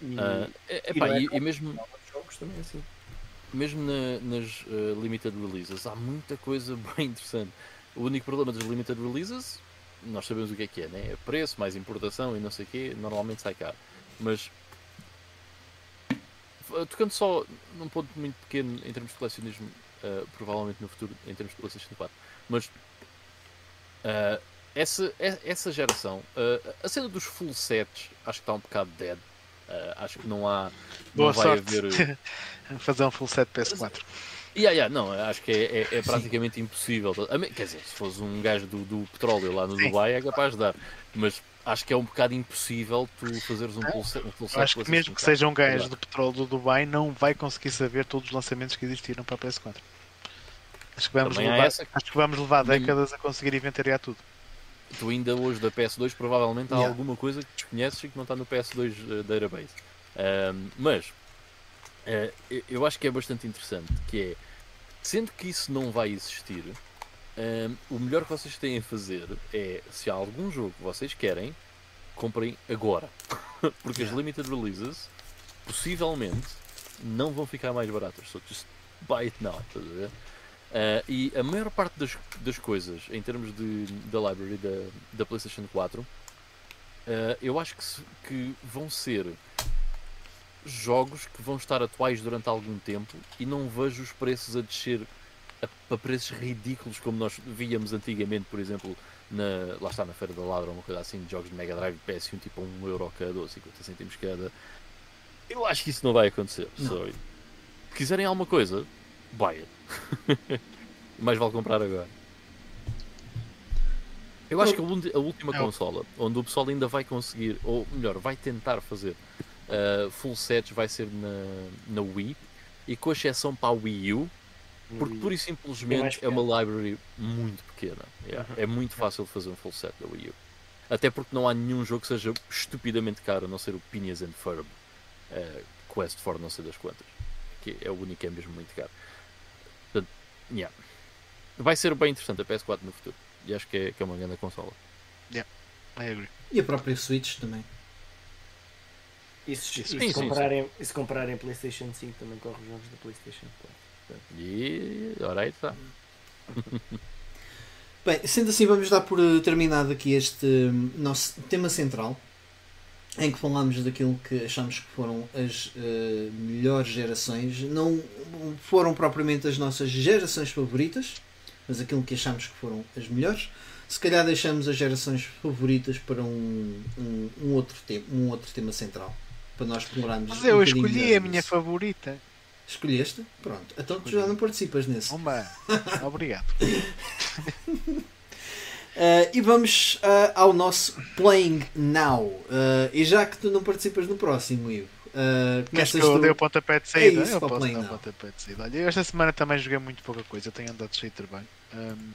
E, Ah, é- e epá, é e, e mesmo, jogos também é assim. mesmo na- nas eh, limited releases há muita coisa <laughs> bem interessante. O único problema das limited releases, nós sabemos o que é que é, né? É preço, mais importação e não sei o quê, normalmente sai caro. Mas f- tocando só num ponto muito pequeno em termos de colecionismo, eh, provavelmente no futuro em termos de PlayStation 4, mas eh, essa, essa geração, eh, a cena dos full sets, acho que está um bocado dead. Eh, acho que não há. Boa não vai sorte. haver. <laughs> Fazer um full set PS4. Yeah, yeah, não, acho que é, é- é praticamente impossível. A me- Quer dizer, se fosse um gajo do, do petróleo lá no Sim. Dubai é capaz de dar. Mas acho que é um bocado impossível tu fazeres um full set. Um Eu acho que mesmo que 4. seja um gajo do petróleo do Dubai, não vai conseguir saber todos os lançamentos que existiram para a PS4. Acho que vamos, Também levar, essa. acho que vamos levar Nem- décadas a conseguir inventariar tudo. Tu ainda hoje da PS2 provavelmente há Yeah. alguma coisa que desconheces e que não está no PS2 eh, database. Mas eu- eu acho que é bastante interessante que é sendo que isso não vai existir, ahm, o melhor que vocês têm a fazer é se há algum jogo que vocês querem, comprem agora. <laughs> Porque as Yeah. limited releases possivelmente não vão ficar mais baratas. So just buy it now. estás a ver? Ah, e a maior parte das, das coisas em termos de, da library da, da PlayStation 4 ah, eu acho que, se- que vão ser jogos que vão estar atuais durante algum tempo e não vejo os preços a descer a, a preços ridículos como nós víamos antigamente, por exemplo, na, lá está na Feira da Ladra, uma coisa assim de jogos de Mega Drive de PS1 tipo 1 euro cada ou 50 cêntimos cada. Eu acho que isso não vai acontecer. Não. Se quiserem alguma coisa, buy it. <laughs> Mais vale comprar agora. Eu acho que a, última consola onde o pessoal ainda vai conseguir, ou melhor, vai tentar fazer uh, full sets vai ser na, na Wii e com exceção para a Wii U, porque pura e simplesmente é uma library muito pequena. Yeah, Uhum. É muito fácil de fazer um full set da Wii U. Até porque não há nenhum jogo que seja estupidamente caro, a não ser o Phineas and Ferb uh, Quest for não sei das quantas. Que é o único que é mesmo muito caro. Portanto, yeah. Vai ser bem interessante a PS4 no futuro. E acho que é, que é uma grande consola. I agree. E a própria Switch também. E se, e se Sim, sim, sim. comprarem, e se comprarem PlayStation 5 também corre os jogos da PlayStation 4. E ora aí está. Bem, sendo assim, vamos dar por eh, terminado aqui este hum, nosso tema central, em que falamos daquilo que achamos que foram as eh, melhores gerações. Não foram propriamente as nossas gerações favoritas, mas aquilo que achamos que foram as melhores. Se calhar deixamos as gerações favoritas para um, um, um outro, tema, um outro tema central. Para nós explorarmos. Mas um eu bocadinho escolhi a minha favorita. Escolheste? Pronto. Então tu já não participas nesse. Uma. <laughs> Obrigado. Uh, <laughs> e vamos uh, ao nosso Playing Now. Uh, e já que tu não participas no próximo, Ivo, uh, que eu tu. dei o pontapé de saída? É isso, eu posso dar o pontapé de saída. Olha, eu esta semana também joguei muito pouca coisa, tenho andado cheio de trabalho. Um,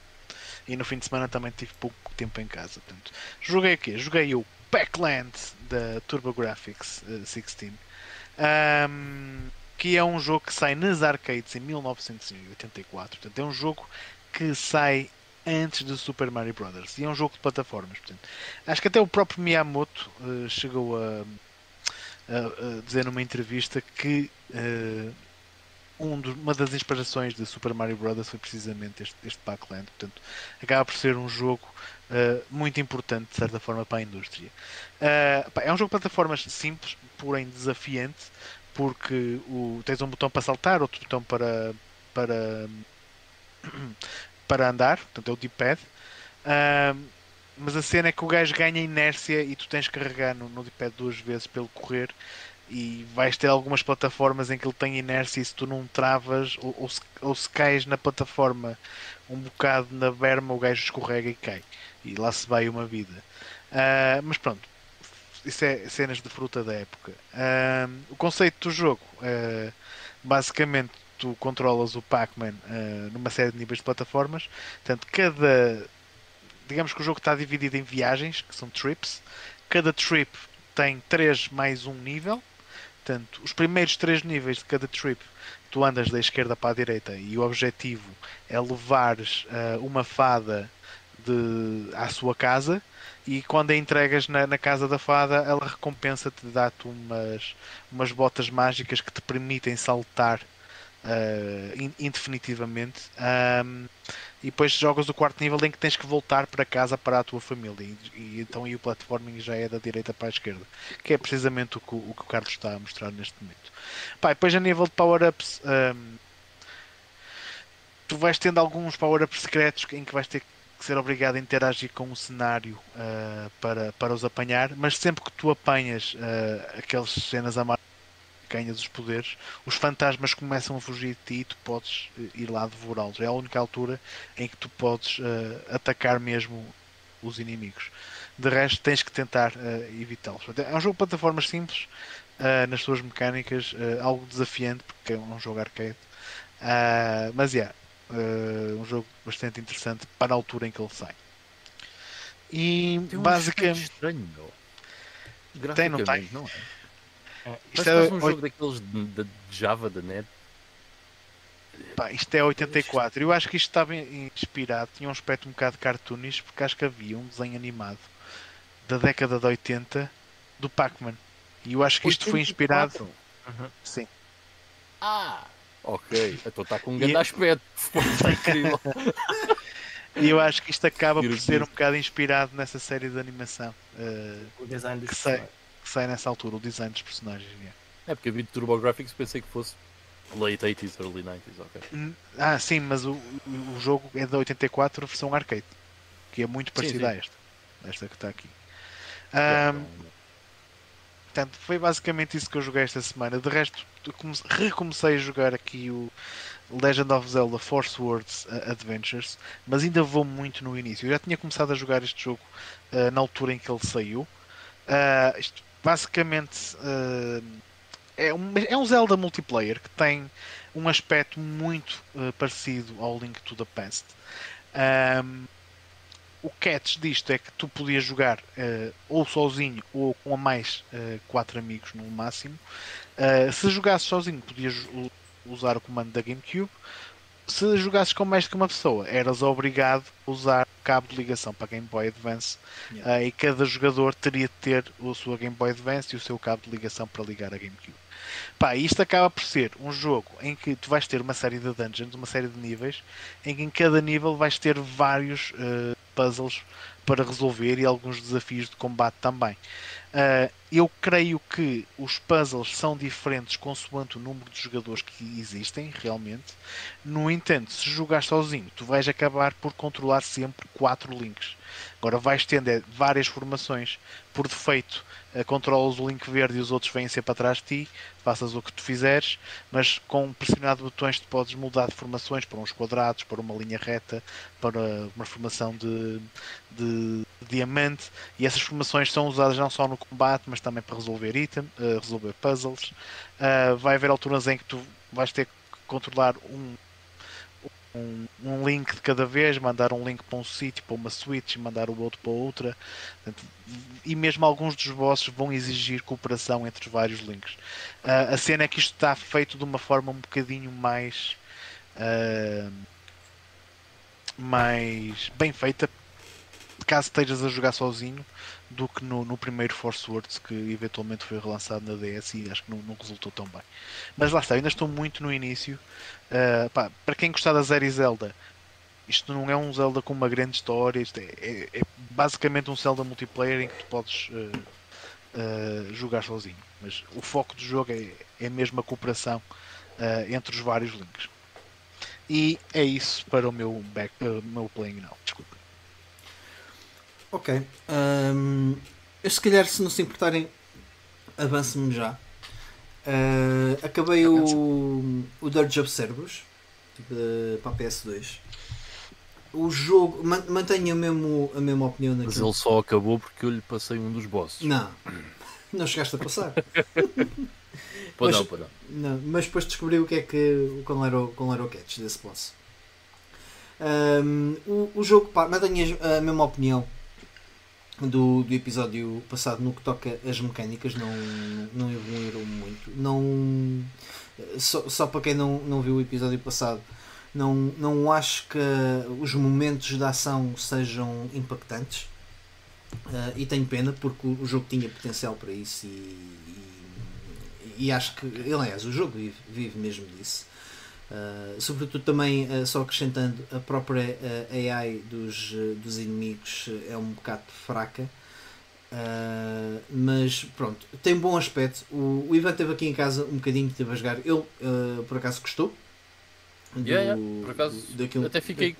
e no fim de semana também tive pouco tempo em casa. Portanto, joguei o quê? Joguei o Backland da TurboGrafx uh, 16. Um, que é um jogo que sai nas arcades em 1984. Portanto, é um jogo que sai antes do Super Mario Bros. E é um jogo de plataformas. Portanto, acho que até o próprio Miyamoto uh, chegou a, a- a dizer numa entrevista que uh, um dos- uma das inspirações de Super Mario Bros. foi precisamente este, este Backland. Portanto, acaba por ser um jogo uh, muito importante, de certa forma, para a indústria. Uh, pá, é um jogo de plataformas simples, porém desafiante, porque o, tens um botão para saltar, outro botão para, para, <clears throat> para andar, portanto é o D-pad. Um, mas a cena é que o gajo ganha inércia e tu tens que carregar no, no D-pad duas vezes pelo correr e vais ter algumas plataformas em que ele tem inércia e se tu não travas ou, ou, se, ou se cais na plataforma um bocado na berma o gajo escorrega e cai e lá se vai uma vida. Ah, mas pronto. Isso é cenas de fruta da época. Ah, o conceito do jogo ah, basicamente tu controlas o Pac-Man numa série de níveis de plataformas. Portanto cada digamos que o jogo está dividido em viagens que são trips. Cada trip tem 3 mais um nível. Portanto, os primeiros três níveis de cada trip, tu andas da esquerda para a direita e o objetivo é levares uh, uma fada de, à sua casa e quando a entregas na, na casa da fada, ela recompensa-te, dá-te umas, umas botas mágicas que te permitem saltar uh, indefinitivamente. Um, e depois jogas o quarto nível em que tens que voltar para casa para a tua família. E, e então aí o platforming já é da direita para a esquerda, que é precisamente o que o, que o Carlos está a mostrar neste momento. Pá, depois a nível de power-ups, um, tu vais tendo alguns power-ups secretos em que vais ter que ser obrigado a interagir com o cenário uh, para, para os apanhar, mas sempre que tu apanhas uh, aquelas cenas amarelas ganhas os poderes, os fantasmas começam a fugir de ti e tu podes eh, ir lá devorá-los. É a única altura em que tu podes uh, atacar mesmo os inimigos. De resto, tens que tentar evitá-los. É um jogo de plataformas simples, nas suas mecânicas, algo desafiante, porque é um jogo arcade. mas, é, yeah, um jogo bastante interessante para a altura em que ele sai. E tem um basicamente. Estranho, Tem, não tem? Não é? É, isto é um jogo daqueles de, Java da net. Pá, isto é 84. Eu acho que isto estava inspirado, tinha um aspecto um bocado cartoonish, porque acho que havia um desenho animado da década de 80 do Pac-Man. E eu acho que isto 84? foi inspirado. Uhum. Sim. Ah! Ok, então está com um grande e... aspecto. <laughs> Está incrível. E eu acho que isto acaba por ser um bocado inspirado nessa série de animação. Uh, o design que sei que sai nessa altura, o design dos personagens. Yeah. É porque eu vi Turbo Graphics pensei que fosse late 80s, early 90s, ok. Hum, ah, sim, mas o, o jogo é da 84, a versão arcade, que é muito parecida a esta, esta que está aqui. Um, portanto, foi basicamente isso que eu joguei esta semana. De resto, recomecei a jogar aqui o Legend of Zelda Force Words Adventures, mas ainda vou muito no início. Eu já tinha começado a jogar este jogo uh, na altura em que ele saiu. Uh, isto basicamente uh, é, um, é um Zelda multiplayer que tem um aspecto muito uh, parecido ao Link to the Past. O catch disto é que tu podias jogar uh, ou sozinho ou com a mais uh, quatro amigos no máximo. Uh, se jogasses sozinho, podias usar o comando da GameCube. Se jogasses com mais que uma pessoa, eras obrigado a usar cabo de ligação para Game Boy Advance yeah. uh, e cada jogador teria de ter a sua Game Boy Advance e o seu cabo de ligação para ligar a GameCube. Pá, isto acaba por ser um jogo em que tu vais ter uma série de dungeons, uma série de níveis, em que em cada nível vais ter vários uh, puzzles para resolver e alguns desafios de combate também. Uh, eu creio que os puzzles são diferentes consoante o número de jogadores que existem realmente. No entanto, se jogar sozinho, tu vais acabar por controlar sempre quatro links. Agora vais tendo é, várias formações. Por defeito uh, controlas o link verde e os outros vêm sempre atrás de ti, faças o que tu fizeres, mas com pressionado botões tu podes mudar de formações para uns quadrados, para uma linha reta, para uma formação de, de, diamante, e essas formações são usadas não só no combate, mas também para resolver item, uh, resolver puzzles. Uh, vai haver alturas em que tu vais ter que controlar um um, um, link de cada vez, mandar um link para um sítio, para uma switch, mandar o outro para outra. E mesmo alguns dos bosses vão exigir cooperação entre os vários links. Uh, a cena é que isto está feito de uma forma um bocadinho mais. Uh, mais bem feita caso estejas a jogar sozinho do que no, no primeiro Force Words que eventualmente foi relançado na DS e acho que não, não resultou tão bem. Mas lá está, ainda estou muito no início. Uh, pá, para quem gostar da série Zelda, isto não é um Zelda com uma grande história, isto é, é, é basicamente um Zelda multiplayer em que tu podes uh, uh, jogar sozinho. Mas o foco do jogo é, é mesmo a cooperação entre os vários links. E é isso para o meu, back, meu playing now. Desculpa. Ok. Um, eu se calhar, se não se importarem, avance-me já. Uh, acabei o, o Dirge of Cerberus tipo, para a PS2. O jogo mantenho a, mesmo, a mesma opinião daquilo. Mas ele só acabou porque eu lhe passei um dos bosses. Não, <coughs> não chegaste a passar. <laughs> pode não, pode não. não. Mas depois descobri o que é que qual era o, qual era o catch desse boss. Um, o, o jogo pá, mantenho a mesma opinião do, do episódio passado no que toca as mecânicas não, não evoluíram muito. Não, só, só para quem não, não viu o episódio passado, não, não acho que os momentos da ação sejam impactantes. Uh, e tenho pena porque o, o, jogo tinha potencial para isso e, e, e acho que, aliás, o jogo vive, vive mesmo disso. Uh, sobretudo também, uh, só acrescentando, a própria uh, AI dos, dos inimigos é um bocado fraca. mas pronto, tem bom aspecto. O, o Ivan esteve aqui em casa um bocadinho, esteve a jogar. Ele por acaso gostou. Do, yeah, yeah. Por acaso, do, daquilo, até fiquei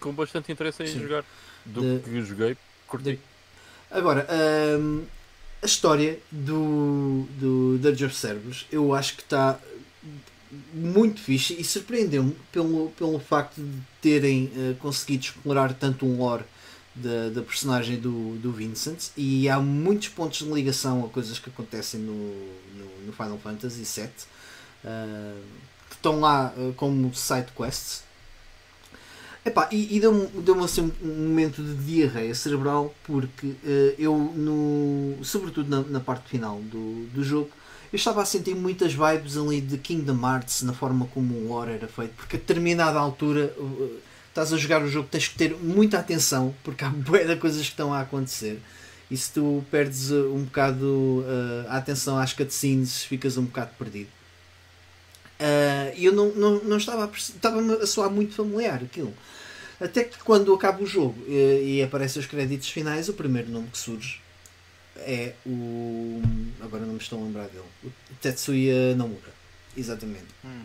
com bastante interesse em sim, jogar. Do de, que joguei, curti. De, agora, a história do, do Dungeon of Cerberus eu acho que está muito fixe e surpreendeu-me pelo, pelo facto de terem uh, conseguido explorar tanto um lore da, da personagem do, do Vincent e há muitos pontos de ligação a coisas que acontecem no, no, no Final Fantasy VII uh, que estão lá uh, como side quests. Epá, e, e deu-me deu assim um momento de diarreia cerebral porque eu no sobretudo na, na parte final do, do jogo eu estava a sentir muitas vibes ali de Kingdom Hearts na forma como o lore era feito, porque a determinada altura uh, estás a jogar o jogo, tens que ter muita atenção, porque há <laughs> boia de coisas que estão a acontecer. E se tu perdes uh, um bocado uh, a atenção às cutscenes, ficas um bocado perdido. E uh, eu não, não, não estava a, estava a soar muito familiar aquilo. Até que quando acaba o jogo e aparecem os créditos finais, o primeiro nome que surge é o. Agora não me estou a lembrar dele. O Tetsuya Nomura. Exatamente. Hum.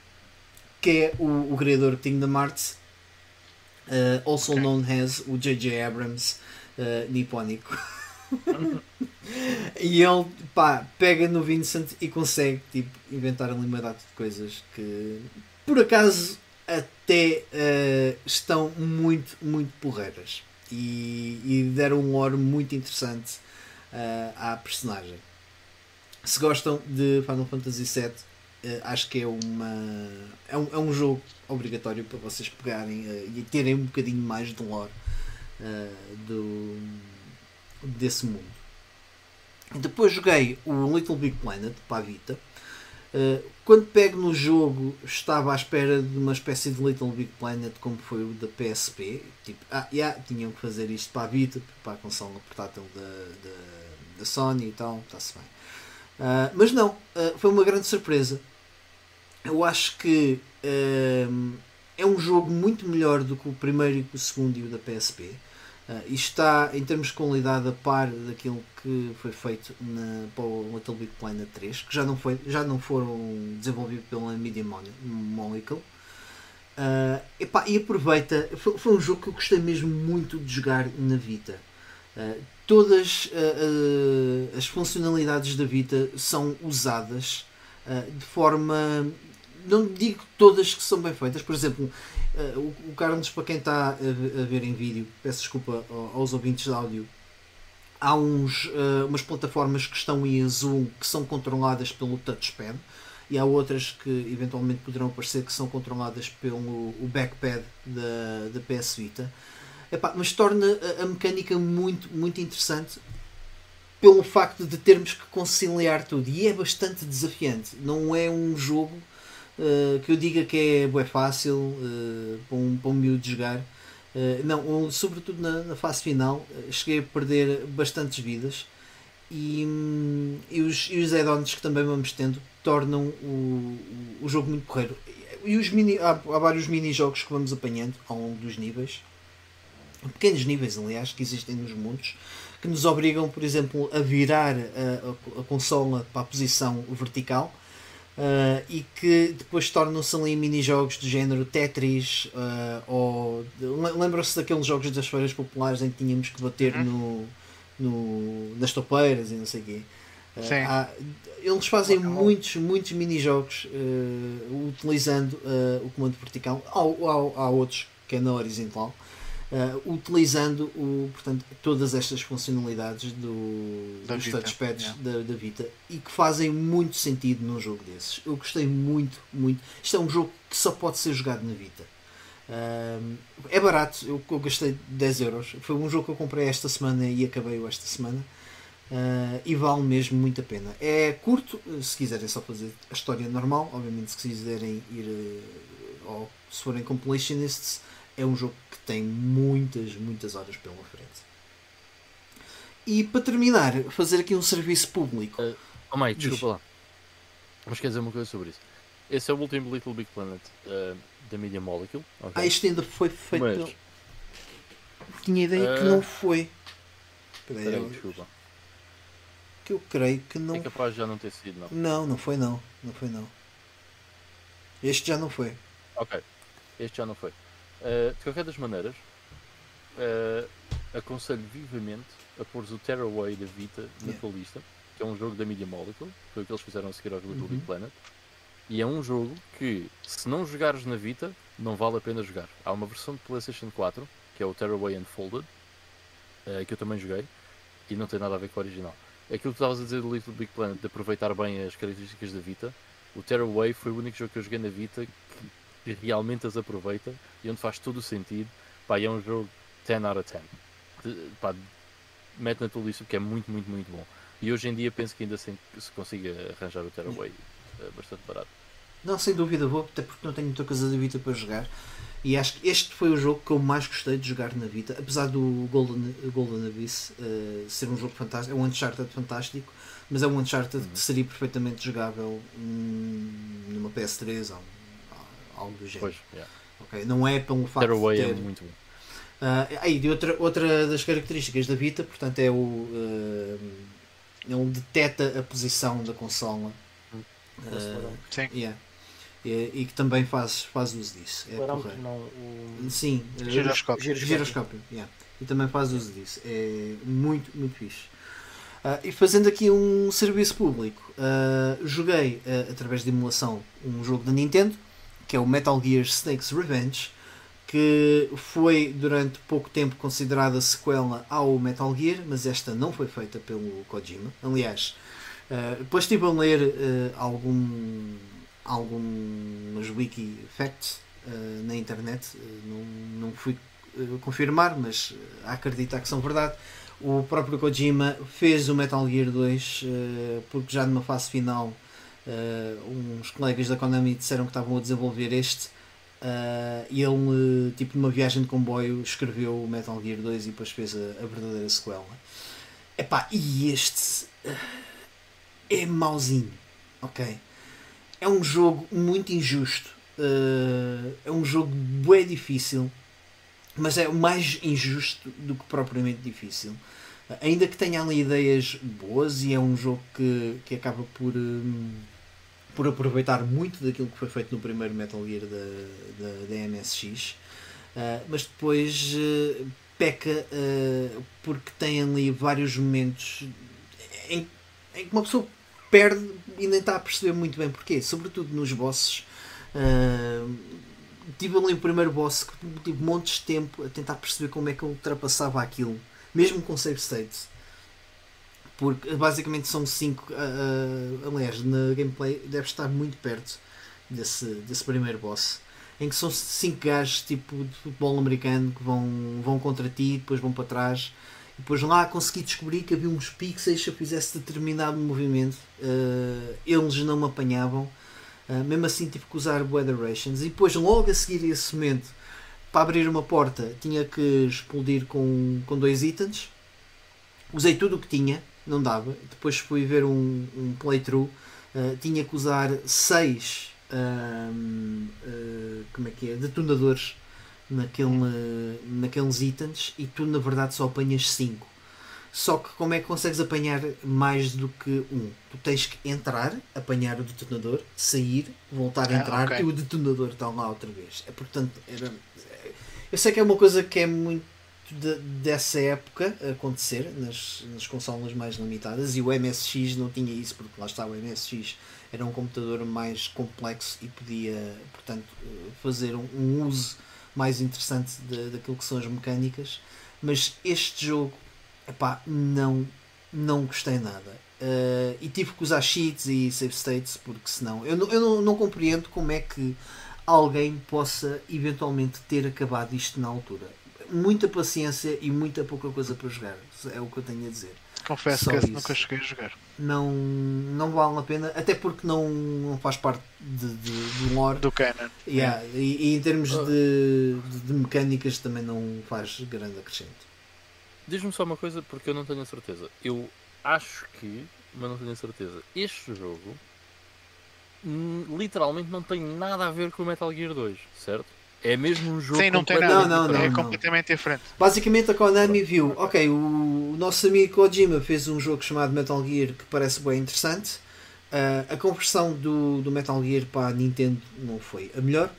Que é o, o criador de Kingdom Hearts. Uh, also okay. known as o J.J. Abrams uh, nipónico. <laughs> e ele pá, pega no Vincent e consegue tipo, inventar ali uma data de coisas que por acaso até uh, estão muito, muito porreiras e, e deram um lore muito interessante uh, à personagem. Se gostam de Final Fantasy VII, uh, acho que é, uma, é, um, é um jogo obrigatório para vocês pegarem uh, e terem um bocadinho mais de lore do, desse mundo. Depois joguei o Little Big Planet para a Vita quando pego no jogo, estava à espera de uma espécie de Little Big Planet como foi o da PSP. Tipo, ah, yeah, tinham que fazer isto para a Vita, para a consola portátil da, da, da Sony e tal, está-se bem. Uh, mas não, uh, foi uma grande surpresa. Eu acho que é um jogo muito melhor do que o primeiro e o segundo e o da PSP. Uh, e está em termos de qualidade a par daquilo que foi feito na, para o Little Big Planet 3, que já não, foi, já não foram desenvolvidos pela Media Molecule. Uh, epá, e aproveita, foi, foi, um jogo que eu gostei mesmo muito de jogar na Vita. Uh, todas uh, as funcionalidades da Vita são usadas de forma. Não digo todas que são bem feitas, por exemplo, o, Carlos, para quem está a, ver em vídeo, peço desculpa aos ouvintes de áudio, há uns, umas plataformas que estão em azul que são controladas pelo touchpad e há outras que eventualmente poderão aparecer que são controladas pelo o backpad da, da PS Vita. Epá, mas torna a, mecânica muito, muito interessante pelo facto de termos que conciliar tudo e é bastante desafiante. Não é um jogo uh, que eu diga que é bué fácil uh, para, um, para um miúdo jogar. Uh, não, sobretudo na, na, fase final, cheguei a perder bastantes vidas e, um, e os, e os add-ons que também vamos tendo tornam o, o jogo muito porreiro. E os mini, há, há vários mini-jogos que vamos apanhando ao longo dos níveis, pequenos níveis, aliás, que existem nos mundos, que nos obrigam, por exemplo, a virar a, a, a consola para a posição vertical Uh, e que depois tornam-se ali mini-jogos do género Tetris uh, ou lembram-se daqueles jogos das feiras populares em que tínhamos que bater uhum. no, no, nas topeiras e não sei o quê. Uh, há, eles fazem muitos, muitos mini-jogos utilizando o comando vertical. Há, há, há, outros que é na horizontal uh, utilizando o, portanto, todas estas funcionalidades do, da dos Vita. touchpads yeah. da, da Vita e que fazem muito sentido num jogo desses. Eu gostei muito, muito. Isto é um jogo que só pode ser jogado na Vita. Um, é barato, eu, eu gastei 10 euros. Foi um jogo que eu comprei esta semana e acabei-o esta semana. Uh, e vale mesmo muito a pena. É curto, se quiserem só fazer a história normal, obviamente se quiserem ir uh, ou se forem completionists, é um jogo tem muitas, muitas horas pela frente. E para terminar, fazer aqui um serviço público. Uh, oh Mike, desculpa lá. Mas quer dizer uma coisa sobre isso. Esse é o último Little Big Planet uh, da Media Molecule. Okay. Ah, isto ainda foi feito. Mas... Tinha ideia uh... que não foi. Peraí, Peraí desculpa. Que eu creio que não. É capaz de já não ter sido, não. Não, não foi não. Não foi não. Este já não foi. Ok. Este já não foi. Uh, de qualquer das maneiras, aconselho vivamente a pôr o Tearaway da Vita na tua lista, que é um jogo da Media Molecule, foi o que eles fizeram a seguir ao Little uhum. Big Planet. E é um jogo que, se não jogares na Vita, não vale a pena jogar. Há uma versão de PlayStation 4, que é o Tearaway Unfolded, uh, que eu também joguei, e não tem nada a ver com o original. Aquilo que estavas a dizer do Little Big Planet, de aproveitar bem as características da Vita, o Tearaway foi o único jogo que eu joguei na Vita que, realmente as aproveita e onde faz todo o sentido. Pá, é um jogo 10 out of 10. De, pá, mete na tua lista porque é muito, muito, muito bom. E hoje em dia penso que ainda se, se consiga arranjar o Tearaway uh, bastante barato. Não, sem dúvida vou, até porque não tenho muita coisa da Vita para jogar. E acho que este foi o jogo que eu mais gostei de jogar na Vita, apesar do Golden, Golden Abyss uh, ser um jogo fantástico, é um Uncharted fantástico, mas é um Uncharted uhum. que seria perfeitamente jogável hum, numa PS3 ou algo do género. Pois, yeah. okay? Não é pelo facto Tearaway de é ter... é muito bom. Uh, aí, de outra, outra das características da Vita, portanto, é o. Uh, ele detecta a posição da consola. Uh, Sim. Yeah. E, e, que também faz, faz uso disso. É não, o... Sim, giroscópio. giroscópio. giroscópio yeah. E também faz uso disso. É muito, muito fixe. Uh, e fazendo aqui um serviço público, uh, joguei uh, através de emulação um jogo da Nintendo que é o Metal Gear Snakes Revenge que foi durante pouco tempo considerada sequela ao Metal Gear, mas esta não foi feita pelo Kojima. Aliás, uh, depois estive a ler uh, algum, algumas wiki facts uh, na internet, não, não fui confirmar, mas a acreditar que são verdade. O próprio Kojima fez o Metal Gear 2 porque já numa fase final uns colegas da Konami disseram que estavam a desenvolver este Uh, ele, tipo, numa viagem de comboio, escreveu o Metal Gear 2 e depois fez a, a verdadeira sequela. Epá, e este uh, é mauzinho, ok? É um jogo muito injusto, uh, é um jogo bem difícil, mas é mais injusto do que propriamente difícil. Ainda que tenha ali ideias boas, e é um jogo que, que acaba por. Um, por aproveitar muito daquilo que foi feito no primeiro Metal Gear da, da, da MSX, uh, mas depois uh, peca uh, porque tem ali vários momentos em, em, que uma pessoa perde e nem está a perceber muito bem porquê, sobretudo nos bosses. tive ali o primeiro boss que tive montes de tempo a tentar perceber como é que eu ultrapassava aquilo, mesmo com save states porque basicamente são 5. Uh, uh, aliás, na gameplay deve estar muito perto desse, desse primeiro boss. Em que são 5 gajos tipo de futebol americano que vão, vão contra ti, depois vão para trás. Depois lá consegui descobrir que havia uns pixels se eu fizesse determinado movimento. Uh, eles não me apanhavam. Uh, mesmo assim tive que usar Weather Rations. E depois, logo a seguir esse momento, para abrir uma porta, tinha que explodir com, com dois itens. Usei tudo o que tinha não dava. Depois fui ver um, um playthrough, uh, tinha que usar 6 uh, uh, como é que é? detonadores naquele, naqueles itens e tu na verdade só apanhas 5. Só que como é que consegues apanhar mais do que um? Tu tens que entrar, apanhar o detonador, sair, voltar a ah, entrar ah, okay. e o detonador está lá outra vez. É, portanto, era, eu sei que é uma coisa que é muito de, dessa época acontecer nas, nas consolas mais limitadas e o MSX não tinha isso porque lá está o MSX era um computador mais complexo e podia portanto fazer um, um uso mais interessante de, daquilo que são as mecânicas mas este jogo epá, não não gostei nada. Uh, e tive que usar cheats e save states porque senão eu não, eu não, não compreendo como é que alguém possa eventualmente ter acabado isto na altura. Muita paciência e muita pouca coisa para jogar. É o que eu tenho a dizer. Confesso Só que nunca cheguei a jogar. Não, não vale a pena, até porque não, não faz parte de, de, do lore. Do Canon. Yeah, e, e em termos de, de, de mecânicas também não faz grande acrescento. Diz-me só uma coisa porque eu não tenho a certeza. Eu acho que, mas não tenho a certeza. Este jogo literalmente não tem nada a ver com o Metal Gear 2, certo? É mesmo um jogo Sim, não tem completamente Não, nada. não, diferente. é não. completamente diferente. Basicamente a Konami viu, ok, o, nosso amigo Kojima fez um jogo chamado Metal Gear que parece bem interessante. Ah, a conversão do, do Metal Gear para a Nintendo não foi a melhor.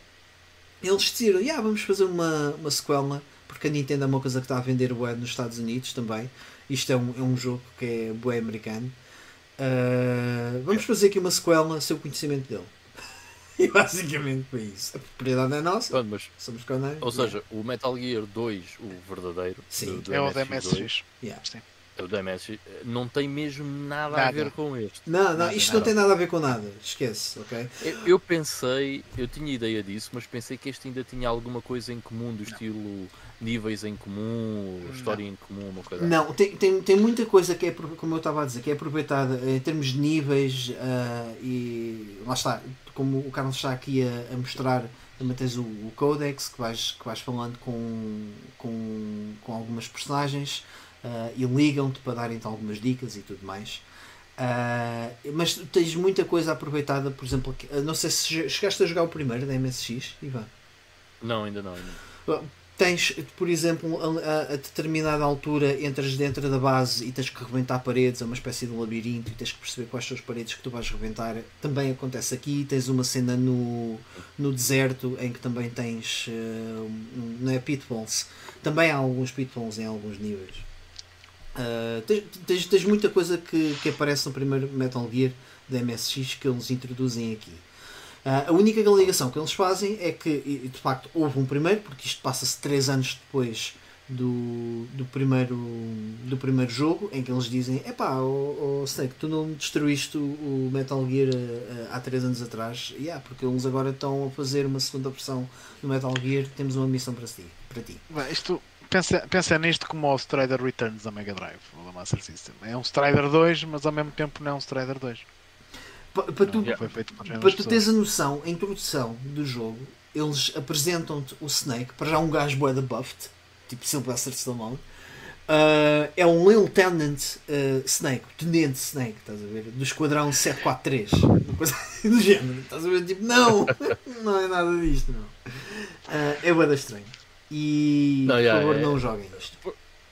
Eles decidiram, yeah, vamos fazer uma, uma sequela, porque a Nintendo é uma coisa que está a vender bué nos Estados Unidos também. Isto é um, é um jogo que é bué americano. Ah, vamos fazer aqui uma sequela sem o conhecimento dele. <laughs> E basicamente foi isso. A propriedade é nossa, Pronto, mas, somos ou seja, o Metal Gear 2, o verdadeiro, Sim. do, do É o da MSX2, MSX. Yeah. Sim. o da MSX, não tem mesmo nada, a Nada. ver com este. Não, não, Nada, isto nada. não tem nada a ver com nada. Esquece, ok? Eu, eu pensei, eu tinha ideia disso, mas pensei que este ainda tinha alguma coisa em comum, do estilo níveis em comum, história em comum, uma coisa assim. Não, tem, tem, tem muita coisa que é, como eu estava a dizer, que é aproveitada em termos de níveis ah, e lá está, como o Carlos está aqui a, a mostrar, também tens o, o Codex que vais, que vais falando com, com, com algumas personagens ah, e ligam-te para darem-te algumas dicas e tudo mais. Ah, mas tens muita coisa aproveitada, por exemplo, não sei se che- chegaste a jogar o primeiro da MSX, Ivan. Não, ainda não. Ainda. Tens, por exemplo, a, a- determinada altura entras dentro da base e tens que rebentar paredes, é uma espécie de labirinto e tens que perceber quais são as paredes que tu vais rebentar. Também acontece aqui, tens uma cena no, no deserto em que também tens, um- não é pitfalls, também há alguns pitfalls em alguns níveis. Ah, tens, tens, tens muita coisa que, que aparece no primeiro Metal Gear da MSX que eles introduzem aqui. Ah, a única ligação que eles fazem é que, e, de facto, houve um primeiro, porque isto passa-se 3 anos depois do, do, primeiro, do primeiro jogo, em que eles dizem: Epá, oh, oh, Snake, tu não destruíste o, o Metal Gear ah, há 3 anos atrás? Yeah, porque eles agora estão a fazer uma segunda versão do Metal Gear, temos uma missão para ti. Para ti. Bem, isto, pensa, pensa nisto como o Strider Returns da Mega Drive, da Master System. É um Strider 2, mas ao mesmo tempo não é um Strider 2. Pa- Para tu, Yeah. Para tu teres a noção, a introdução do jogo, eles apresentam-te o Snake, para já um gajo bué da buffed, tipo Sylvester Stallone. Ah, é um Lil Tenant ah, Snake, Tenente Snake, estás a ver? Do Esquadrão 743, uma coisa <laughs> do género, estás a ver? Tipo, não, <laughs> não é nada disto, não. Ah, é bué da estranho. E Não, por favor, é- não joguem isto.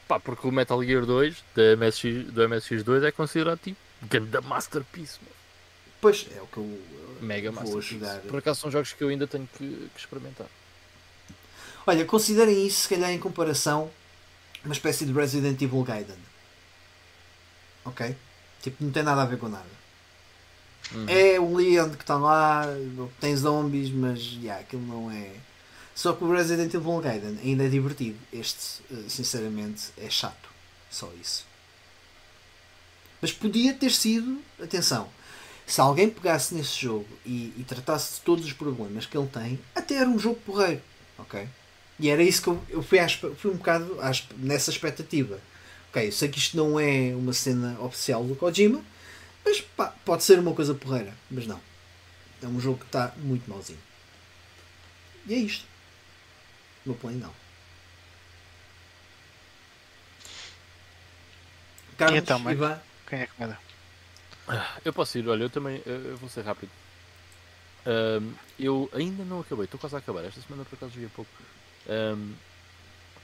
Pá, porque o Metal Gear 2 da MSX, do MSX2 é considerado tipo ganda masterpiece, mano. Pois é o que eu mega vou masterpiece. ajudar. Por acaso são jogos que eu ainda tenho que, que experimentar. Olha, considerem isso, se calhar, em comparação, uma espécie de Resident Evil Gaiden. Ok? Tipo, não tem nada a ver com nada. Uhum. É o Leon que está lá, tem zombies, mas yeah, aquilo não é. Só que o Resident Evil Gaiden ainda é divertido. Este, eh, sinceramente, é chato. Só isso. Mas podia ter sido, atenção, se alguém pegasse nesse jogo e, e tratasse de todos os problemas que ele tem, até era um jogo porreiro. Ok? E era isso que eu, eu fui, à espe- fui um bocado à espe- nessa expectativa. Ok, eu sei que isto não é uma cena oficial do Kojima, mas pá, pode ser uma coisa porreira, mas não. É um jogo que está muito mauzinho. E é isto. No play não. Carlos, então? Ivan, Quem é que manda? Eu posso ir, olha, eu também eu vou ser rápido. Ahm, eu ainda não acabei, estou quase a acabar. Esta semana por acaso joguei pouco. Ahm,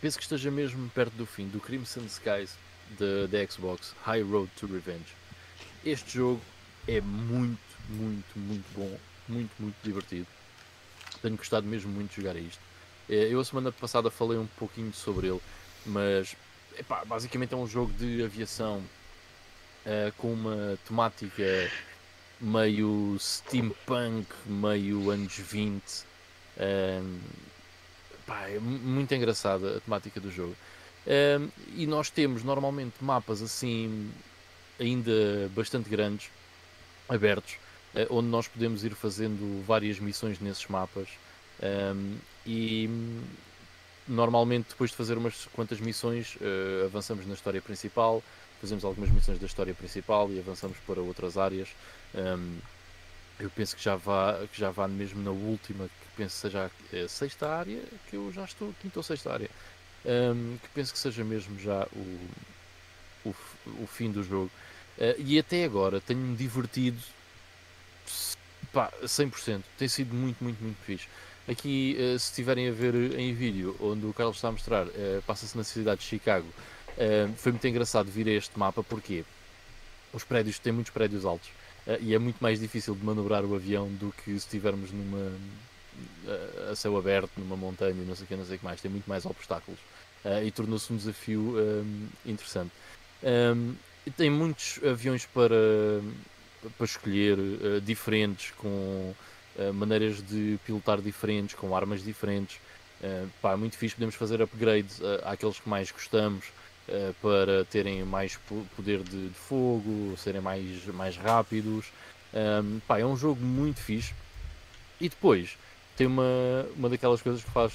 penso que esteja mesmo perto do fim do Crimson Skies da Xbox High Road to Revenge. Este jogo é muito, muito, muito bom, muito, muito divertido. Tenho gostado mesmo muito de jogar a isto. Eh, Eu a semana passada falei um pouquinho sobre ele, mas epá, basicamente é um jogo de aviação eh, com uma temática meio steampunk, meio anos 20. Ehm, pá, é mu- muito engraçada a temática do jogo. Ehm, e nós temos normalmente mapas assim, ainda bastante grandes, abertos, eh, onde nós podemos ir fazendo várias missões nesses mapas. Um, e normalmente depois de fazer umas quantas missões uh, avançamos na história principal, fazemos algumas missões da história principal e avançamos para outras áreas. Um, eu penso que já vá, que já vá mesmo na última, que penso seja a sexta área, que eu já estou, quinta ou sexta área, um, que penso que seja mesmo já o, o, o fim do jogo. Uh, e até agora tenho-me divertido pá, 100%. Tem sido muito, muito, muito fixe. Aqui, uh, se estiverem a ver em vídeo, onde o Carlos está a mostrar, uh, passa-se na cidade de Chicago. Foi muito engraçado vir a este mapa, porque os prédios têm muitos prédios altos e é muito mais difícil de manobrar o avião do que se estivermos numa a céu aberto, numa montanha, não sei o que, não sei que mais. Tem muito mais obstáculos e tornou-se um desafio um, interessante. Um, tem muitos aviões para, para escolher, uh, diferentes, com uh, maneiras de pilotar diferentes, com armas diferentes. Uh, pá, é muito fixe, podemos fazer upgrades àqueles que mais gostamos para terem mais poder de, de, fogo, serem mais, mais rápidos. Um, pá, é um jogo muito fixe. E depois tem uma, uma daquelas coisas que faz,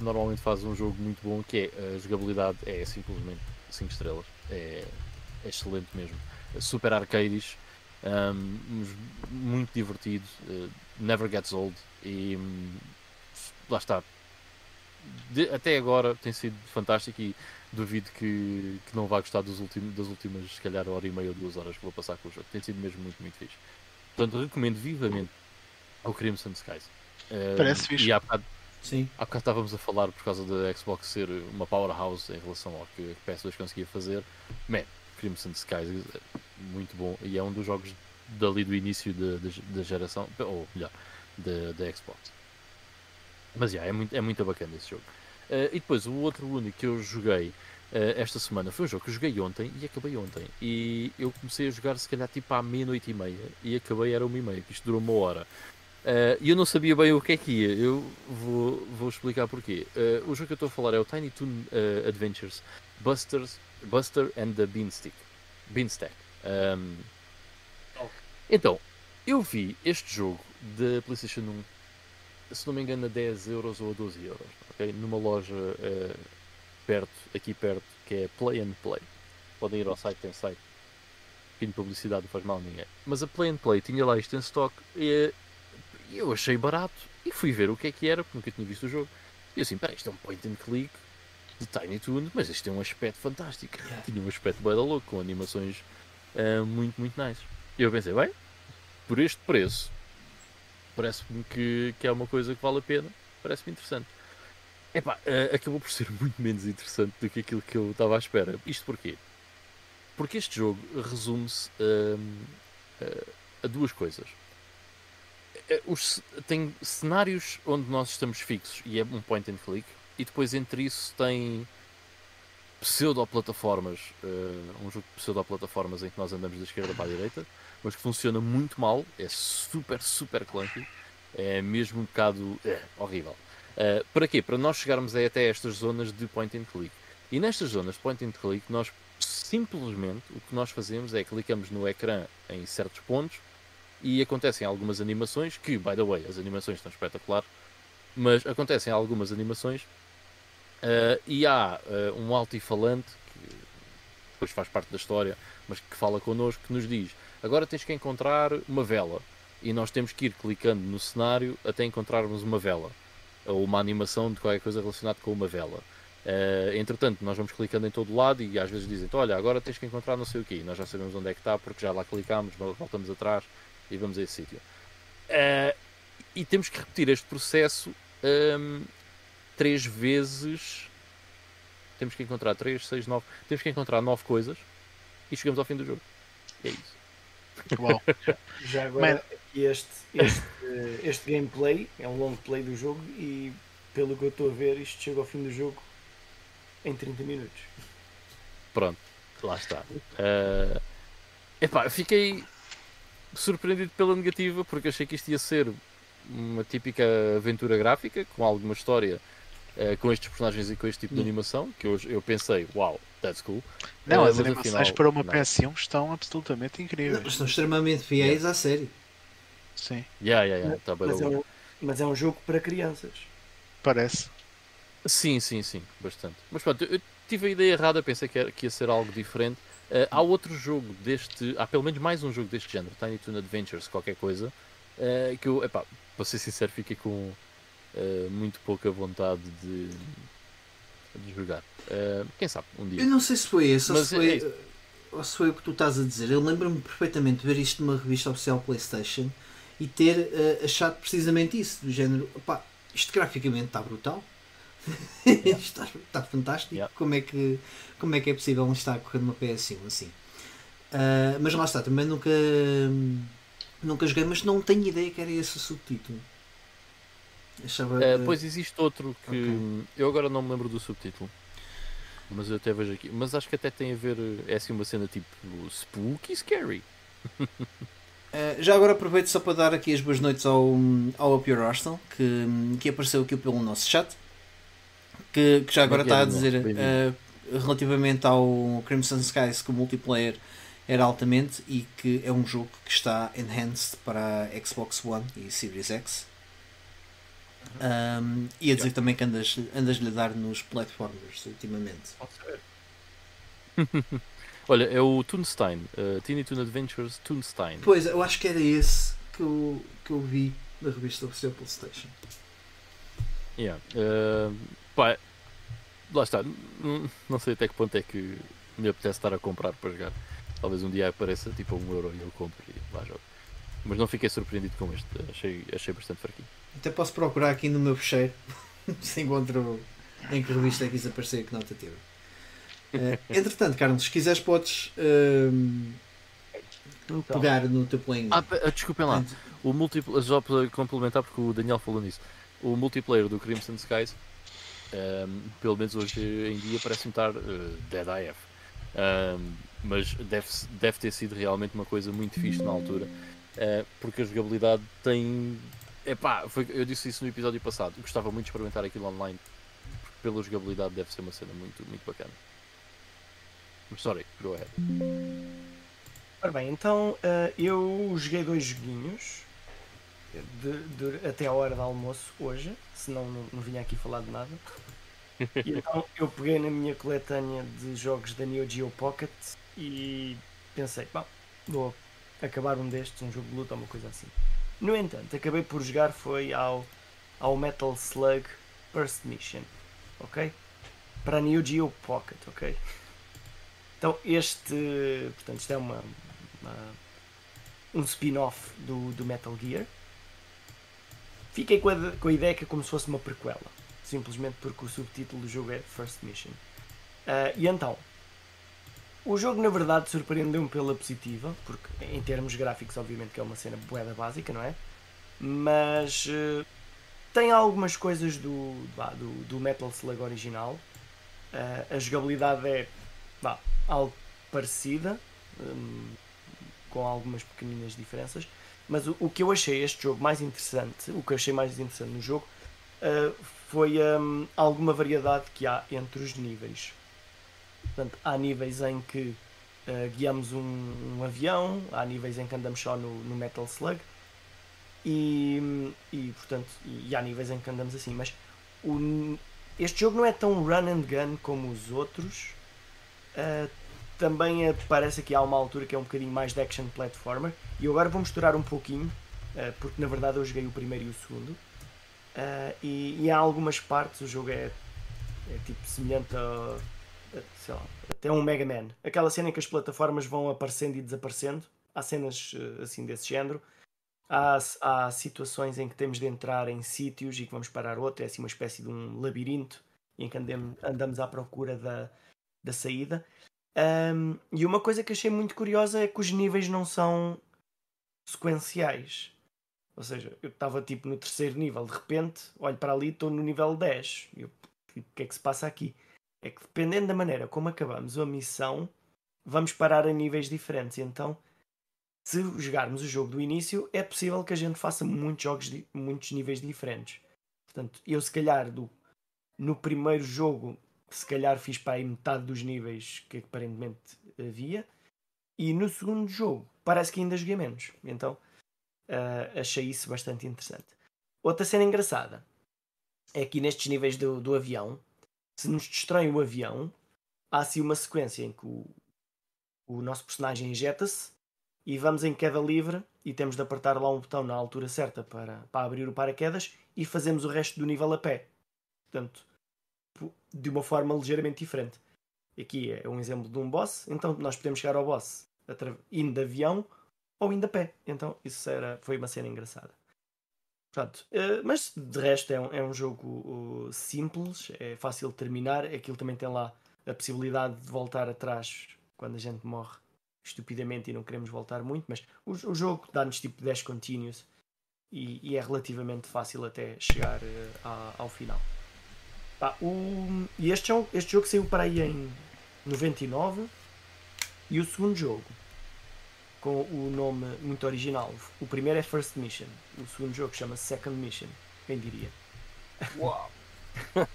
normalmente faz um jogo muito bom, que é a jogabilidade é simplesmente 5 estrelas. É, é excelente mesmo. Super arcades, um, muito divertido, uh, never gets old e um, lá está. De, até agora tem sido fantástico e duvido que, que não vá gostar dos últimos, das últimas, se calhar, hora e meia ou duas horas que vou passar com o jogo. Tem sido mesmo muito, muito fixe. Portanto, recomendo vivamente ao Crimson Skies. Uh, Parece fixe. E há bocado, Sim. Há bocado estávamos a falar por causa da Xbox ser uma powerhouse em relação ao que a PS2 conseguia fazer. Man, Crimson Skies é muito bom e é um dos jogos dali do início da, geração, ou melhor, da, Xbox. Mas yeah, é, muito, é muito bacana esse jogo. Uh, e depois o outro único que eu joguei uh, esta semana foi um jogo que eu joguei ontem e acabei ontem. E eu comecei a jogar se calhar tipo à meia-noite e meia e acabei era uma e meia, que isto durou uma hora. Uh, e eu não sabia bem o que é que ia. Eu vou, vou explicar porquê. Uh, o jogo que eu estou a falar é o Tiny Toon uh, Adventures Busters, Buster and the Beanstick. Beanstack. Um, então, eu vi este jogo da PlayStation 1, se não me engano, a 10 euros ou a 12 numa loja perto, aqui perto, que é Play and Play. Podem ir ao site, tem site. De publicidade não faz mal a ninguém. Mas a Play and Play tinha lá isto em stock e eu achei barato e fui ver o que é que era, porque nunca tinha visto o jogo. E assim, peraí, isto é um point and click de Tiny Toon, mas isto tem um aspecto fantástico. Yeah. Tinha um aspecto bem louco, com animações uh, muito, muito nice. E eu pensei, bem, por este preço, parece-me que, que é uma coisa que vale a pena, parece-me interessante. Epá, uh, acabou por ser <laughs> muito menos interessante do que aquilo que eu estava à espera. Isto porquê? Porque este jogo resume-se uh, a duas coisas. Os, tem cenários onde nós estamos fixos e é um point and click, e depois entre isso tem pseudo-plataformas, um jogo de pseudo-plataformas em que nós andamos da esquerda para a direita, mas que funciona muito mal, é super, super clunky, é mesmo um bocado é, horrível. Uh, para quê? Para nós chegarmos até estas zonas de point and click. E nestas zonas de point and click, nós simplesmente o que nós fazemos é clicamos no ecrã em certos pontos e acontecem algumas animações que, by the way, as animações estão espetaculares, mas acontecem algumas animações Uh, e há uh, um altifalante que depois faz parte da história, mas que fala connosco, que nos diz: agora tens que encontrar uma vela. E nós temos que ir clicando no cenário até encontrarmos uma vela ou uma animação de qualquer coisa relacionada com uma vela. Uh, entretanto, nós vamos clicando em todo lado e às vezes dizem: Olha, agora tens que encontrar não sei o quê. E nós já sabemos onde é que está porque já lá clicamos, voltamos atrás e vamos a esse sítio. Uh, e temos que repetir este processo um, três vezes. Temos que encontrar 3, 6, 9. Temos que encontrar 9 coisas e chegamos ao fim do jogo. é isso. Uau. <laughs> Já agora, este, este, <laughs> este gameplay é um long play do jogo e, pelo que eu estou a ver, isto chega ao fim do jogo em 30 minutos. Pronto, lá está. Uh, epá, fiquei surpreendido pela negativa porque achei que isto ia ser uma típica aventura gráfica com alguma história uh, com estes personagens e com este tipo de hum. animação, que eu, eu pensei, uau, wow, that's cool. Não, uh, as animações afinal, para uma PS1 estão absolutamente incríveis. Estão extremamente fiéis yeah. à série. Sim. Yeah, yeah, yeah. Tá mas, é um, mas é um jogo para crianças. Parece. Sim, sim, sim, bastante. Mas pronto, eu tive a ideia errada, pensei que, era, que ia ser algo diferente. Uh, há outro jogo deste, há pelo menos mais um jogo deste género, Tiny Toon Adventures, qualquer coisa, uh, que eu, epá, para ser sincero, fiquei com uh, muito pouca vontade de, de jogar. quem sabe, um dia. Eu não sei se foi esse, ou Mas se foi, é- ou se foi o que tu estás a dizer. Eu lembro-me perfeitamente de ver isto numa revista oficial PlayStation e ter eh, achado precisamente isso, do género, opá, isto graficamente está brutal. <laughs> isto está, está fantástico. Yeah. Como, é que, como é que é possível estar a correr numa PS1 assim? Ah, mas lá está, também nunca, nunca joguei, mas não tenho ideia que era esse o subtítulo. Achava, Uh, pois existe outro que Ok. eu agora não me lembro do subtítulo, mas eu até vejo aqui. Mas acho que até tem a ver, é assim uma cena tipo spooky scary. <laughs> Uh, já agora aproveito só para dar aqui as boas noites ao, ao Up Your Arsenal, que, que apareceu aqui pelo nosso chat, que, que já agora está a dizer uh, relativamente ao Crimson Skies que o multiplayer era altamente e que é um jogo que está enhanced para a Xbox One e Series X. Um, e a dizer também que andas, andas-lhe a dar nos platformers ultimamente. Pode saber. <laughs> Olha, é o Toonstein, uh, Tiny Toon Adventures Toonstein. Pois, eu acho que era esse que eu, que eu vi na revista oficial PlayStation. Yeah. Uh, pá, lá está. Não sei até que ponto é que me apetece estar a comprar para jogar. Talvez um dia apareça tipo a um euro e eu compro e lá jogo. Mas não fiquei surpreendido com este. Achei, achei bastante fraquinho. Até posso procurar aqui no meu fecheiro <laughs> se encontro em que revista é que isso apareceu que nota teve. Eh, entretanto, Carlos, se quiseres, podes Então, pegar no teu play. Ah, ah, desculpem lá. O multiplayer, só para complementar, porque o Daniel falou nisso. O multiplayer do Crimson Skies, ehm, pelo menos hoje em dia, parece-me estar eh, dead AF. Ehm, mas deve, deve ter sido realmente uma coisa muito fixe na altura, eh, porque a jogabilidade tem. Epá, foi, eu disse isso no episódio passado. Gostava muito de experimentar aquilo online, porque pela jogabilidade deve ser uma cena muito, muito bacana. <laughs> Sorry, go ahead. Ora bem, então eh, eu joguei dois joguinhos de- de- até a hora do almoço hoje, senão não, não vinha aqui falar de nada. E <laughs> então eu peguei na minha coletânea de jogos da Neo Geo Pocket e pensei, bom, vou acabar um destes, um jogo de luta ou uma coisa assim. No entanto, acabei por jogar foi ao, ao Metal Slug First Mission, ok? Para a Neo Geo Pocket, ok? Então este, portanto, isto é uma, uma- um spin-off do, do Metal Gear. Fiquei com a, com a ideia que é como se fosse uma prequela, simplesmente porque o subtítulo do jogo é First Mission. Ah, e então, o jogo na verdade surpreendeu-me pela positiva, porque em termos gráficos, obviamente que é uma cena boeda básica, não é? Mas eh, tem algumas coisas do, do, do Metal Slug original. Ah, a jogabilidade é vá, algo parecida, hum, com algumas pequeninas diferenças. Mas o, o que eu achei este jogo mais interessante, o que eu achei mais interessante no jogo, ah, foi hum, alguma variedade que há entre os níveis. Portanto, há níveis em que ah, guiamos um, um avião, há níveis em que andamos só no, no Metal Slug, e, e portanto, e, e há níveis em que andamos assim. Mas o- este jogo não é tão run and gun como os outros. Uh, também parece que há uma altura que é um bocadinho mais de action platformer. E eu agora vou misturar um pouquinho, uh, porque na verdade eu joguei o primeiro e o segundo. Uh, e, e há algumas partes o jogo é, é tipo semelhante a, a, sei lá, até um Mega Man. Aquela cena em que as plataformas vão aparecendo e desaparecendo. Há cenas assim desse género. Há, há situações em que temos de entrar em sítios e que vamos parar outro. É assim uma espécie de um labirinto em que andamos à procura da, da saída. Ahm, e uma coisa que achei muito curiosa é que os níveis não são sequenciais. Ou seja, eu estava tipo no terceiro nível, de repente olho para ali e estou no nível 10. E o que é que se passa aqui? É que dependendo da maneira como acabamos a missão, vamos parar a níveis diferentes. Então, se jogarmos o jogo do início, é possível que a gente faça muitos jogos, muitos níveis diferentes. Portanto, eu se calhar do, no primeiro jogo se calhar fiz para aí metade dos níveis que aparentemente havia. E no segundo jogo parece que ainda joguei menos. Então ah, achei isso bastante interessante. Outra cena engraçada é que nestes níveis do, do avião, se nos destroem o avião, há assim uma sequência em que o, o nosso personagem injeta-se e vamos em queda livre e temos de apertar lá um botão na altura certa para, para abrir o paraquedas e fazemos o resto do nível a pé. Portanto, de uma forma ligeiramente diferente. Aqui é um exemplo de um boss, então nós podemos chegar ao boss indo de avião ou indo a pé. Então isso era, foi uma cena engraçada. Portanto, uh, mas de resto é um, é um jogo uh, simples, é fácil de terminar. Aquilo também tem lá a possibilidade de voltar atrás quando a gente morre estupidamente e não queremos voltar muito, mas o, o jogo dá-nos tipo 10 continuous e, e, é relativamente fácil até chegar uh, a, ao final. Pá, o, e este jogo, este jogo saiu para aí em 99 e o segundo jogo com o nome muito original. O primeiro é First Mission, o segundo jogo chama-se Second Mission, quem diria? Uau! <laughs>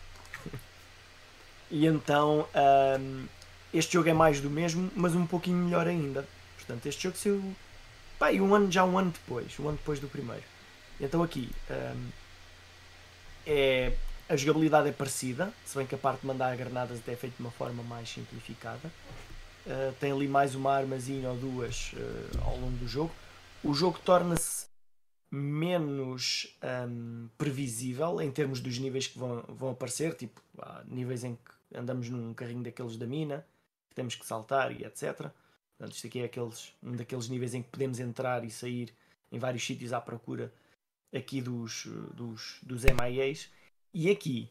e então um, este jogo é mais do mesmo, mas um pouquinho melhor ainda. Portanto, este jogo saiu pá, um ano, já um ano depois, um ano depois do primeiro. Então aqui um, é, a jogabilidade é parecida, se bem que a parte de mandar granadas é feita de uma forma mais simplificada. Uh, tem ali mais uma armazinha ou duas uh, ao longo do jogo. O jogo torna-se menos um, previsível em termos dos níveis que vão, vão aparecer, tipo há níveis em que andamos num carrinho daqueles da mina, que temos que saltar e etc. Portanto, isto aqui é aqueles, um daqueles níveis em que podemos entrar e sair em vários sítios à procura aqui dos, dos, dos MIAs. E aqui,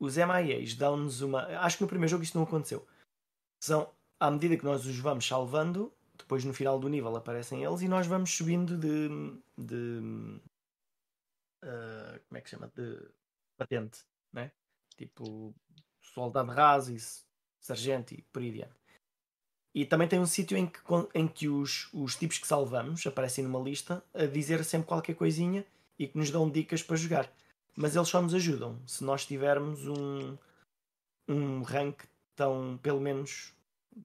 os MIAs dão-nos uma. Acho que no primeiro jogo isto não aconteceu. São, à medida que nós os vamos salvando, depois no final do nível aparecem eles e nós vamos subindo de. de uh, como é que chama? De patente, né? Tipo, soldado raso e sargento e por aí adiante. E também tem um sítio em que, em que os, os tipos que salvamos aparecem numa lista a dizer sempre qualquer coisinha e que nos dão dicas para jogar. Mas eles só nos ajudam se nós tivermos um, um rank tão, pelo menos,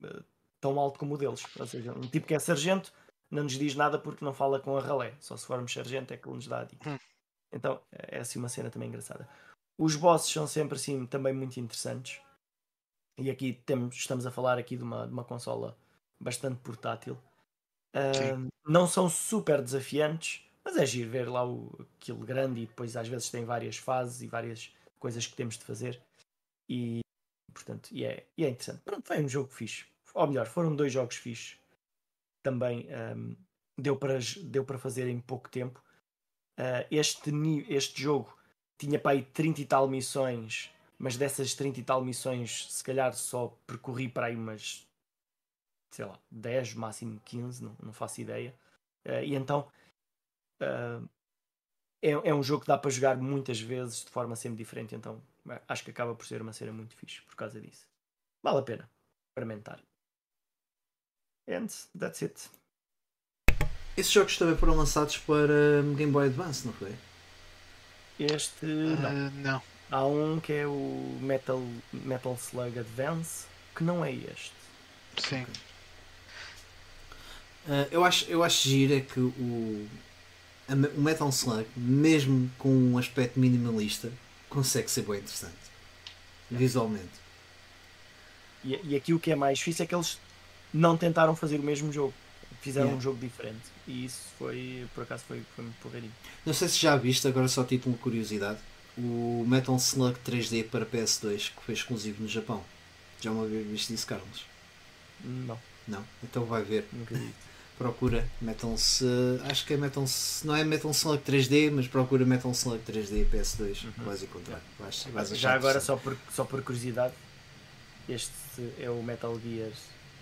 eh, tão alto como o deles. Ou seja, um tipo que é sargento não nos diz nada porque não fala com a ralé. Só se formos sargento é que ele nos dá a dica. Hum. Então é assim uma cena também engraçada. Os bosses são sempre assim também muito interessantes. E aqui temos, estamos a falar aqui de uma, de uma consola bastante portátil. Uh, não são super desafiantes, mas é giro ver lá o, aquilo grande e depois às vezes tem várias fases e várias coisas que temos de fazer. E portanto, e é, e é interessante. Pronto, foi um jogo fixe. Ou melhor, foram dois jogos fixes. Também um, deu, para, deu para fazer em pouco tempo. Uh, este, este jogo tinha para aí 30 e tal missões, mas dessas 30 e tal missões, se calhar só percorri para aí umas, sei lá, 10, máximo 15, não, não faço ideia. Uh, e então uh, é, é um jogo que dá para jogar muitas vezes de forma sempre diferente, então acho que acaba por ser uma cena muito fixe por causa disso. Vale a pena experimentar. And that's it. Esses jogos também foram lançados para Game Boy Advance, não foi? Este uh, não. não. Há um que é o Metal, Metal Slug Advance, que não é este. Sim. Uh, eu, acho, eu acho giro é que o, o Metal Slug, mesmo com um aspecto minimalista, consegue ser bem interessante. Visualmente. E, e aqui o que é mais difícil é que eles não tentaram fazer o mesmo jogo. Fizeram Yeah. um jogo diferente. E isso foi, por acaso, foi, foi muito porreirinho. Não sei se já viste, agora só tipo uma curiosidade. O Metal Slug 3D para PS2 que foi exclusivo no Japão. Já uma vez viste isso, Carlos? Não, Não? Então vai ver. nunca vi. Procura Metal S- Acho que é Metal Não é Metal Slug 3D, mas procura Metal Slug 3D PS2. Uhum. Vais encontrar. Vais, vais Já agora, só por, só por curiosidade, este é o Metal Gear.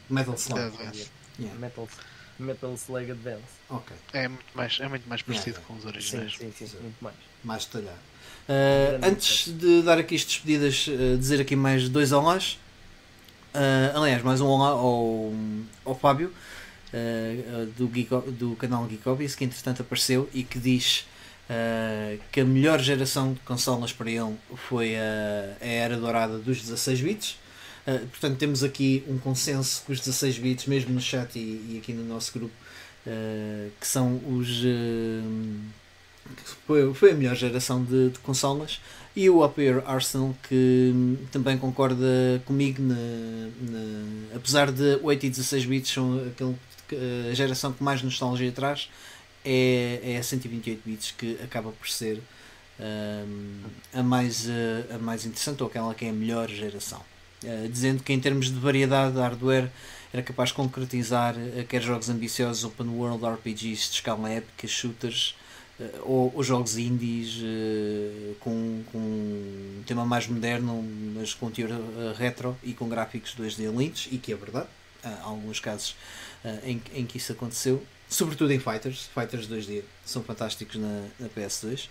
Metal Slug. Advance. Yeah. Metal, Metal Slug Advance. Ok. É muito mais, é muito mais parecido Yeah, com os originais. sim, sim, Sim. muito mais. mais detalhado. Uh, antes de dar aqui as despedidas, uh, dizer aqui mais dois olás. Uh, aliás, mais um olá ao, ao Fábio uh, do, Geeko, do canal Geekobies, que entretanto apareceu e que diz uh, que a melhor geração de consolas para ele foi a, a era dourada dos 16 bits. Uh, portanto, temos aqui um consenso com os 16 bits, mesmo no chat e, e aqui no nosso grupo, que são os. foi, foi a melhor geração de, de consolas. E o Upper Arsenal, que hum, também concorda comigo, na, na- apesar de 8 e 16 bits são aquele, a geração que mais nostalgia traz, é, é a 128 bits que acaba por ser hum, a, mais, eh, a mais interessante ou aquela que é a melhor geração. Eh, dizendo que em termos de variedade de hardware era capaz de concretizar eh, quer jogos ambiciosos open world RPGs de escala épica, shooters eh, ou, ou jogos indies com, com um tema mais moderno, mas com teor retro e com gráficos 2D lindos, e que é verdade, há alguns casos eh, em, que- em que isso aconteceu, sobretudo em Fighters, Fighters 2D são fantásticos na, na PS2.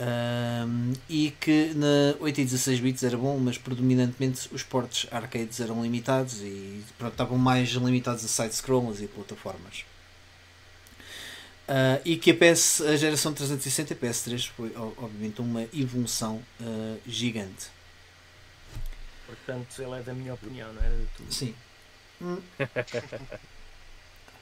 Um, e que na 8 e 16 bits era bom, mas predominantemente os portes arcades eram limitados e pronto, estavam mais limitados a side-scrollers e plataformas. Uh, e que a, PS, a geração 360 e PS3 foi obviamente uma evolução uh, gigante. Portanto, ele é da minha opinião, não era da tua. Sim. Hum, <laughs>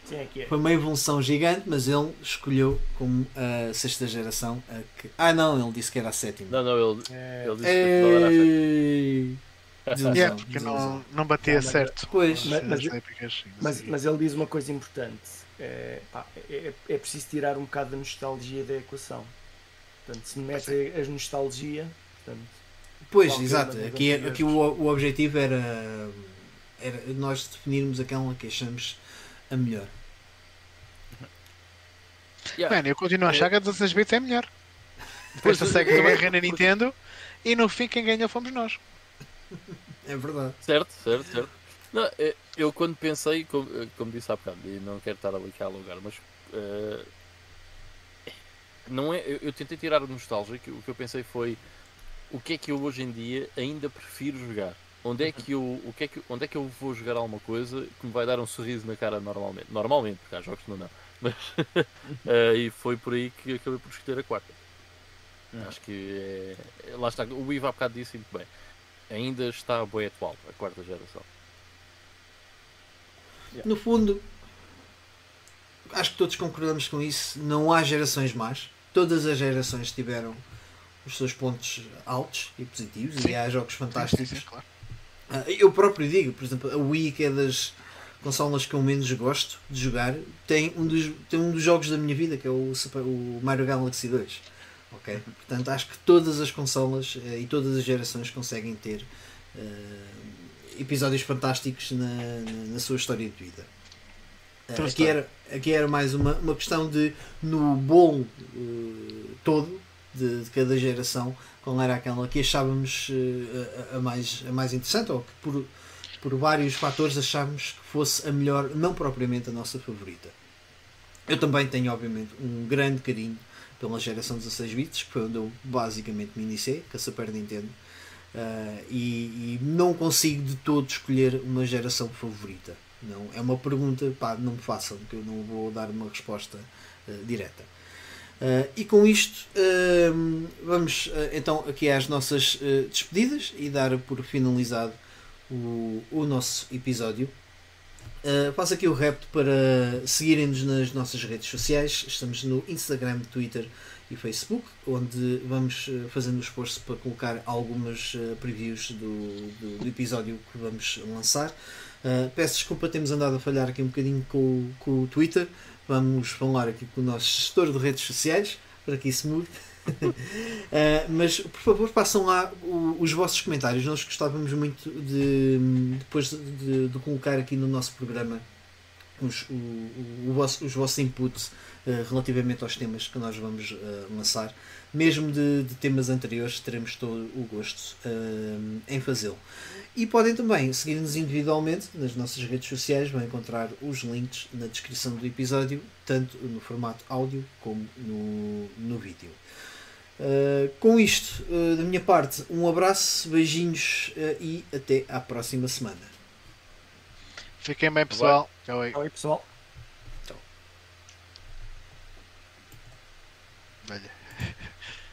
Sim, é é. Foi uma evolução gigante, mas ele escolheu como a sexta geração a que. Ah não, ele disse que era a sétima. Não, não, ele, É, ele disse que não era a sétima. Desilusão, Yeah, porque não, não batia Não, mas- certo. Pois. Mas- as mas- épicas, sim, Mas, mas ele diz uma coisa importante: é, pá, é, é preciso tirar um bocado da nostalgia da equação. Portanto, se mete as nostalgia, portanto, Pois, exato. Aqui, aqui o, o objetivo era, era nós definirmos aquela que achamos a melhor. Yeah. Mano, eu continuo a achar que a 16 bits é melhor. <laughs> Depois Pois, da SEGA também- na Nintendo e no fim quem ganhou fomos nós. É verdade. Certo, certo, certo. Não, eh, eu quando pensei, como, eh, como disse há bocado, e não quero estar ali cá a alugar, mas eh, não é, eu, eu tentei tirar o nostálgico, o que eu pensei foi o que é que eu hoje em dia ainda prefiro jogar? Onde é que eu, o que é que, onde é que eu vou jogar alguma coisa que me vai dar um sorriso na cara normalmente? Normalmente, porque há jogos que não dão. <laughs> Mas, eh, e foi por aí que acabei por escolher a quarta. Acho que é, lá está, o Ivo há bocado disse muito bem. Ainda está boa atual, a quarta geração. No fundo, acho que todos concordamos com isso. Não há gerações más. Todas as gerações tiveram os seus pontos altos e positivos Sim. e há jogos fantásticos. Sim, sim, claro. Ah, Eu próprio digo, por exemplo, a Wii, que é das consolas que eu menos gosto de jogar, tem um dos, tem um dos jogos da minha vida, que é o, Super- o Mario Galaxy 2. Ok? Portanto, acho que todas as consolas eh, e todas as gerações conseguem ter eh, episódios fantásticos na, na, na sua história de vida. Então aqui, era, aqui era mais uma, uma questão de, no bolo eh, todo de, de cada geração, qual era aquela que achávamos eh, a, a mais, a mais interessante ou que por, por vários fatores achávamos que fosse a melhor, não propriamente a nossa favorita. Eu também tenho, obviamente, um grande carinho pela geração 16 bits, que foi onde eu basicamente me iniciei, com a Super Nintendo. Ah, e, e não consigo de todo escolher uma geração favorita. Não, é uma pergunta, pá, não me façam, que eu não vou dar uma resposta ah, direta. Ah, e com isto, ah, vamos ah, então aqui às nossas ah, despedidas e dar por finalizado o, o nosso episódio. Uh, faço aqui o repto para seguirem-nos nas nossas redes sociais. Estamos no Instagram, Twitter e Facebook, onde vamos uh, fazendo o esforço para colocar algumas uh, previews do, do, do episódio que vamos lançar. Uh, peço desculpa, temos andado a falhar aqui um bocadinho com, com o Twitter. Vamos falar aqui com o nosso gestor de redes sociais para que isso mude. Uh, mas por favor façam lá o- os vossos comentários. Nós gostávamos muito de depois de, de- de colocar aqui no nosso programa os, o, o- o vosso- os vossos inputs uh, relativamente aos temas que nós vamos uh, lançar. Mesmo de, de temas anteriores, teremos todo o gosto uh, em fazê-lo. E podem também seguir-nos individualmente nas nossas redes sociais, vão encontrar os links na descrição do episódio, tanto no formato áudio como no, no vídeo. Uh, com isto, uh, da minha parte, um abraço, beijinhos uh, e até à próxima semana. Fiquem bem, pessoal. Tchau aí. Oi pessoal. Velha. <laughs>